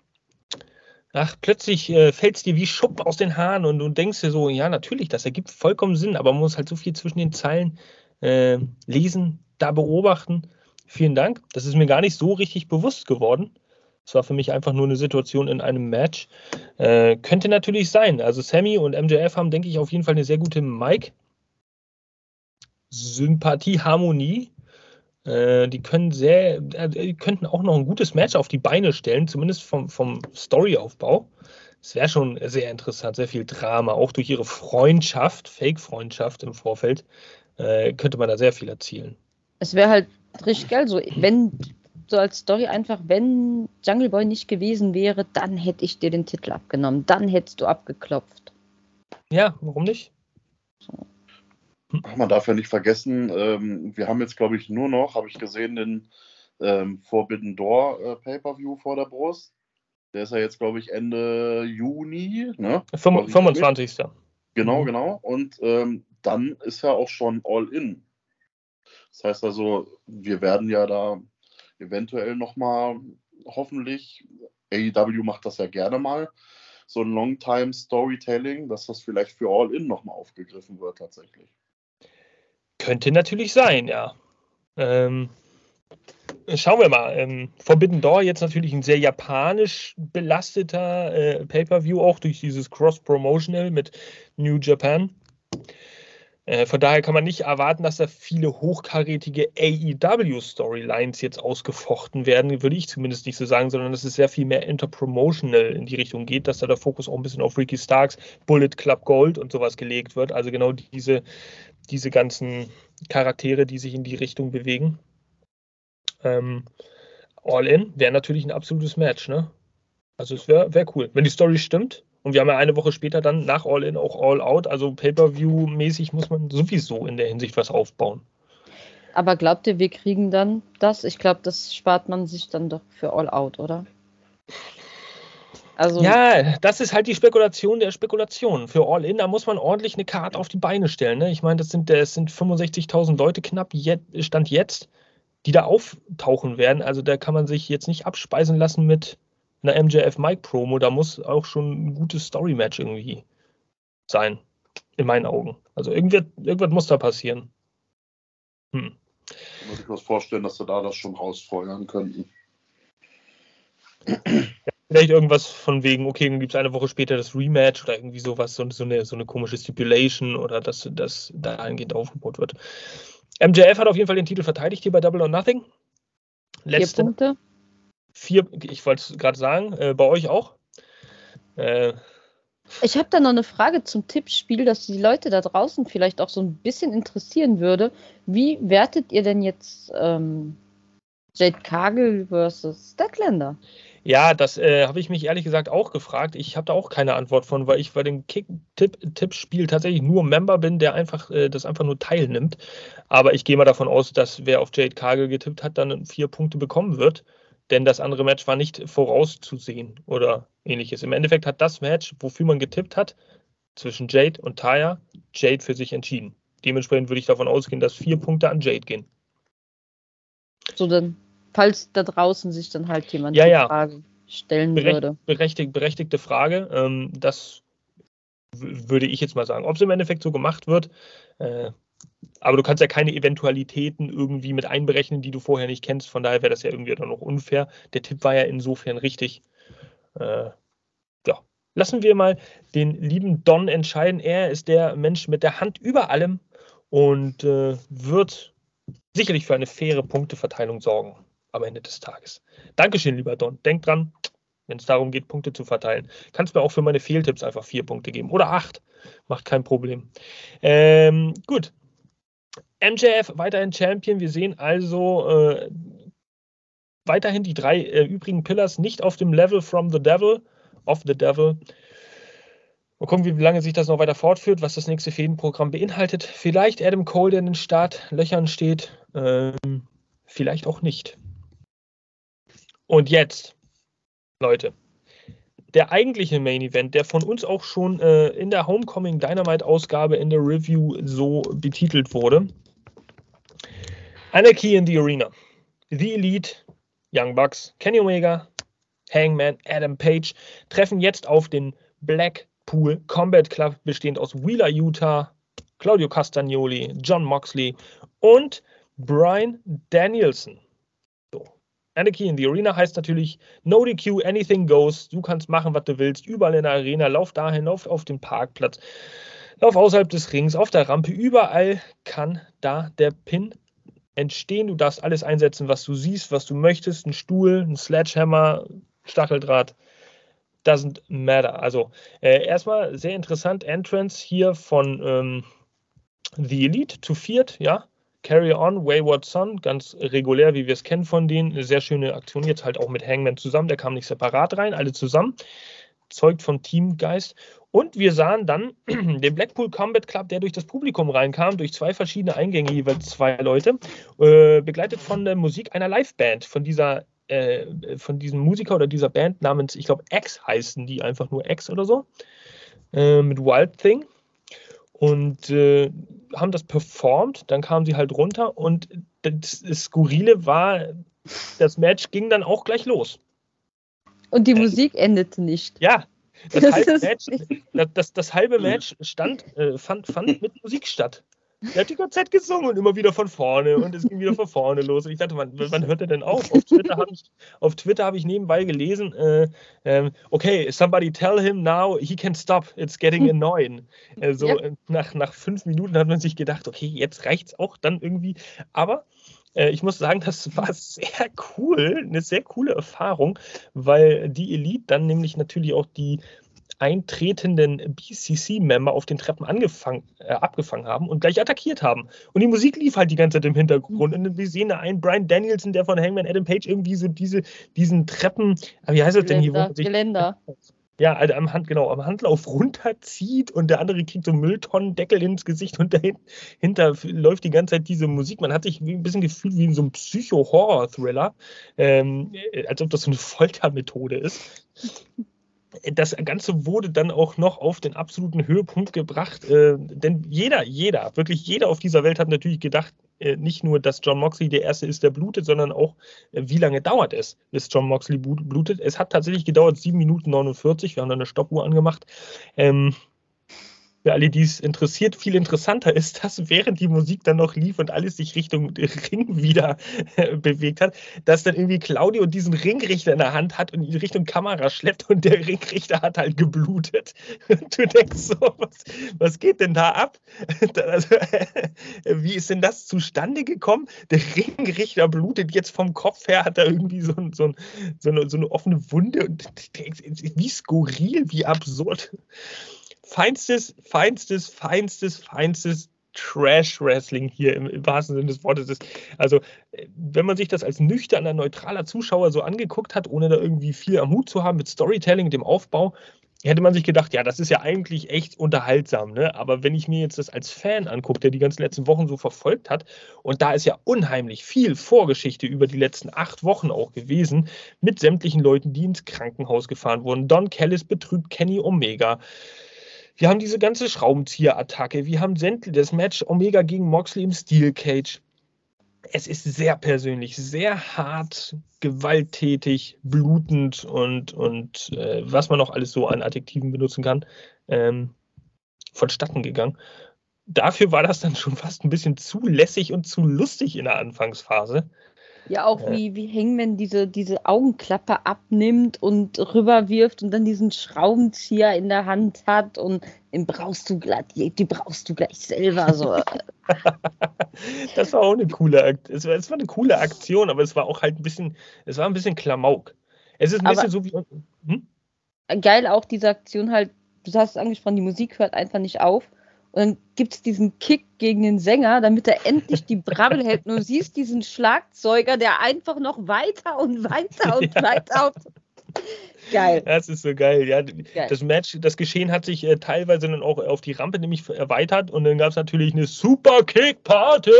ach, plötzlich äh, fällt es dir wie Schuppen aus den Haaren und du denkst dir so, ja, natürlich, das ergibt vollkommen Sinn, aber man muss halt so viel zwischen den Zeilen äh, lesen, da beobachten. Vielen Dank. Das ist mir gar nicht so richtig bewusst geworden. Es war für mich einfach nur eine Situation in einem Match. Äh, könnte natürlich sein. Also Sammy und MJF haben, denke ich, auf jeden Fall eine sehr gute Mic. Sympathie, Harmonie. Äh, die können sehr, äh, könnten auch noch ein gutes Match auf die Beine stellen, zumindest vom, vom Storyaufbau. Es wäre schon sehr interessant, sehr viel Drama, auch durch ihre Freundschaft, Fake-Freundschaft im Vorfeld, äh, könnte man da sehr viel erzielen. Es wäre halt richtig geil, so wenn so als Story einfach, wenn Jungle Boy nicht gewesen wäre, dann hätte ich dir den Titel abgenommen, dann hättest du abgeklopft. Ja, warum nicht? So. Man darf ja nicht vergessen, ähm, wir haben jetzt, glaube ich, nur noch, habe ich gesehen, den ähm, Forbidden Door äh, Pay-Per-View vor der Brust. Der ist ja jetzt, glaube ich, Ende Juni. Ne? 25. Genau, mhm. genau. Und ähm, dann ist ja auch schon All-In. Das heißt also, wir werden ja da eventuell nochmal, hoffentlich, AEW macht das ja gerne mal, so ein Long-Time Storytelling, dass das vielleicht für All-In nochmal aufgegriffen wird tatsächlich. Könnte natürlich sein, ja. Ähm, schauen wir mal. Ähm, Forbidden Door jetzt natürlich ein sehr japanisch belasteter äh, Pay-per-View, auch durch dieses Cross-Promotional mit New Japan. Äh, von daher kann man nicht erwarten, dass da viele hochkarätige AEW-Storylines jetzt ausgefochten werden, würde ich zumindest nicht so sagen, sondern dass es sehr viel mehr interpromotional in die Richtung geht, dass da der Fokus auch ein bisschen auf Ricky Starks, Bullet Club Gold und sowas gelegt wird. Also genau diese diese ganzen Charaktere, die sich in die Richtung bewegen. Ähm, All In wäre natürlich ein absolutes Match, ne? Also es wäre wär cool. Wenn die Story stimmt, und wir haben ja eine Woche später dann nach All In auch All Out, also Pay-Per-View-mäßig muss man sowieso in der Hinsicht was aufbauen. Aber glaubt ihr, wir kriegen dann das? Ich glaube, das spart man sich dann doch für All Out, oder? Also ja, das ist halt die Spekulation der Spekulation. Für All-In, da muss man ordentlich eine Karte auf die Beine stellen. Ne? Ich meine, das sind, das sind 65.000 Leute knapp, Stand jetzt, die da auftauchen werden. Also da kann man sich jetzt nicht abspeisen lassen mit einer MJF Mike Promo. Da muss auch schon ein gutes Story-Match irgendwie sein, in meinen Augen. Also irgendwas, irgendwas muss da passieren. Hm. Muss ich mir vorstellen, dass wir da das schon rausfeuern könnten. Vielleicht irgendwas von wegen, okay, dann gibt es eine Woche später das Rematch oder irgendwie sowas, so, so, eine, so eine komische Stipulation oder dass das dahingehend aufgebaut wird. MJF hat auf jeden Fall den Titel verteidigt hier bei Double or Nothing. Letzte, vier Punkte. Vier, ich wollte es gerade sagen, äh, bei euch auch. Äh, ich habe da noch eine Frage zum Tippspiel, dass die Leute da draußen vielleicht auch so ein bisschen interessieren würde. Wie wertet ihr denn jetzt ähm, Jade Kagel versus Statlander? Ja, das äh, habe ich mich ehrlich gesagt auch gefragt. Ich habe da auch keine Antwort von, weil ich bei dem Kick-Tipp-Spiel tatsächlich nur Member bin, der einfach äh, das einfach nur teilnimmt. Aber ich gehe mal davon aus, dass wer auf Jade Cargill getippt hat, dann vier Punkte bekommen wird. Denn das andere Match war nicht vorauszusehen oder ähnliches. Im Endeffekt hat das Match, wofür man getippt hat, zwischen Jade und Taya, Jade für sich entschieden. Dementsprechend würde ich davon ausgehen, dass vier Punkte an Jade gehen. So, dann falls da draußen sich dann halt jemand ja, die ja. Frage stellen Berecht, würde. Berechtigt, berechtigte Frage. Ähm, das würde ich jetzt mal sagen. Ob es im Endeffekt so gemacht wird, äh, aber du kannst ja keine Eventualitäten irgendwie mit einberechnen, die du vorher nicht kennst. Von daher wäre das ja irgendwie dann noch unfair. Der Tipp war ja insofern richtig. Äh, ja, lassen wir mal den lieben Don entscheiden. Er ist der Mensch mit der Hand über allem und äh, wird sicherlich für eine faire Punkteverteilung sorgen am Ende des Tages. Dankeschön, lieber Don. Denk dran, wenn es darum geht, Punkte zu verteilen. Kannst mir auch für meine Fehltipps einfach vier Punkte geben oder acht. Macht kein Problem. Ähm, gut. MJF weiterhin Champion. Wir sehen also äh, weiterhin die drei äh, übrigen Pillars nicht auf dem Level from the Devil, of the Devil. Mal gucken, wie lange sich das noch weiter fortführt, was das nächste Fädenprogramm beinhaltet. Vielleicht Adam Cole, der in den Startlöchern steht. Ähm, vielleicht auch nicht. Und jetzt, Leute, der eigentliche Main Event, der von uns auch schon äh, in der Homecoming Dynamite Ausgabe in der Review so betitelt wurde. Anarchy in the Arena. The Elite, Young Bucks, Kenny Omega, Hangman, Adam Page treffen jetzt auf den Blackpool Combat Club, bestehend aus Wheeler Utah, Claudio Castagnoli, John Moxley und Brian Danielson. So. Anarchy in the Arena heißt natürlich No DQ, anything goes. Du kannst machen, was du willst, überall in der Arena. Lauf dahin, lauf auf den Parkplatz, lauf außerhalb des Rings, auf der Rampe. Überall kann da der Pin entstehen. Du darfst alles einsetzen, was du siehst, was du möchtest. Ein Stuhl, ein Sledgehammer, Stacheldraht. Doesn't matter. Also äh, erstmal sehr interessant. Entrance hier von ähm, The Elite zu viert, ja. Carry On, Wayward Son, ganz regulär, wie wir es kennen von denen. Eine sehr schöne Aktion jetzt halt auch mit Hangman zusammen. Der kam nicht separat rein, alle zusammen. Zeugt vom Teamgeist. Und wir sahen dann <clears throat> den Blackpool Combat Club, der durch das Publikum reinkam, durch zwei verschiedene Eingänge, jeweils zwei Leute, äh, begleitet von der Musik einer Liveband, von dieser äh, von diesem Musiker oder dieser Band namens, ich glaube, X heißen die einfach nur X oder so, äh, mit Wild Thing. Und äh, haben das performt, dann kamen sie halt runter und das, das Skurrile war, das Match ging dann auch gleich los. Und die Musik endete nicht. Ja, das, halbe Match, das, das, das, halbe Match stand, äh, fand, fand mit Musik statt. Er hat die ganze Zeit gesungen und immer wieder von vorne und es ging wieder von vorne los. Und ich dachte, wann, wann hört er denn auf? Auf Twitter habe ich, hab ich nebenbei gelesen, äh, äh, okay, somebody tell him now he can stop, it's getting <laughs> annoying. Also ja. Äh, nach, nach fünf Minuten hat man sich gedacht, okay, jetzt reicht es auch dann irgendwie. Aber ich muss sagen, das war <laughs> sehr cool, eine sehr coole Erfahrung, weil die Elite dann nämlich natürlich auch die eintretenden BCC-Member auf den Treppen angefangen, äh, abgefangen haben und gleich attackiert haben. Und die Musik lief halt die ganze Zeit im Hintergrund. Und wir sehen da einen Brian Danielson, der von Hangman Adam Page irgendwie so diese, diesen Treppen, wie heißt das denn hier? Wo Geländer. <laughs> Ja, also am Hand, genau, am Handlauf runterzieht und der andere kriegt so einen Mülltonnendeckel ins Gesicht und <laughs> dahinter läuft die ganze Zeit diese Musik. Man hat sich ein bisschen gefühlt wie in so einem Psycho-Horror-Thriller, ähm, als ob das so eine Foltermethode ist das Ganze wurde dann auch noch auf den absoluten Höhepunkt gebracht, äh, denn jeder, jeder, wirklich jeder auf dieser Welt hat natürlich gedacht, äh, nicht nur, dass John Moxley der Erste ist, der blutet, sondern auch, äh, wie lange dauert es, bis John Moxley blutet. Es hat tatsächlich gedauert, 7 Minuten 49, wir haben da eine Stoppuhr angemacht. Ähm, für alle, die es interessiert, viel interessanter ist, dass während die Musik dann noch lief und alles sich Richtung Ring wieder äh, bewegt hat, dass dann irgendwie Claudio diesen Ringrichter in der Hand hat und ihn Richtung Kamera schleppt und der Ringrichter hat halt geblutet. <laughs> Und du denkst so, was, was geht denn da ab? <laughs> Also, wie ist denn das zustande gekommen? Der Ringrichter blutet jetzt vom Kopf her, hat er irgendwie so, so, so, eine, so eine offene Wunde und wie skurril, wie absurd feinstes, feinstes, feinstes, feinstes Trash-Wrestling hier im, im, wahrsten Sinne des Wortes ist. Also, äh, wenn man sich das als nüchterner, neutraler Zuschauer so angeguckt hat, ohne da irgendwie viel am Hut zu haben mit Storytelling, dem Aufbau, hätte man sich gedacht, ja, das ist ja eigentlich echt unterhaltsam. Ne? Aber wenn ich mir jetzt das als Fan angucke, der die ganzen letzten Wochen so verfolgt hat, und da ist ja unheimlich viel Vorgeschichte über die letzten acht Wochen auch gewesen, mit sämtlichen Leuten, die ins Krankenhaus gefahren wurden. Don Callis betrügt Kenny Omega. Wir haben diese ganze Schraubenzieher-Attacke. Wir haben das Match Omega gegen Moxley im Steel Cage. Es ist sehr persönlich, sehr hart, gewalttätig, blutend und, und äh, was man noch alles so an Adjektiven benutzen kann, ähm, vonstatten gegangen. dafür war das dann schon fast ein bisschen zu lässig und zu lustig in der Anfangsphase. Ja, auch ja. wie, wie Hangman diese, diese Augenklappe abnimmt und rüberwirft und dann diesen Schraubenzieher in der Hand hat und den brauchst du gleich, die, brauchst du gleich selber. So. <laughs> das war auch eine coole es war, es war eine coole Aktion, aber es war auch halt ein bisschen, es war ein bisschen Klamauk. Es ist ein aber bisschen so wie. Hm? Geil auch diese Aktion halt, du hast es angesprochen, die Musik hört einfach nicht auf. Und dann gibt es diesen Kick gegen den Sänger, damit er endlich die Brabbel hält. Und du siehst diesen Schlagzeuger, der einfach noch weiter und weiter und <laughs> ja. weiter auf. Geil. <laughs> Das ist so geil. Ja, geil. das Match, das Geschehen hat sich äh, teilweise dann auch auf die Rampe nämlich erweitert und dann gab es natürlich eine Super Kick Party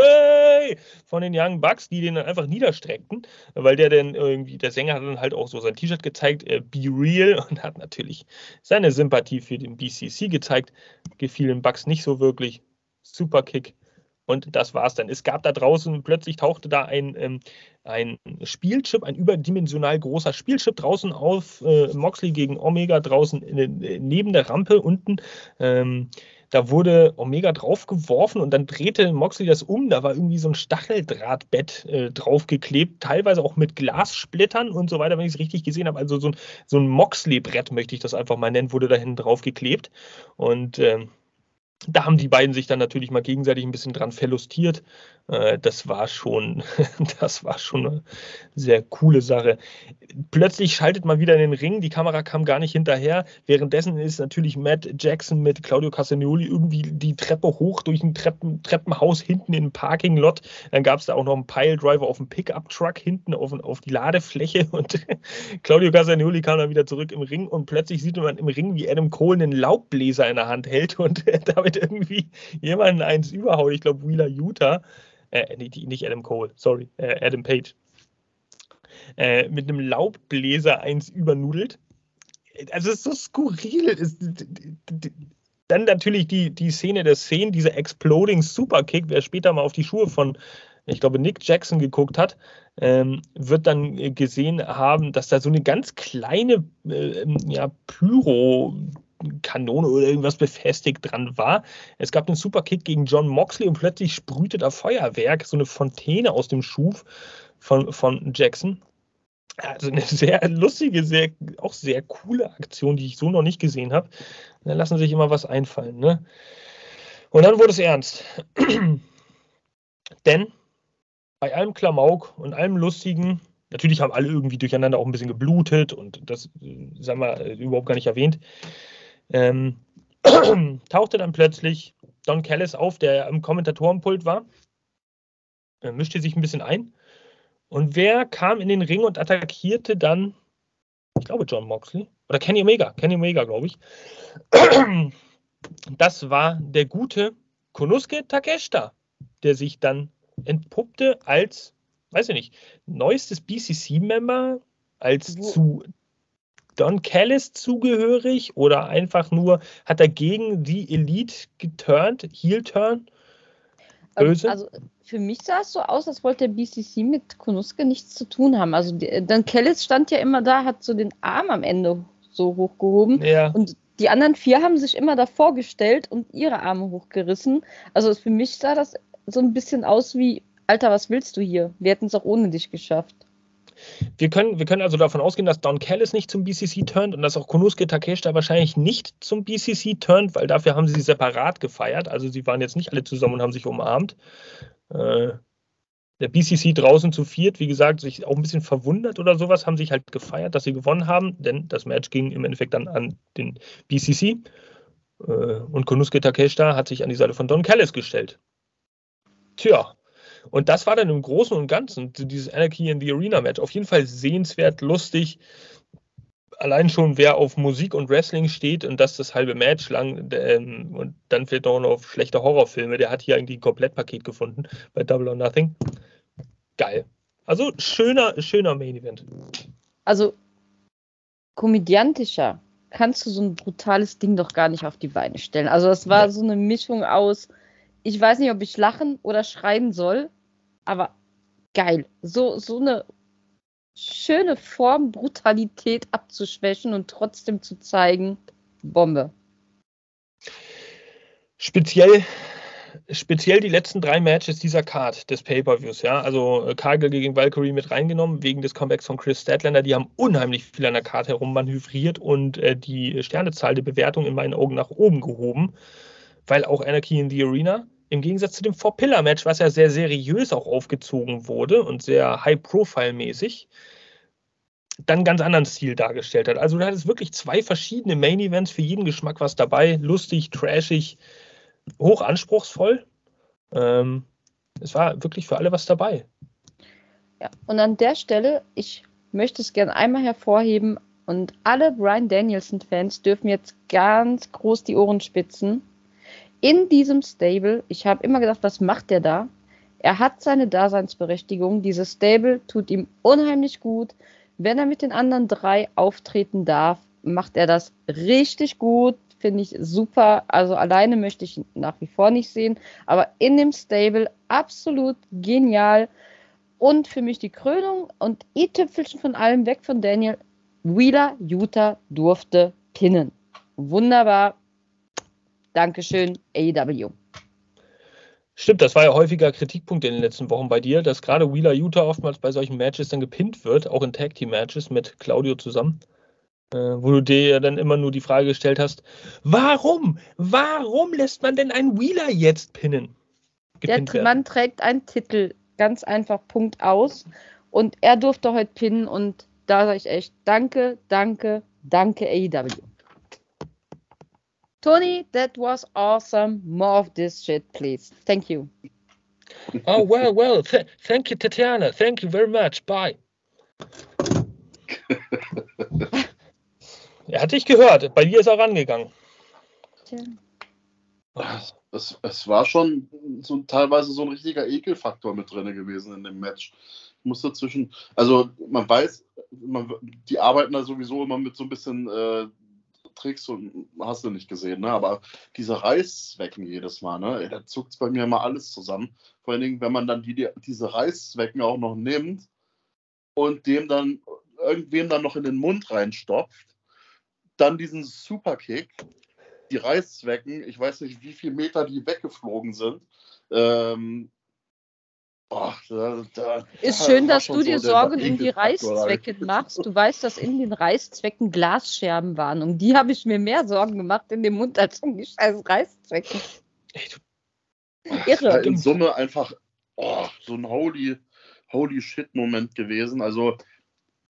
von den Young Bucks, die den dann einfach niederstreckten, weil der dann irgendwie, der Sänger hat dann halt auch so sein T-Shirt gezeigt, äh, Be Real und hat natürlich seine Sympathie für den BCC gezeigt. Gefiel den Bucks nicht so wirklich. Super Kick. Und das war's dann. Es gab da draußen, plötzlich tauchte da ein, ähm, ein Spielchip, ein überdimensional großer Spielchip draußen auf, äh, Moxley gegen Omega draußen in, in, neben der Rampe unten. Ähm, da wurde Omega draufgeworfen und dann drehte Moxley das um. Da war irgendwie so ein Stacheldrahtbett äh, draufgeklebt, teilweise auch mit Glassplittern und so weiter, wenn ich es richtig gesehen habe. Also so ein, so ein Moxley-Brett, möchte ich das einfach mal nennen, wurde da hinten draufgeklebt. Und ähm, da haben die beiden sich dann natürlich mal gegenseitig ein bisschen dran verlustiert. Äh, das war schon, <laughs> das war schon eine sehr coole Sache. Plötzlich schaltet man wieder in den Ring, die Kamera kam gar nicht hinterher. Währenddessen ist natürlich Matt Jackson mit Claudio Castagnoli irgendwie die Treppe hoch durch ein Treppen, Treppenhaus hinten in den Parking-Lot. Dann gab es da auch noch einen Piledriver auf dem Pickup-Truck hinten auf, auf die Ladefläche <laughs> und Claudio Castagnoli kam dann wieder zurück im Ring und plötzlich sieht man im Ring, wie Adam Cole einen Laubbläser in der Hand hält und <laughs> damit irgendwie jemanden eins überhaut. Ich glaube, Wheeler Utah äh, nicht Adam Cole, sorry, äh, Adam Page, äh, mit einem Laubbläser eins übernudelt. Also es ist so skurril. Es, dann natürlich die, die Szene der Szene, dieser Exploding Superkick, wer später mal auf die Schuhe von, ich glaube, Nick Jackson geguckt hat, ähm, wird dann gesehen haben, dass da so eine ganz kleine äh, ja, Pyro Kanone oder irgendwas befestigt dran war. Es gab einen Superkick gegen John Moxley und plötzlich sprühte da Feuerwerk, so eine Fontäne aus dem Schuf von, von Jackson. Also eine <laughs> sehr lustige, sehr, auch sehr coole Aktion, die ich so noch nicht gesehen habe. Da lassen sich immer was einfallen. Ne? Und dann wurde es ernst. <clears throat> Denn bei allem Klamauk und allem Lustigen, natürlich haben alle irgendwie durcheinander auch ein bisschen geblutet und das, äh, sagen wir, äh, überhaupt gar nicht erwähnt ähm, <clears throat> tauchte dann plötzlich Don Callis auf, der im Kommentatorenpult war, er mischte sich ein bisschen ein. Und wer kam in den Ring und attackierte dann, ich glaube, John Moxley oder Kenny Omega, Kenny Omega, glaube ich. <clears throat> Das war der gute Konosuke Takeshita, der sich dann entpuppte als, weiß ich nicht, neuestes BCC-Member, als zu Don Callis zugehörig oder einfach nur hat er gegen die Elite geturnt, Heel-Turn? Ähm, Böse? Also für mich sah es so aus, als wollte der BCC mit Konuske nichts zu tun haben. Also die, Don Callis stand ja immer da, hat so den Arm am Ende so hochgehoben ja. und die anderen vier haben sich immer davor gestellt und ihre Arme hochgerissen. Also für mich sah das so ein bisschen aus wie, Alter, was willst du hier? Wir hätten es auch ohne dich geschafft. Wir können, wir können also davon ausgehen, dass Don Callis nicht zum BCC turnt und dass auch Konosuke Takeshita wahrscheinlich nicht zum BCC turnt, weil dafür haben sie separat gefeiert. Also sie waren jetzt nicht alle zusammen und haben sich umarmt. Äh, der BCC draußen zu viert, wie gesagt, sich auch ein bisschen verwundert oder sowas, haben sich halt gefeiert, dass sie gewonnen haben, denn das Match ging im Endeffekt dann an den BCC. Äh, und Konosuke Takeshita hat sich an die Seite von Don Callis gestellt. Tja, und das war dann im Großen und Ganzen dieses Anarchy in the Arena Match. Auf jeden Fall sehenswert, lustig. Allein schon, wer auf Musik und Wrestling steht und das das halbe Match lang ähm, und dann fehlt noch auf schlechte Horrorfilme, der hat hier eigentlich ein Komplettpaket gefunden bei Double or Nothing. Geil. Also schöner, schöner Main Event. Also komödiantischer kannst du so ein brutales Ding doch gar nicht auf die Beine stellen. Also das war ja. so eine Mischung aus ich weiß nicht, ob ich lachen oder schreien soll, aber geil. So, so eine schöne Form, Brutalität abzuschwächen und trotzdem zu zeigen, Bombe. Speziell speziell die letzten drei Matches dieser Card des Pay-Per-Views, ja, also äh, Kagel gegen Valkyrie mit reingenommen, wegen des Comebacks von Chris Statlander, die haben unheimlich viel an der Card herummanövriert und äh, die Sternezahl der Bewertung in meinen Augen nach oben gehoben, weil auch Anarchy in the Arena im Gegensatz zu dem Four-Pillar-Match, was ja sehr seriös auch aufgezogen wurde und sehr high-profile-mäßig, dann einen ganz anderen Stil dargestellt hat. Also du hattest wirklich zwei verschiedene Main-Events für jeden Geschmack was dabei. Lustig, trashig, hochanspruchsvoll. Ähm, es war wirklich für alle was dabei. Ja, und an der Stelle, ich möchte es gerne einmal hervorheben und alle Brian Danielson-Fans dürfen jetzt ganz groß die Ohren spitzen. In diesem Stable, ich habe immer gedacht, was macht der da? Er hat seine Daseinsberechtigung. Dieses Stable tut ihm unheimlich gut. Wenn er mit den anderen drei auftreten darf, macht er das richtig gut finde ich super. Also alleine möchte ich ihn nach wie vor nicht sehen, aber in dem Stable absolut genial. Und für mich die Krönung und i-Tüpfelchen von allem weg von Daniel. Wheeler Utah durfte pinnen. Wunderbar. Dankeschön, AEW. Stimmt, das war ja häufiger Kritikpunkt in den letzten Wochen bei dir, dass gerade Wheeler Utah oftmals bei solchen Matches dann gepinnt wird, auch in Tag Team Matches mit Claudio zusammen. Äh, wo du dir ja dann immer nur die Frage gestellt hast, warum? Warum lässt man denn einen Wheeler jetzt pinnen? Der Mann trägt einen Titel, ganz einfach, Punkt aus. Und er durfte heute pinnen und da sage ich echt, danke, danke, danke AEW. Tony, that was awesome. More of this shit, please. Thank you. Oh, well, well. Th thank you, Tatiana. Thank you very much. Bye. <laughs> Er hat dich gehört. Bei dir ist er rangegangen. Es, es war schon so, teilweise so ein richtiger Ekelfaktor mit drin gewesen in dem Match. Ich musste zwischen, also man weiß, man, die arbeiten da sowieso immer mit so ein bisschen äh, Tricks und hast du nicht gesehen, ne? Aber diese Reißzwecken jedes Mal, ne? Da zuckt es bei mir immer alles zusammen. Vor allen Dingen, wenn man dann die, die, diese Reißzwecken auch noch nimmt und dem dann irgendwem dann noch in den Mund reinstopft dann diesen Superkick, die Reißzwecken, ich weiß nicht, wie viele Meter die weggeflogen sind. Ähm, oh, da, da, ist schön, dass du dir so Sorgen um die Reißzwecken machst. Du weißt, dass in den Reißzwecken Glasscherben waren. Um die habe ich mir mehr Sorgen gemacht in dem Mund als um die scheiß Reißzwecken. Irre. In Summe einfach oh, so ein holy, holy shit Moment gewesen. Also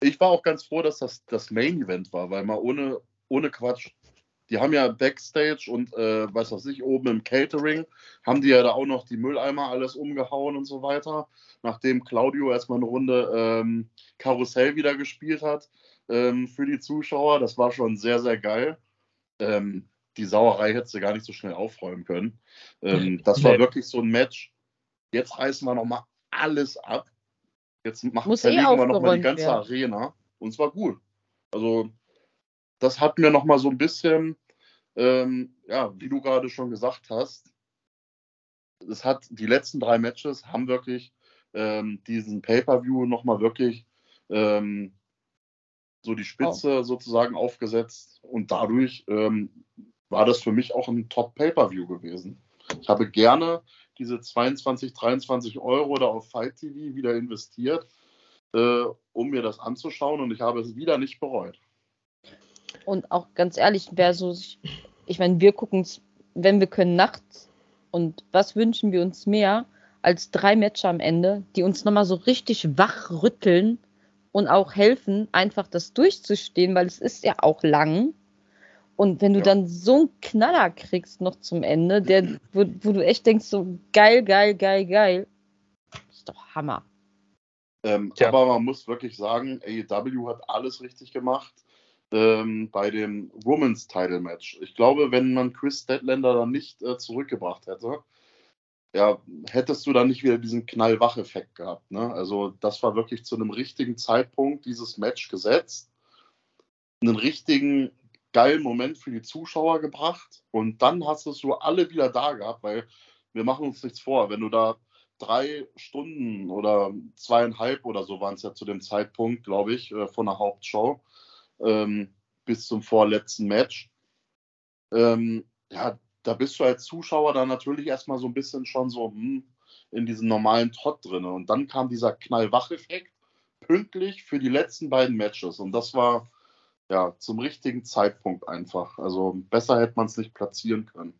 ich war auch ganz froh, dass das das Main Event war, weil mal ohne ohne Quatsch. Die haben ja Backstage und äh, was weiß ich, oben im Catering, haben die ja da auch noch die Mülleimer alles umgehauen und so weiter. Nachdem Claudio erstmal eine Runde ähm, Karussell wieder gespielt hat ähm, für die Zuschauer. Das war schon sehr, sehr geil. Ähm, die Sauerei hätte sie gar nicht so schnell aufräumen können. Ähm, das war wirklich so ein Match. Jetzt reißen wir nochmal alles ab. Jetzt machen, eh wir nochmal die ganze werden. Arena. Und es war gut. Also das hat mir nochmal so ein bisschen, ähm, ja, wie du gerade schon gesagt hast, es hat die letzten drei Matches haben wirklich ähm, diesen Pay-per-View nochmal wirklich ähm, so die Spitze oh. sozusagen aufgesetzt und dadurch ähm, war das für mich auch ein Top-Pay-per-View gewesen. Ich habe gerne diese 22, 23 Euro da auf Fight TV wieder investiert, äh, um mir das anzuschauen und ich habe es wieder nicht bereut. Und auch ganz ehrlich, wer so, ich meine, wir gucken es, wenn wir können, nachts. Und was wünschen wir uns mehr als drei Matches am Ende, die uns nochmal so richtig wach rütteln und auch helfen, einfach das durchzustehen, weil es ist ja auch lang. Und wenn du ja. dann so einen Knaller kriegst noch zum Ende, der, wo, wo, du echt denkst, so geil, geil, geil, geil, ist doch Hammer. Ähm, ja. Aber man muss wirklich sagen, AEW hat alles richtig gemacht ähm, bei dem Women's Title Match. Ich glaube, wenn man Chris Statlander dann nicht äh, zurückgebracht hätte, ja, hättest du dann nicht wieder diesen Knallwach-Effekt gehabt. Ne? Also das war wirklich zu einem richtigen Zeitpunkt dieses Match gesetzt, einen richtigen geilen Moment für die Zuschauer gebracht und dann hast du so alle wieder da gehabt, weil wir machen uns nichts vor, wenn du da drei Stunden oder zweieinhalb oder so waren es ja zu dem Zeitpunkt, glaube ich, äh, von der Hauptshow, ähm, bis zum vorletzten Match. Ähm, ja, da bist du als Zuschauer dann natürlich erstmal so ein bisschen schon so hm, in diesem normalen Trott drin. Und dann kam dieser Knallwach-Effekt pünktlich für die letzten beiden Matches. Und das war ja zum richtigen Zeitpunkt einfach. Also besser hätte man es nicht platzieren können.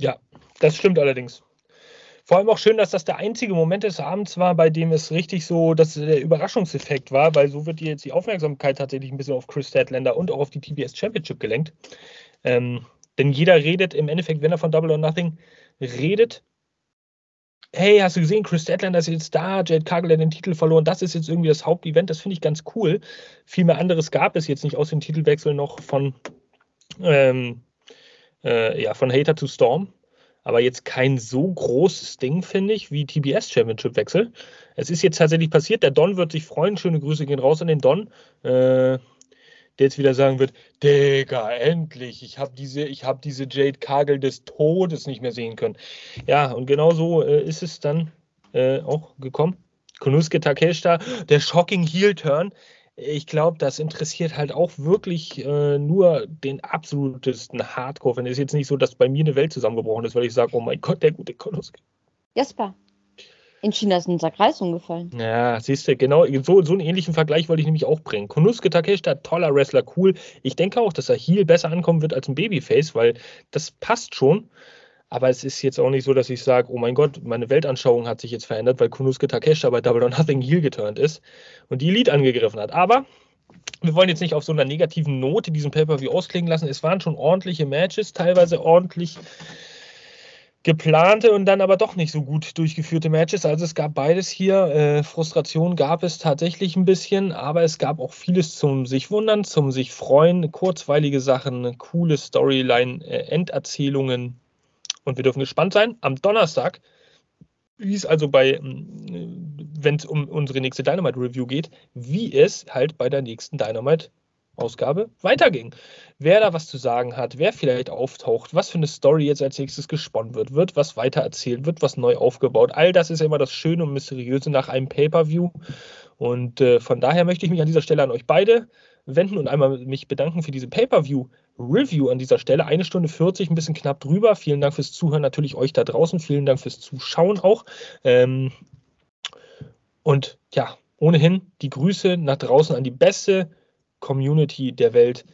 Ja, das stimmt allerdings. Vor allem auch schön, dass das der einzige Moment des Abends war, bei dem es richtig so, dass der Überraschungseffekt war, weil so wird jetzt die Aufmerksamkeit tatsächlich ein bisschen auf Chris Statlander und auch auf die TBS Championship gelenkt. Ähm, denn jeder redet im Endeffekt, wenn er von Double or Nothing redet, hey, hast du gesehen, Chris Statlander ist jetzt da, Jade Cargill hat den Titel verloren, das ist jetzt irgendwie das Hauptevent, das finde ich ganz cool. Viel mehr anderes gab es jetzt nicht aus dem Titelwechsel noch von, ähm, äh, ja, von Hater to Storm aber jetzt kein so großes Ding, finde ich, wie TBS Championship-Wechsel. Es ist jetzt tatsächlich passiert. Der Don wird sich freuen. Schöne Grüße gehen raus an den Don. Äh, der jetzt wieder sagen wird, Digga, endlich, ich habe diese, hab diese Jade Kagel des Todes nicht mehr sehen können. Ja, und genau so äh, ist es dann äh, auch gekommen. Konuske Takeshita, der Shocking Heel Turn ich glaube, das interessiert halt auch wirklich äh, nur den absolutesten Hardcore. Wenn es jetzt nicht so, dass bei mir eine Welt zusammengebrochen ist, weil ich sage, oh mein Gott, der gute Konosuke. Jasper. In China ist unser Kreis umgefallen. Ja, siehst du, genau, so, so einen ähnlichen Vergleich wollte ich nämlich auch bringen. Konuske Takeshita, toller Wrestler, cool. Ich denke auch, dass er hier besser ankommen wird als ein Babyface, weil das passt schon. Aber es ist jetzt auch nicht so, dass ich sage, oh mein Gott, meine Weltanschauung hat sich jetzt verändert, weil Kunuske Takesha bei Double or Nothing Heel geturnt ist und die Elite angegriffen hat. Aber wir wollen jetzt nicht auf so einer negativen Note diesen Pay-Per-View ausklingen lassen. Es waren schon ordentliche Matches, teilweise ordentlich geplante und dann aber doch nicht so gut durchgeführte Matches. Also es gab beides hier. Äh, Frustration gab es tatsächlich ein bisschen, aber es gab auch vieles zum sich wundern, zum sich freuen, kurzweilige Sachen, coole Storyline, äh, Enderzählungen, und wir dürfen gespannt sein. Am Donnerstag, wie es also bei, ähm, wenn es um unsere nächste Dynamite Review geht, wie es halt bei der nächsten Dynamite Ausgabe weiterging. Wer da was zu sagen hat, wer vielleicht auftaucht, was für eine Story jetzt als nächstes gesponnen wird, wird was weiter erzählt, wird was neu aufgebaut. All das ist ja immer das Schöne und Mysteriöse nach einem Pay-Per-View. Und äh, von daher möchte ich mich an dieser Stelle an euch beide wenden und einmal mich bedanken für diese Pay-Per-View-Review an dieser Stelle. Eine Stunde 40, ein bisschen knapp drüber. Vielen Dank fürs Zuhören, natürlich euch da draußen. Vielen Dank fürs Zuschauen auch. Ähm und ja, ohnehin die Grüße nach draußen an die beste Community der Welt.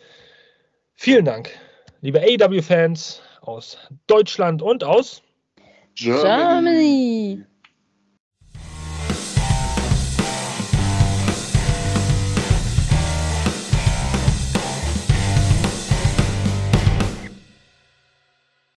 Vielen Dank, liebe AEW-Fans aus Deutschland und aus Germany. Germany.